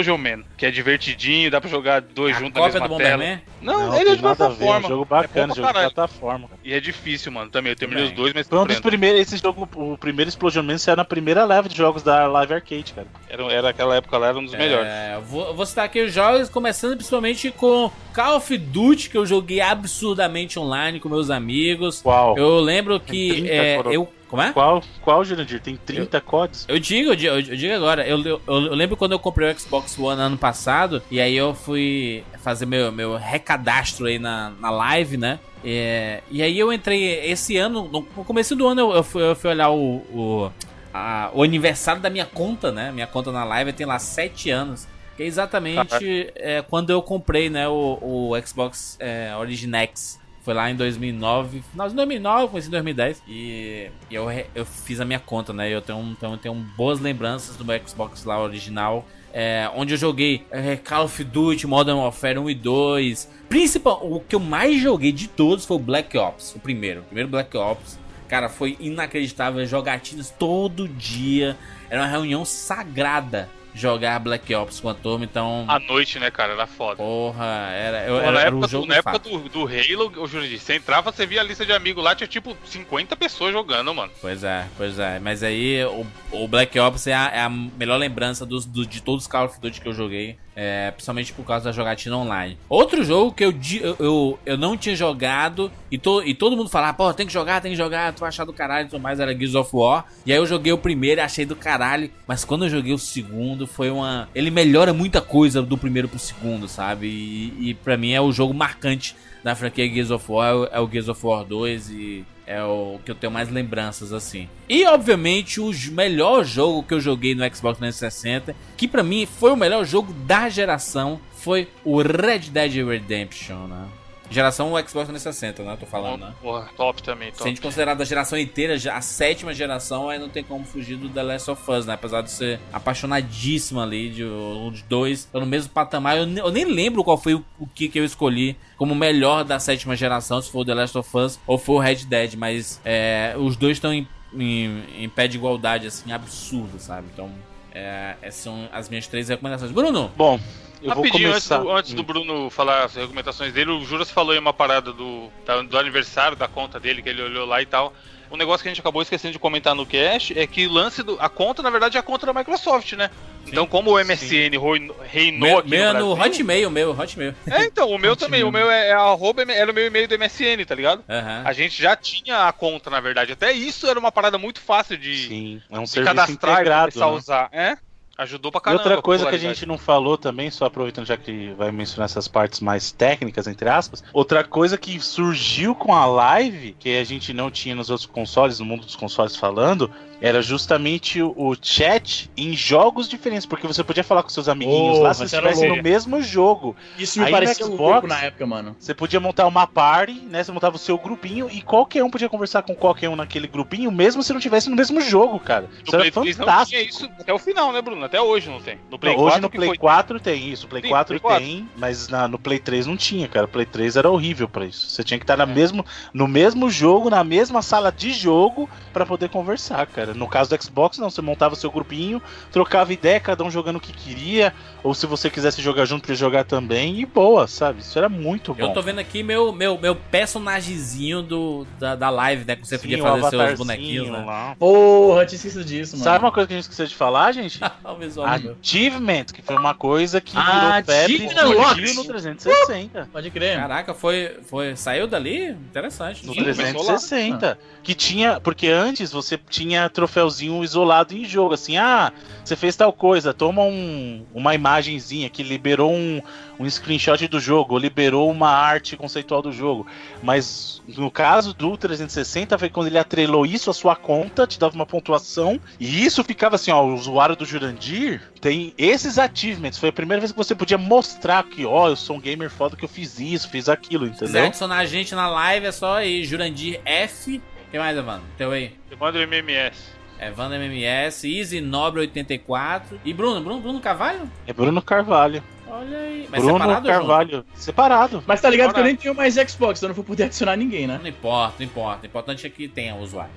Explosion Man, que é divertidinho, dá pra jogar dois A juntos na mesma do tela. Bomberman? Não, Não, ele é de nada a ver, é plataforma. um jogo bacana, É jogo de plataforma. E é difícil, mano, também. Eu terminei Bem. os dois, mas Foi um dos primeiros, esse jogo, o primeiro Explosion Man saiu na primeira leva de jogos da Live Arcade, cara. era, era aquela época lá, era um dos melhores. É, vou, vou citar aqui os jogos, começando principalmente com Call of Duty, que eu joguei absurdamente online com meus amigos. Qual? Eu lembro que 30 é, eu. Como é? Qual, qual, Jurandir? Tem 30 códigos? Eu digo, eu digo, eu digo agora, eu, eu, eu lembro quando eu comprei o Xbox One ano passado, e aí eu fui fazer meu, meu recadastro aí na, na live, né? É, e aí eu entrei esse ano, no, começo do ano eu, eu, fui, eu fui olhar o, o, a- o aniversário da minha conta, né? Minha conta na live tem lá 7 anos. Que é exatamente é, quando eu comprei, né, o, o Xbox é, Origin X. Foi lá em 2009, final de 2009, comecei em 2010. E, eu, eu fiz a minha conta, né? Eu tenho, então, tenho boas lembranças do meu Xbox lá original. é, onde eu joguei é, Call of Duty, Modern Warfare 1 e 2. Principal, o que eu mais joguei de todos foi o Black Ops, o primeiro. O primeiro Black Ops. Cara, foi inacreditável. Jogatinas todo dia. Era uma reunião sagrada. Jogar Black Ops com a turma, então. À noite, né, cara? Era foda. Porra, era, eu, era, na era época, jogo do, na época do, do Halo, ô Jurandir, você entrava, você via a lista de amigos lá, tinha tipo 50 pessoas jogando, mano. Pois é, pois é. Mas aí o, o Black Ops é a, é a melhor lembrança dos, do- de todos os Call of Duty que eu joguei. É, principalmente por causa da jogatina online. Outro jogo que eu, eu, eu, não tinha jogado e, to, e todo mundo falava, pô, tem que jogar, tem que jogar, tu vai achar do caralho e tudo mais, era Gears of War. E aí eu joguei o primeiro e achei do caralho. Mas quando eu joguei o segundo, foi uma. Ele melhora muita coisa do primeiro pro segundo, sabe? E, e pra mim é o jogo marcante da franquia Gears of War, é o- é o Gears of War 2 e é o que eu tenho mais lembranças assim. E obviamente o melhor jogo que eu joguei no Xbox 360, que pra mim foi o melhor jogo da geração, foi o Red Dead Redemption, né? Geração Xbox 360, né? Tô falando, né? Porra, top também, Se a top. gente considerar da geração inteira, a sétima geração, aí não tem como fugir do The Last of Us, né? Apesar de ser apaixonadíssimo ali, de os dois estão no mesmo patamar. Eu, eu nem lembro qual foi o, o que, que eu escolhi como melhor da sétima geração, se foi o The Last of Us ou foi o Red Dead, mas é, os dois estão em, em, em pé de igualdade, assim, absurdo, sabe? Então, é, essas são as minhas três recomendações. Bruno, Bom, eu vou Rapidinho, antes começar. do, antes do Hum. Bruno falar as recomendações dele, o Juras falou aí uma parada do, do aniversário da conta dele, que ele olhou lá e tal. Um negócio que a gente acabou esquecendo de comentar no cast é que o lance do. A conta, na verdade, é a conta da Microsoft, né? Então, como o MSN roi- reinou meu, aqui meu é no no Brasil, Hotmail, meu, Hotmail. É, então, o meu também. O meu é, é arroba, era o meu e-mail do MSN, tá ligado? Aham. A gente já tinha a conta, na verdade. Até isso era uma parada muito fácil de, Sim, é um de serviço cadastrar e integrado. começar a né? usar. É? Ajudou pra E caramba. outra coisa que a gente não falou também, só aproveitando já que vai mencionar essas partes mais técnicas, entre aspas, outra coisa que surgiu com a live, que a gente não tinha nos outros consoles, no mundo dos consoles falando, era justamente o, o chat em jogos diferentes, porque você podia falar com seus amiguinhos Oh, lá se estivesse no mesmo jogo. Isso me Aí no parecia Xbox- louco na época, mano. Você podia montar uma party, né? Você montava o seu grupinho e qualquer um podia conversar com qualquer um naquele grupinho, mesmo se não tivesse no mesmo jogo, cara. No Isso era Play 3 não fantástico. tinha isso até o final, né, Bruno? Até hoje não tem. No Play Não, hoje 4 no que Play foi 4 tem isso, Play Sim, 4 Play 4. tem, mas na- no Play 3 não tinha, cara. O Play 3 era horrível pra isso. Você tinha que estar na mesmo, no mesmo jogo, na mesma sala de jogo pra poder conversar, cara. No caso do Xbox, não, você montava seu grupinho, trocava ideia, cada um jogando o que queria, ou se você quisesse jogar junto, podia jogar também, e boa, sabe? Isso era muito bom. Eu tô vendo aqui meu, meu, meu personagemzinho do, da, da live, né? Que você Sim, podia fazer seus bonequinhos, né? lá. Porra, eu tinha esquecido disso, mano. Sabe uma coisa que a gente esqueceu de falar, gente? Olha o visual do meu. Achievement, que foi uma coisa que Ah, virou febre e explodiu Locks. no 360. Pode crer. Caraca, foi, foi. Saiu dali? Interessante. No Sim, começou 360. Que tinha. Porque antes você tinha troféuzinho isolado em jogo. Assim, ah, você fez tal coisa, toma um, uma imagenzinha que liberou um, um screenshot do jogo, ou liberou uma arte conceitual do jogo. Mas no caso do 360 foi quando ele atrelou isso à sua conta, te dava uma pontuação. E isso ficava assim, ó, o usuário do Jurandir tem esses achievements. Foi a primeira vez que você podia mostrar que, ó, eu sou um gamer foda que eu fiz isso, fiz aquilo, Se entendeu? adicionar a gente na live, é só aí, Jurandir F. O que mais, Evandro? Teu aí. Manda o MMS. Evandro MMS, Easy Nobre 84. E Bruno, Bruno, Bruno Carvalho? É Bruno Carvalho. Olha aí. Mas Bruno separado? Carvalho. Separado. Mas tá ligado que eu nem tenho mais Xbox, então eu não vou poder adicionar ninguém, né? Não importa, não importa. O importante é que tenha usuário.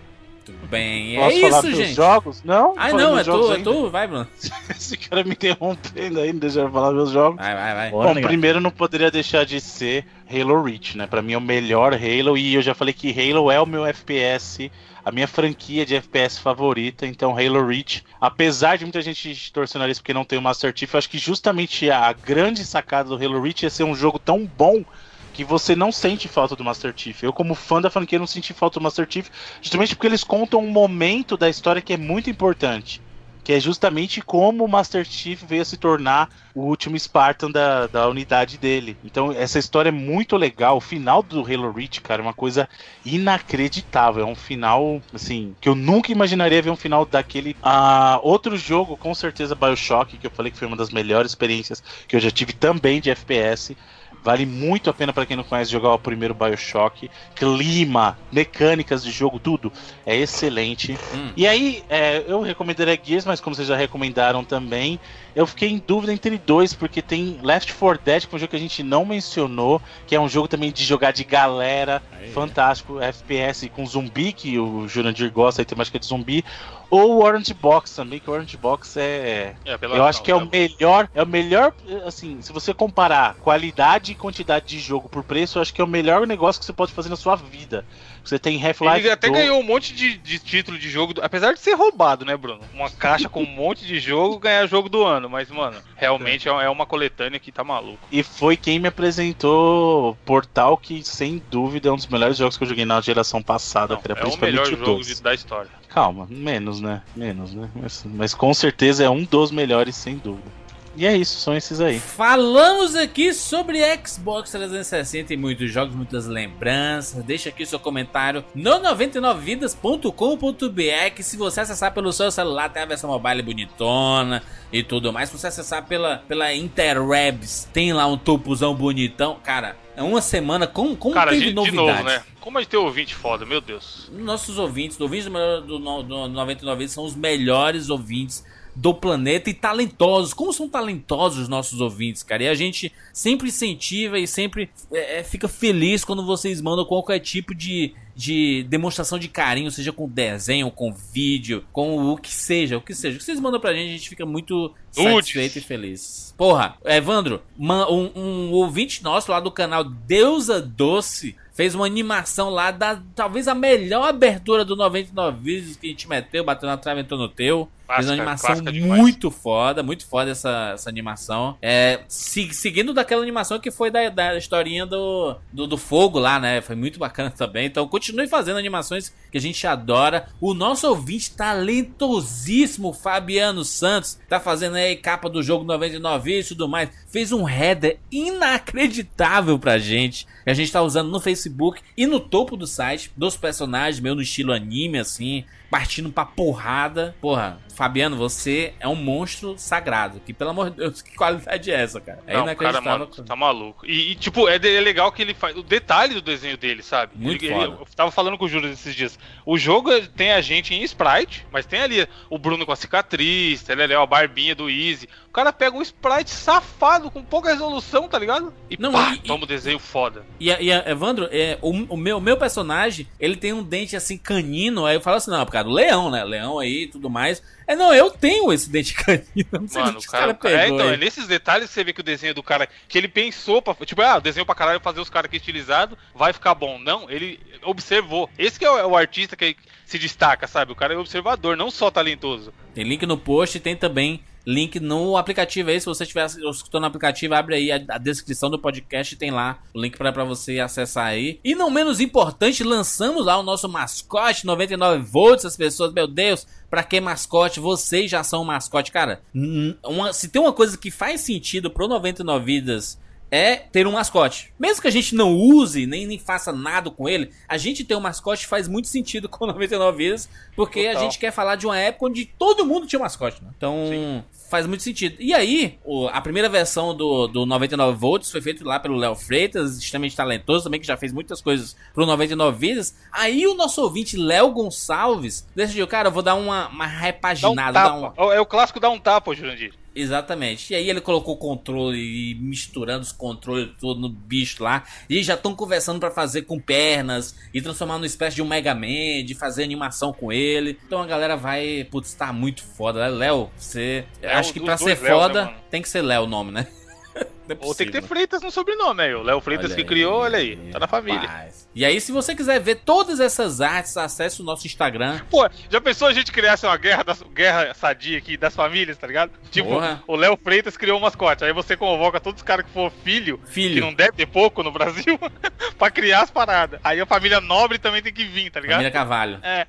Tudo bem. Posso é falar isso, dos gente. jogos? Não? Ai, falei não, é tu, é ainda. tu. Vai, Bruno. Esse cara me interrompendo aí, não deixa eu falar meus jogos. Vai, vai, vai. Bora, Bom, negado. primeiro não poderia deixar de ser Halo Reach, né? Pra mim é o melhor Halo e eu já falei que Halo é o meu FPS, a minha franquia de FPS favorita, então Halo Reach, apesar de muita gente torcer nariz porque não tem o Master Chief, eu acho que justamente a grande sacada do Halo Reach é ser um jogo tão bom que você não sente falta do Master Chief. Eu, como fã da franquia, não senti falta do Master Chief, justamente porque eles contam um momento da história que é muito importante. Que é justamente como o Master Chief veio a se tornar o último Spartan da, da unidade dele. Então, essa história é muito legal. O final do Halo Reach, cara, é uma coisa inacreditável. É um final, assim, que eu nunca imaginaria ver um final daquele. Ah, outro jogo, com certeza, Bioshock, que eu falei que foi uma das melhores experiências que eu já tive também de FPS. Vale muito a pena para quem não conhece jogar o primeiro BioShock. Clima, mecânicas de jogo, tudo é excelente. Hum. E aí, é, eu recomendaria Gears, mas como vocês já recomendaram também, eu fiquei em dúvida entre dois, porque tem Left 4 Dead, que é um jogo que a gente não mencionou, que é um jogo também de jogar de galera, Aí. fantástico, FPS com zumbi, que o Jurandir gosta, aí temática de zumbi. Ou o Orange Box também, que o Orange Box é. É, Eu acho que é o tá- melhor. É o melhor. Assim, se você comparar qualidade e quantidade de jogo por preço, eu acho que é o melhor negócio que você pode fazer na sua vida. Você tem Half-Life. Ele até 2. ganhou um monte de, de título de jogo, do- apesar de ser roubado, né, Bruno? Uma caixa com um monte de jogo, ganhar jogo do ano. Mas, mano, realmente é é uma coletânea que tá maluco. E foi quem me apresentou Portal, que sem dúvida é um dos melhores jogos que eu joguei na geração passada, Não, que era é o principalmente melhor o jogo 2. de- da história. Calma, menos, né? Menos, né? Mas, mas com certeza é um dos melhores, sem dúvida. E é isso, são esses aí. Falamos aqui sobre Xbox 360 e muitos jogos, muitas lembranças. Deixa aqui seu comentário no 99vidas.com.br. Que se você acessar pelo seu celular, tem a versão mobile bonitona e tudo mais. Se você acessar pela, pela Interwebs, tem lá um topozão bonitão. Cara, é uma semana com, com Cara, teve de, de novidades. novo, né? Como a gente tem ouvinte foda, meu Deus. Nossos ouvintes, os ouvintes do, melhor- do, do 99 Vidas são os melhores ouvintes do planeta e talentosos. Como são talentosos os nossos ouvintes, cara? E a gente sempre incentiva e sempre é, é, fica feliz quando vocês mandam qualquer tipo de, de demonstração de carinho, seja com desenho, com vídeo, com o que seja, o que seja. O que vocês mandam pra gente, a gente fica muito satisfeito e feliz. Porra, Evandro, um, um ouvinte nosso lá do canal Deusa Doce fez uma animação lá da talvez a melhor abertura do 99 vídeos que a gente meteu, bateu na trave, entrou no teu. Fez Clássica, uma animação muito foda, muito foda essa, essa animação. É, se- seguindo daquela animação que foi da, da historinha do, do, do fogo lá, né? Foi muito bacana também. Então continue fazendo animações que a gente adora. O nosso ouvinte talentosíssimo, Fabiano Santos, tá fazendo aí capa do jogo 99 vídeos e tudo mais. Fez um header inacreditável pra gente. Que a gente tá usando no Facebook e no topo do site dos personagens, meio no estilo anime, assim, partindo pra porrada. Porra, Fabiano, você é um monstro sagrado. Que pelo amor de Deus, que qualidade é essa, cara? É Não, cara, mano, tá maluco. E, e, tipo, é, é legal que ele faz. O detalhe do desenho dele, sabe? Muito ele, foda. ele- eu tava falando com o Júlio esses dias. O jogo é- tem a gente em sprite, mas tem ali o Bruno com a cicatriz, ali, ó, a barbinha do Easy. O cara pega um sprite safado, com pouca resolução, tá ligado? E Não, pá, e- toma o desenho foda. E, e Evandro, é, o, o meu, meu personagem, ele tem um dente assim canino. Aí eu falo assim: não, por causa do leão, né? Leão aí e tudo mais. É, não, eu tenho esse dente canino. Mano, o esse cara. é, pegou então, é nesses detalhes que você vê que o desenho do cara. Que ele pensou pra. Tipo, ah, desenho pra caralho fazer os caras aqui estilizados, vai ficar bom. Não, ele observou. Esse que é o, é o artista que se destaca, sabe? O cara é observador, não só talentoso. Tem link no post e tem também link no aplicativo aí. Se você estiver escutando no aplicativo, abre aí a, a descrição do podcast. Tem lá o link pra você acessar aí. E não menos importante, lançamos lá o nosso mascote 99 volts. As pessoas, meu Deus, pra que mascote? Vocês já são mascote. Cara, n- uma- se tem uma coisa que faz sentido pro 99 vidas é ter um mascote. Mesmo que a gente não use, nem, nem faça nada com ele, a gente ter um mascote faz muito sentido com 99 vidas, porque a Total. gente quer falar de uma época onde todo mundo tinha um mascote, né? Então, faz muito sentido. E aí, o- a primeira versão do, do 99 volts foi feita lá pelo Léo Freitas, extremamente talentoso também, que já fez muitas coisas pro 99 vidas. Aí o nosso ouvinte, Léo Gonçalves, decidiu, cara, eu vou dar uma, uma Dá um repaginada, dar um, tapa. É o clássico dar um tapa, Jurandir. Exatamente. E aí ele colocou o controle e misturando os controles todo no bicho lá. E já estão conversando pra fazer com pernas e transformar numa espécie de um Mega Man, de fazer animação com ele. Então a galera vai, putz, tá muito foda. né? Léo, você É, acho que dois ser Léos, foda, né, tem que ser Léo o nome, né? É Ou tem que ter. Freitas no sobrenome aí. O Léo Freitas Olha que aí, criou, olha aí. Tá na família. rapaz. E aí, se você quiser ver todas essas artes, acesse o nosso Instagram. Pô, já pensou a gente criasse uma guerra, das, guerra sadia aqui das famílias, tá ligado? Tipo, Porra. o Léo Freitas criou um mascote. Aí você convoca todos os caras que for filho, que Filho, não deve ter pouco no Brasil, pra criar as paradas. Aí a família nobre também tem que vir, tá ligado? família Cavalho. É,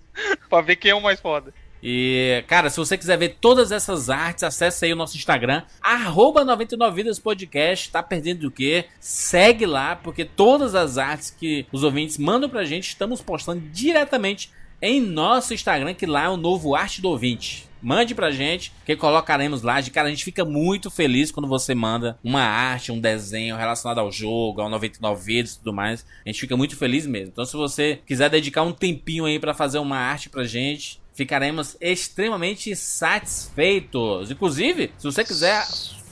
pra ver quem é o mais foda. E, cara, se você quiser ver todas essas artes, acesse aí o nosso Instagram, arroba 99vidas podcast, tá perdendo o quê? Segue lá, porque todas as artes que os ouvintes mandam pra gente, estamos postando diretamente em nosso Instagram, que lá é o novo Arte do Ouvinte. Mande pra gente, que colocaremos lá. De cara, a gente fica muito feliz quando você manda uma arte, um desenho relacionado ao jogo, ao 99 vídeos e tudo mais. A gente fica muito feliz mesmo. Então, se você quiser dedicar um tempinho aí pra fazer uma arte pra gente, ficaremos extremamente satisfeitos. Inclusive, se você quiser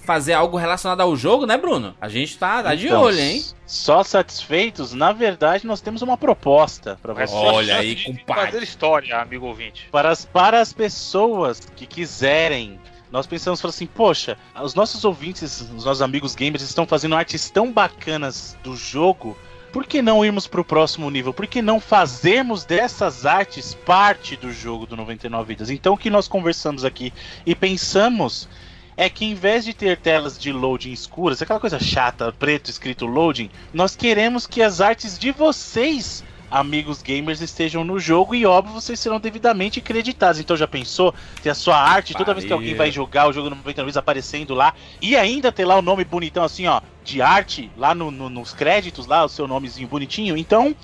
fazer algo relacionado ao jogo, né, Bruno? A gente tá, tá de Então, olho, hein? Só satisfeitos? Na verdade, nós temos uma proposta para só Olha aí, compadre. Fazer história, amigo ouvinte. Para as, para as pessoas que quiserem. Nós pensamos assim, poxa, os nossos ouvintes, os nossos amigos gamers estão fazendo artes tão bacanas do jogo. Por que não irmos para o próximo nível? Por que não fazermos dessas artes parte do jogo do 99 Vidas? Então o que nós conversamos aqui e pensamos é que em vez de ter telas de loading escuras, aquela coisa chata, preto escrito loading, nós queremos que as artes de vocês, amigos gamers, estejam no jogo e óbvio vocês serão devidamente creditados. Então já pensou ter a sua arte toda vez que alguém vai jogar o jogo no 99 Vidas aparecendo lá e ainda ter lá o nome bonitão assim, ó, de arte lá no- no- nos créditos lá, o seu nomezinho bonitinho. Então,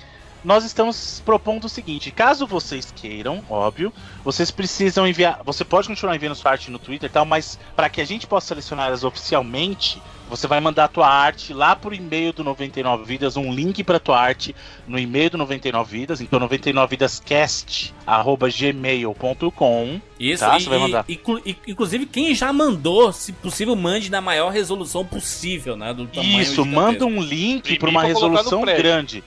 nós estamos propondo o seguinte: caso vocês queiram, óbvio, vocês precisam enviar. Você pode continuar enviando sua arte no Twitter e tal, mas para que a gente possa selecionar elas oficialmente, você vai mandar a tua arte lá por e-mail do 99 Vidas, um link para tua arte no e-mail do 99 Vidas, então 99vidascast@gmail.com. Isso, Tá, e, você vai mandar. e- e- inclusive quem já mandou, se possível, mande na maior resolução possível, né? Do tamanho Isso, manda um link para uma resolução grande.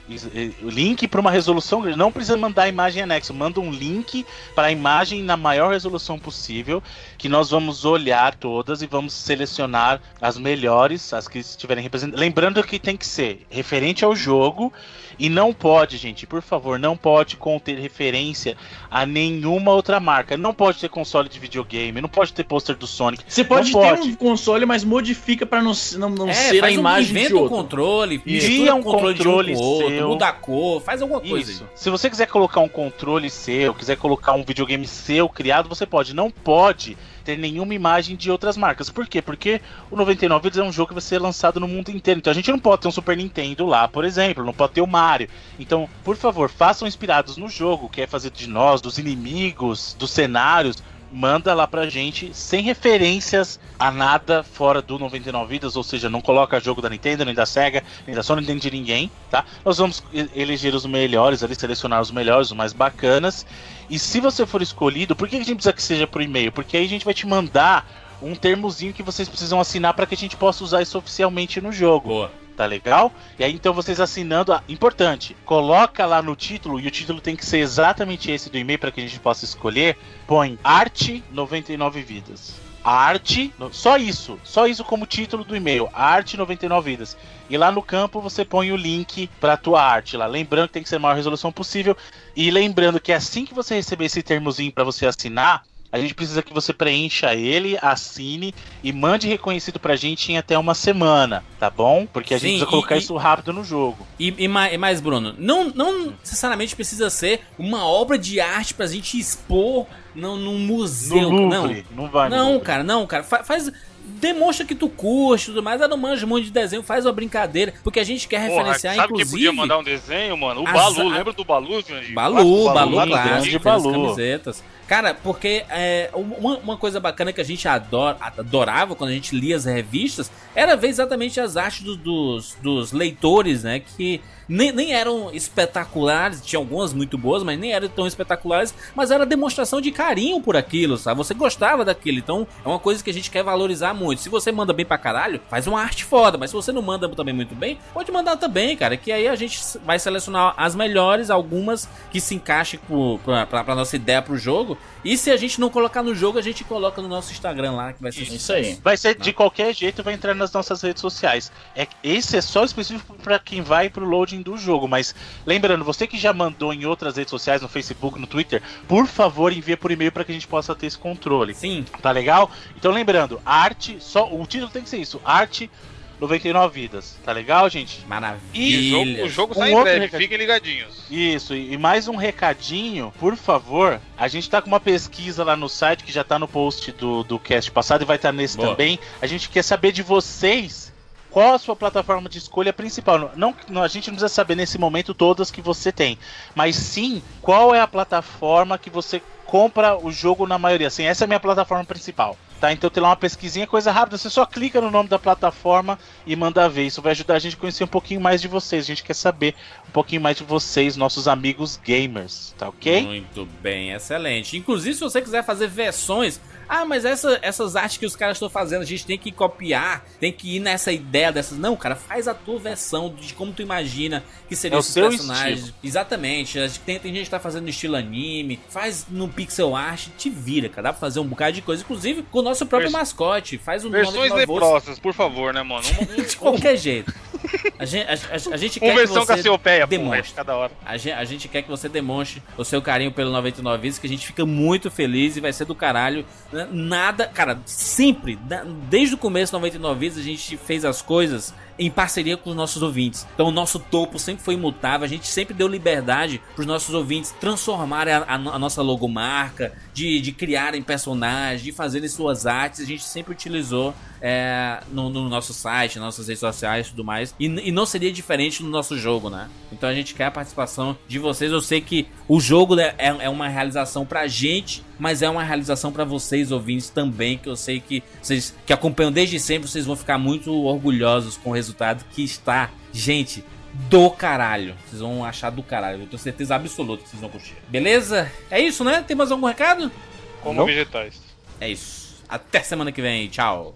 Link para uma resolução grande. Não precisa mandar a imagem anexa, manda um link para a imagem na maior resolução possível, que nós vamos olhar todas e vamos selecionar as melhores, as que estiverem representadas. Lembrando que tem que ser referente ao jogo e não pode, gente, por favor, não pode conter referência a nenhuma outra marca. Não pode ter console de videogame, não pode ter pôster do Sonic. Você pode Não ter pode. um console, mas modifica pra não, não, não É, ser a um, imagem de inventa um outro. controle, Cria um controle, um outro, seu. muda a cor, faz alguma coisa. Isso. Se você quiser colocar um controle seu, quiser colocar um videogame seu criado, você pode. Não pode ter nenhuma imagem de outras marcas. Por quê? Porque o 99 Vidas é um jogo que vai ser lançado no mundo inteiro. Então a gente não pode ter um Super Nintendo lá, por exemplo, não pode ter o Mario. Então, por favor, façam inspirados no jogo, que é fazer de nós, dos inimigos, dos cenários. Manda lá pra gente sem referências a nada fora do 99 Vidas, ou seja, não coloca jogo da Nintendo, nem da Sega, nem da Sony, nem de ninguém, tá? Nós vamos eleger os melhores ali, selecionar os melhores, os mais bacanas. E se você for escolhido, por que a gente precisa que seja por e-mail? Porque aí a gente vai te mandar um termozinho que vocês precisam assinar para que a gente possa usar isso oficialmente no jogo. Boa. Tá legal? E aí então vocês assinando, ah, importante, coloca lá no título e o título tem que ser exatamente esse do e-mail para que a gente possa escolher. Põe arte 99 vidas. Arte, no- só isso, só isso como título do e-mail, arte 99 vidas. E lá no campo você põe o link para tua arte lá, lembrando que tem que ser a maior resolução possível e lembrando que assim que você receber esse termozinho para você assinar, a gente precisa que você preencha ele, assine e mande reconhecido pra gente em até uma semana, tá bom? Porque a Sim, gente precisa colocar e- isso rápido no jogo. E, e mais, e mais, Bruno, não, não necessariamente precisa ser uma obra de arte pra gente expor não, num No museu. Louvre, não, não, vai no não, cara, não, cara. Fa- Faz. Demonstra que tu curte e tudo mais. Ah, não manja um monte de desenho, faz uma brincadeira. Porque a gente quer Porra, referenciar, sabe quem inclusive. podia mandar um desenho, mano? O As- Balu, a- lembra do Balu, Jandir? Balu, Balu, Balu, lá no clássico, grande fez Balu. as camisetas. Cara, porque é, uma, uma coisa bacana que a gente adora, adorava quando a gente lia as revistas era ver exatamente as artes do- dos, dos leitores, né? Que nem, nem eram espetaculares, tinha algumas muito boas, mas nem eram tão espetaculares, mas era demonstração de carinho por aquilo, sabe? Você gostava daquilo, então é uma coisa que a gente quer valorizar muito. Se você manda bem pra caralho, faz uma arte foda, mas se você não manda também muito bem, pode mandar também, cara, que aí a gente vai selecionar as melhores, algumas que se encaixem pra, pra, pra nossa ideia pro jogo, e se a gente não colocar no jogo, a gente coloca no nosso Instagram lá, que vai ser Isso aí. Vai ser de qualquer jeito, vai entrar nas nossas redes sociais. É, esse é só específico para quem vai pro loading do jogo, mas lembrando, você que já mandou em outras redes sociais, no Facebook, no Twitter, por favor, envia por e-mail para que a gente possa ter esse controle. Sim, Tá legal? Então lembrando, arte, só o título tem que ser isso, arte 99 vidas. Tá legal, gente? E o maravilha. jogo, o jogo Um sai em outro breve, fiquem ligadinhos. Isso, e e mais um recadinho, por favor. A gente tá com uma pesquisa lá no site que já tá no post do, do cast passado e vai estar nesse Boa. também. A gente quer saber de vocês qual a sua plataforma de escolha principal. Não, não- a gente não precisa saber nesse momento todas que você tem, mas sim qual é a plataforma que você compra o jogo na maioria. Assim, essa é a minha plataforma principal. Tá, então tem lá uma pesquisinha, coisa rápida, você só clica no nome da plataforma e manda ver. Isso vai ajudar a gente a conhecer um pouquinho mais de vocês. A gente quer saber um pouquinho mais de vocês, nossos amigos gamers, tá ok? Muito bem, excelente. Inclusive, se você quiser fazer versões Ah, mas essa, essas artes que os caras estão fazendo, a gente tem que copiar, tem que ir nessa ideia dessas. Não, cara, faz a tua versão de como tu imagina que seriam É o esses seu personagens. estilo. Exatamente. Tem, tem gente que tá fazendo no estilo anime, faz no pixel art, te vira, cara. Dá pra fazer um bocado de coisa, inclusive com o nosso próprio Vers- mascote. Faz um Versões 99 volts leprosas, por favor, né, mano? Um- de qualquer jeito. A gente, a, a- a gente quer que você é demonstre. cada hora. A gente, a gente quer que você demonstre o seu carinho pelo 99 Vidas, que a gente fica muito feliz e vai ser do caralho. Né? Nada, cara, sempre, desde o começo do 99 Vidas, a gente fez as coisas em parceria com os nossos ouvintes. Então o nosso topo sempre foi imutável, a gente sempre deu liberdade para os nossos ouvintes transformarem a, a a nossa logomarca, de, de criarem personagens, de fazerem suas artes. A gente sempre utilizou é, no, no nosso site, nossas redes sociais e tudo mais. E, e não seria diferente no nosso jogo, né? Então a gente quer a participação de vocês. Eu sei que o jogo é, é é uma realização pra gente, mas é uma realização pra vocês, ouvintes, também. Que eu sei que vocês que acompanham desde sempre, vocês vão ficar muito orgulhosos com o resultado que está. Gente, do caralho. Vocês vão achar do caralho. Eu tenho certeza absoluta que vocês vão curtir. Beleza? É isso, né? Tem mais algum recado? Como Não. vegetais. É isso. Até semana que vem. Tchau.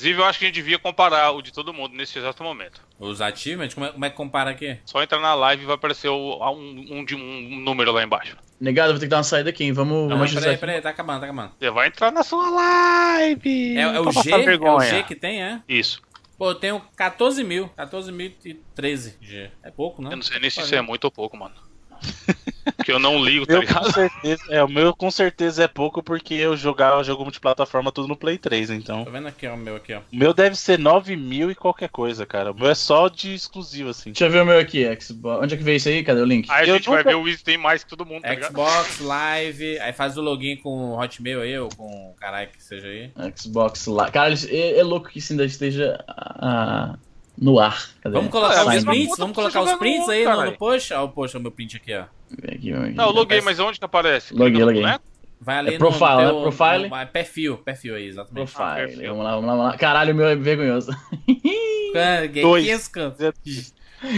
Inclusive, eu acho que a gente devia comparar o de todo mundo nesse exato momento. Os achievements, como é, como é que compara aqui? Só entrar na live e vai aparecer o- um, um, de- um número lá embaixo. Negado, eu vou ter que dar uma saída aqui, hein? Vamos, Não, vamos peraí, aqui. peraí, tá acabando, tá acabando. Você vai entrar na sua live. É, é o pra G? É o. G que tem, é? Isso. Pô, eu tenho 14 mil. 14.013 G. É pouco, não? Eu não sei nem se isso é muito ou pouco, mano. Porque eu não ligo, tá Meu ligado? com certeza, é, o meu com certeza é pouco porque eu jogava jogo multiplataforma tudo no Play 3, então. Tô vendo aqui, ó, o meu aqui, ó. O meu deve ser 9 mil e qualquer coisa, cara. O meu é só de exclusivo, assim. Deixa eu ver o meu aqui, Xbox. Onde é que veio isso aí? Cadê o link? Aí a Eu gente vai nunca- ver o Wiz tem mais que todo mundo, tá ligado? Xbox Live, aí faz o login com o Hotmail aí, ou com o caralho que seja aí. Xbox lá. Cara, é, é louco que isso ainda esteja ah, no ar. Cadê? Vamos colocar É, os prints, vamos colocar os prints aí no, no post. Ó, o post, o meu print aqui, ó. Aqui. Não, eu loguei, mas onde que aparece? Loguei, loguei. Vai ali É profile, no né? teu- Profile? no- é perfil, perfil aí, exatamente. Profile. perfil. vamos lá, vamos lá, vamos lá. Caralho, o meu é vergonhoso. Que Dois. que é cara?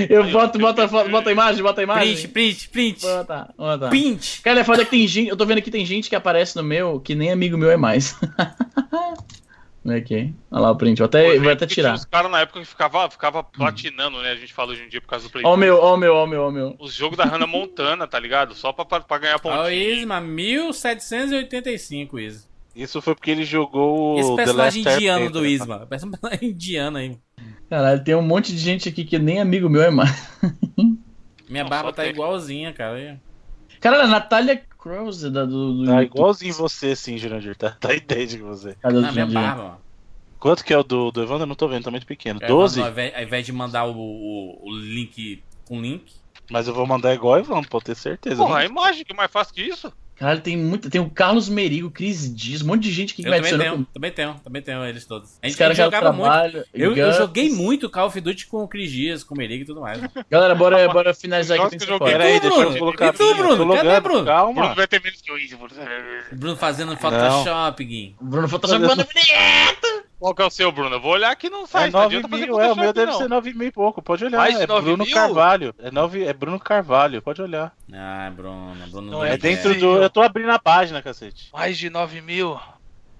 Eu boto, bota, bota a imagem, bota a imagem. Print, print, print. Bota, bota. Print. Cara, é foda que tem gente. Eu tô vendo aqui tem gente que aparece no meu que nem amigo meu é mais. Olha aqui. Olha lá o print. Vou até, vou até tirar. Os caras na época que ficava, ficava platinando, né? A gente fala hoje em dia por causa do Play. Ó o meu, ó o meu, ó o meu, ó o meu. Os jogos da Hannah Montana, tá ligado? Só pra, pra, pra ganhar Ó, o pontinho. Isma, 1785, Isma. Isso foi porque ele jogou Esse The personagem Last indiano do né? Isma. Parece um personagem indiano aí. Caralho, tem um monte de gente aqui que nem amigo meu é mais. Minha Não, barba tá tem. igualzinha, cara. Caralho, a Natália Crouse da do. do Tá igualzinho você, sim, Jurandir. Tá, tá idêntico que você. Cadê o Na minha Jurandir? barba, ó. Quanto que é o do, do Evandro? Eu não tô vendo, tá muito pequeno. É, 12? Ao invés, ao invés de mandar o, o, o link com link. Mas eu vou mandar igual o Evandro, pra eu ter certeza. Porra, a Não- imagem que é mais fácil que isso? Caralho, tem muito. Tem o Carlos Merigo, Cris Dias, um monte de gente aqui que Eu me também tenho, também tenho, também tenho eles todos. A gente, a caras gente já jogava muito. trabalham. Eu, eu joguei muito Call of Duty com o Cris Dias, com o Merigo e tudo mais. Galera, bora, bora finalizar aqui. Nossa, Tem. Pera aí, E tu, deixa eu Bruno? colocar E tu, Bruno? Cadê, Bruno? Calma. Bruno vai ter menos que eu Bruno. Bruno fazendo Photoshop, Gui. Bruno Photoshop manda Qual que é o seu, Bruno? Eu vou olhar aqui não É sai. não 9 adianta fazer mil, é, o meu deve não. ser 9 mil e pouco, pode olhar. Mais é 9 Bruno mil? Carvalho. É, 9, é Bruno Carvalho, pode olhar. Ah, Bruno, Bruno. Não, do É É dentro do. Eu tô abrindo a página, cacete. Mais de 9 mil.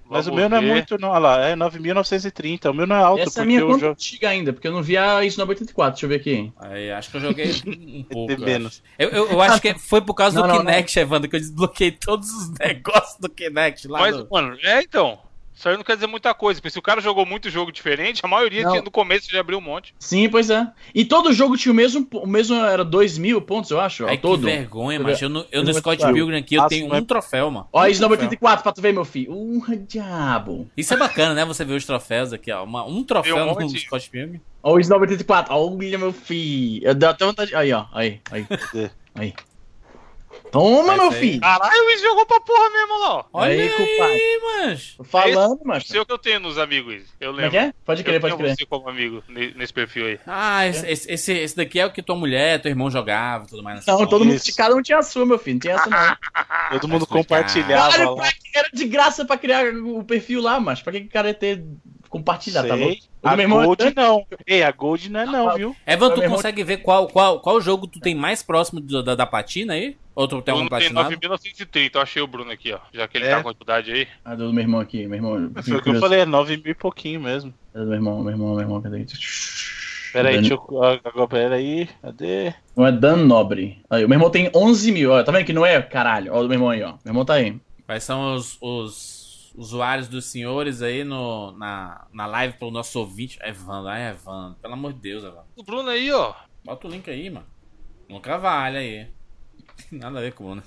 Mas o Vamos meu não é ver. muito, não. Olha lá, é 9.930. O meu não é alto, Essa é minha o conta jogo. antiga ainda, porque eu não vi a Snob 84. Deixa eu ver aqui. Aí, acho que eu joguei um pouco. Menos. acho. Eu, eu, eu acho que foi por causa Não, do não, Kinect, Evandro, que eu desbloqueei todos os negócios do Kinect lá. Mas, do- mano, é então. Isso aí não quer dizer muita coisa, porque se o cara jogou muito jogo diferente, a maioria tinha, no começo já abriu um monte. Sim, pois é. E todo jogo tinha o mesmo, o mesmo era 2 mil pontos, eu acho, Ai, ao que todo. vergonha, mas eu, no, eu no Scott. Pilgrim aqui, eu tenho um troféu, mano. Ó, Snob troféu. 84 pra tu ver, meu filho. Uh, diabo. Isso é bacana, né? Você ver os troféus aqui, ó. Uma- um troféu um no. Scott Pilgrim. Ó, o Snob 84. Olha, meu filho. Eu dou até vontade. Aí, ó. Aí, aí. Aí. Toma, meu filho. Caralho, o Wiz jogou pra porra mesmo lá, ó. Olha Aí, aí, culpado. mas. Tô falando, mas. Sei o que eu tenho nos amigos, Wiz. Eu Como é lembro. que é? Pode crer, eu pode tenho crer. você como amigo ne- nesse perfil aí. Ah, esse, esse, esse, esse daqui é o que tua mulher, teu irmão jogava e tudo mais. Não, todo mundo, Isso. cada um tinha a sua, meu filho. Não tinha essa, não. Todo mundo compartilhava Caralho, lá. pra que era de graça pra criar o perfil lá, mas pra que que o cara ia ter compartilhar, tá bom? Sei. O do A irmão é Gold não. Ei, a Gold não é não, viu? Evan, tu consegue ver qual, qual, qual jogo tu tem mais próximo do- da, da platina aí? Ou tu tem um Bruno tem platinado? 9.930, eu achei o Bruno aqui, ó. Já que ele É. tá com a idade aí. Ah, do meu irmão aqui, meu irmão. Foi o que eu falei, é 9 mil e pouquinho mesmo. É do meu irmão, meu irmão, meu irmão, cadê? Pera aí, deixa eu. Agora, pera aí. Cadê? Não é Dan Nobre. Aí, o meu irmão tem 11 mil, ó. Tá vendo que não é? Caralho. Ó, o do meu irmão aí, ó. Meu irmão tá aí. Quais são os, os usuários dos senhores aí no, na, na live pelo nosso ouvinte? Evandro, ai Evandro, pelo amor de Deus, Evandro. O Bruno aí, ó. Bota o link aí, mano. Nunca vale aí. Nada a ver com o Bruno.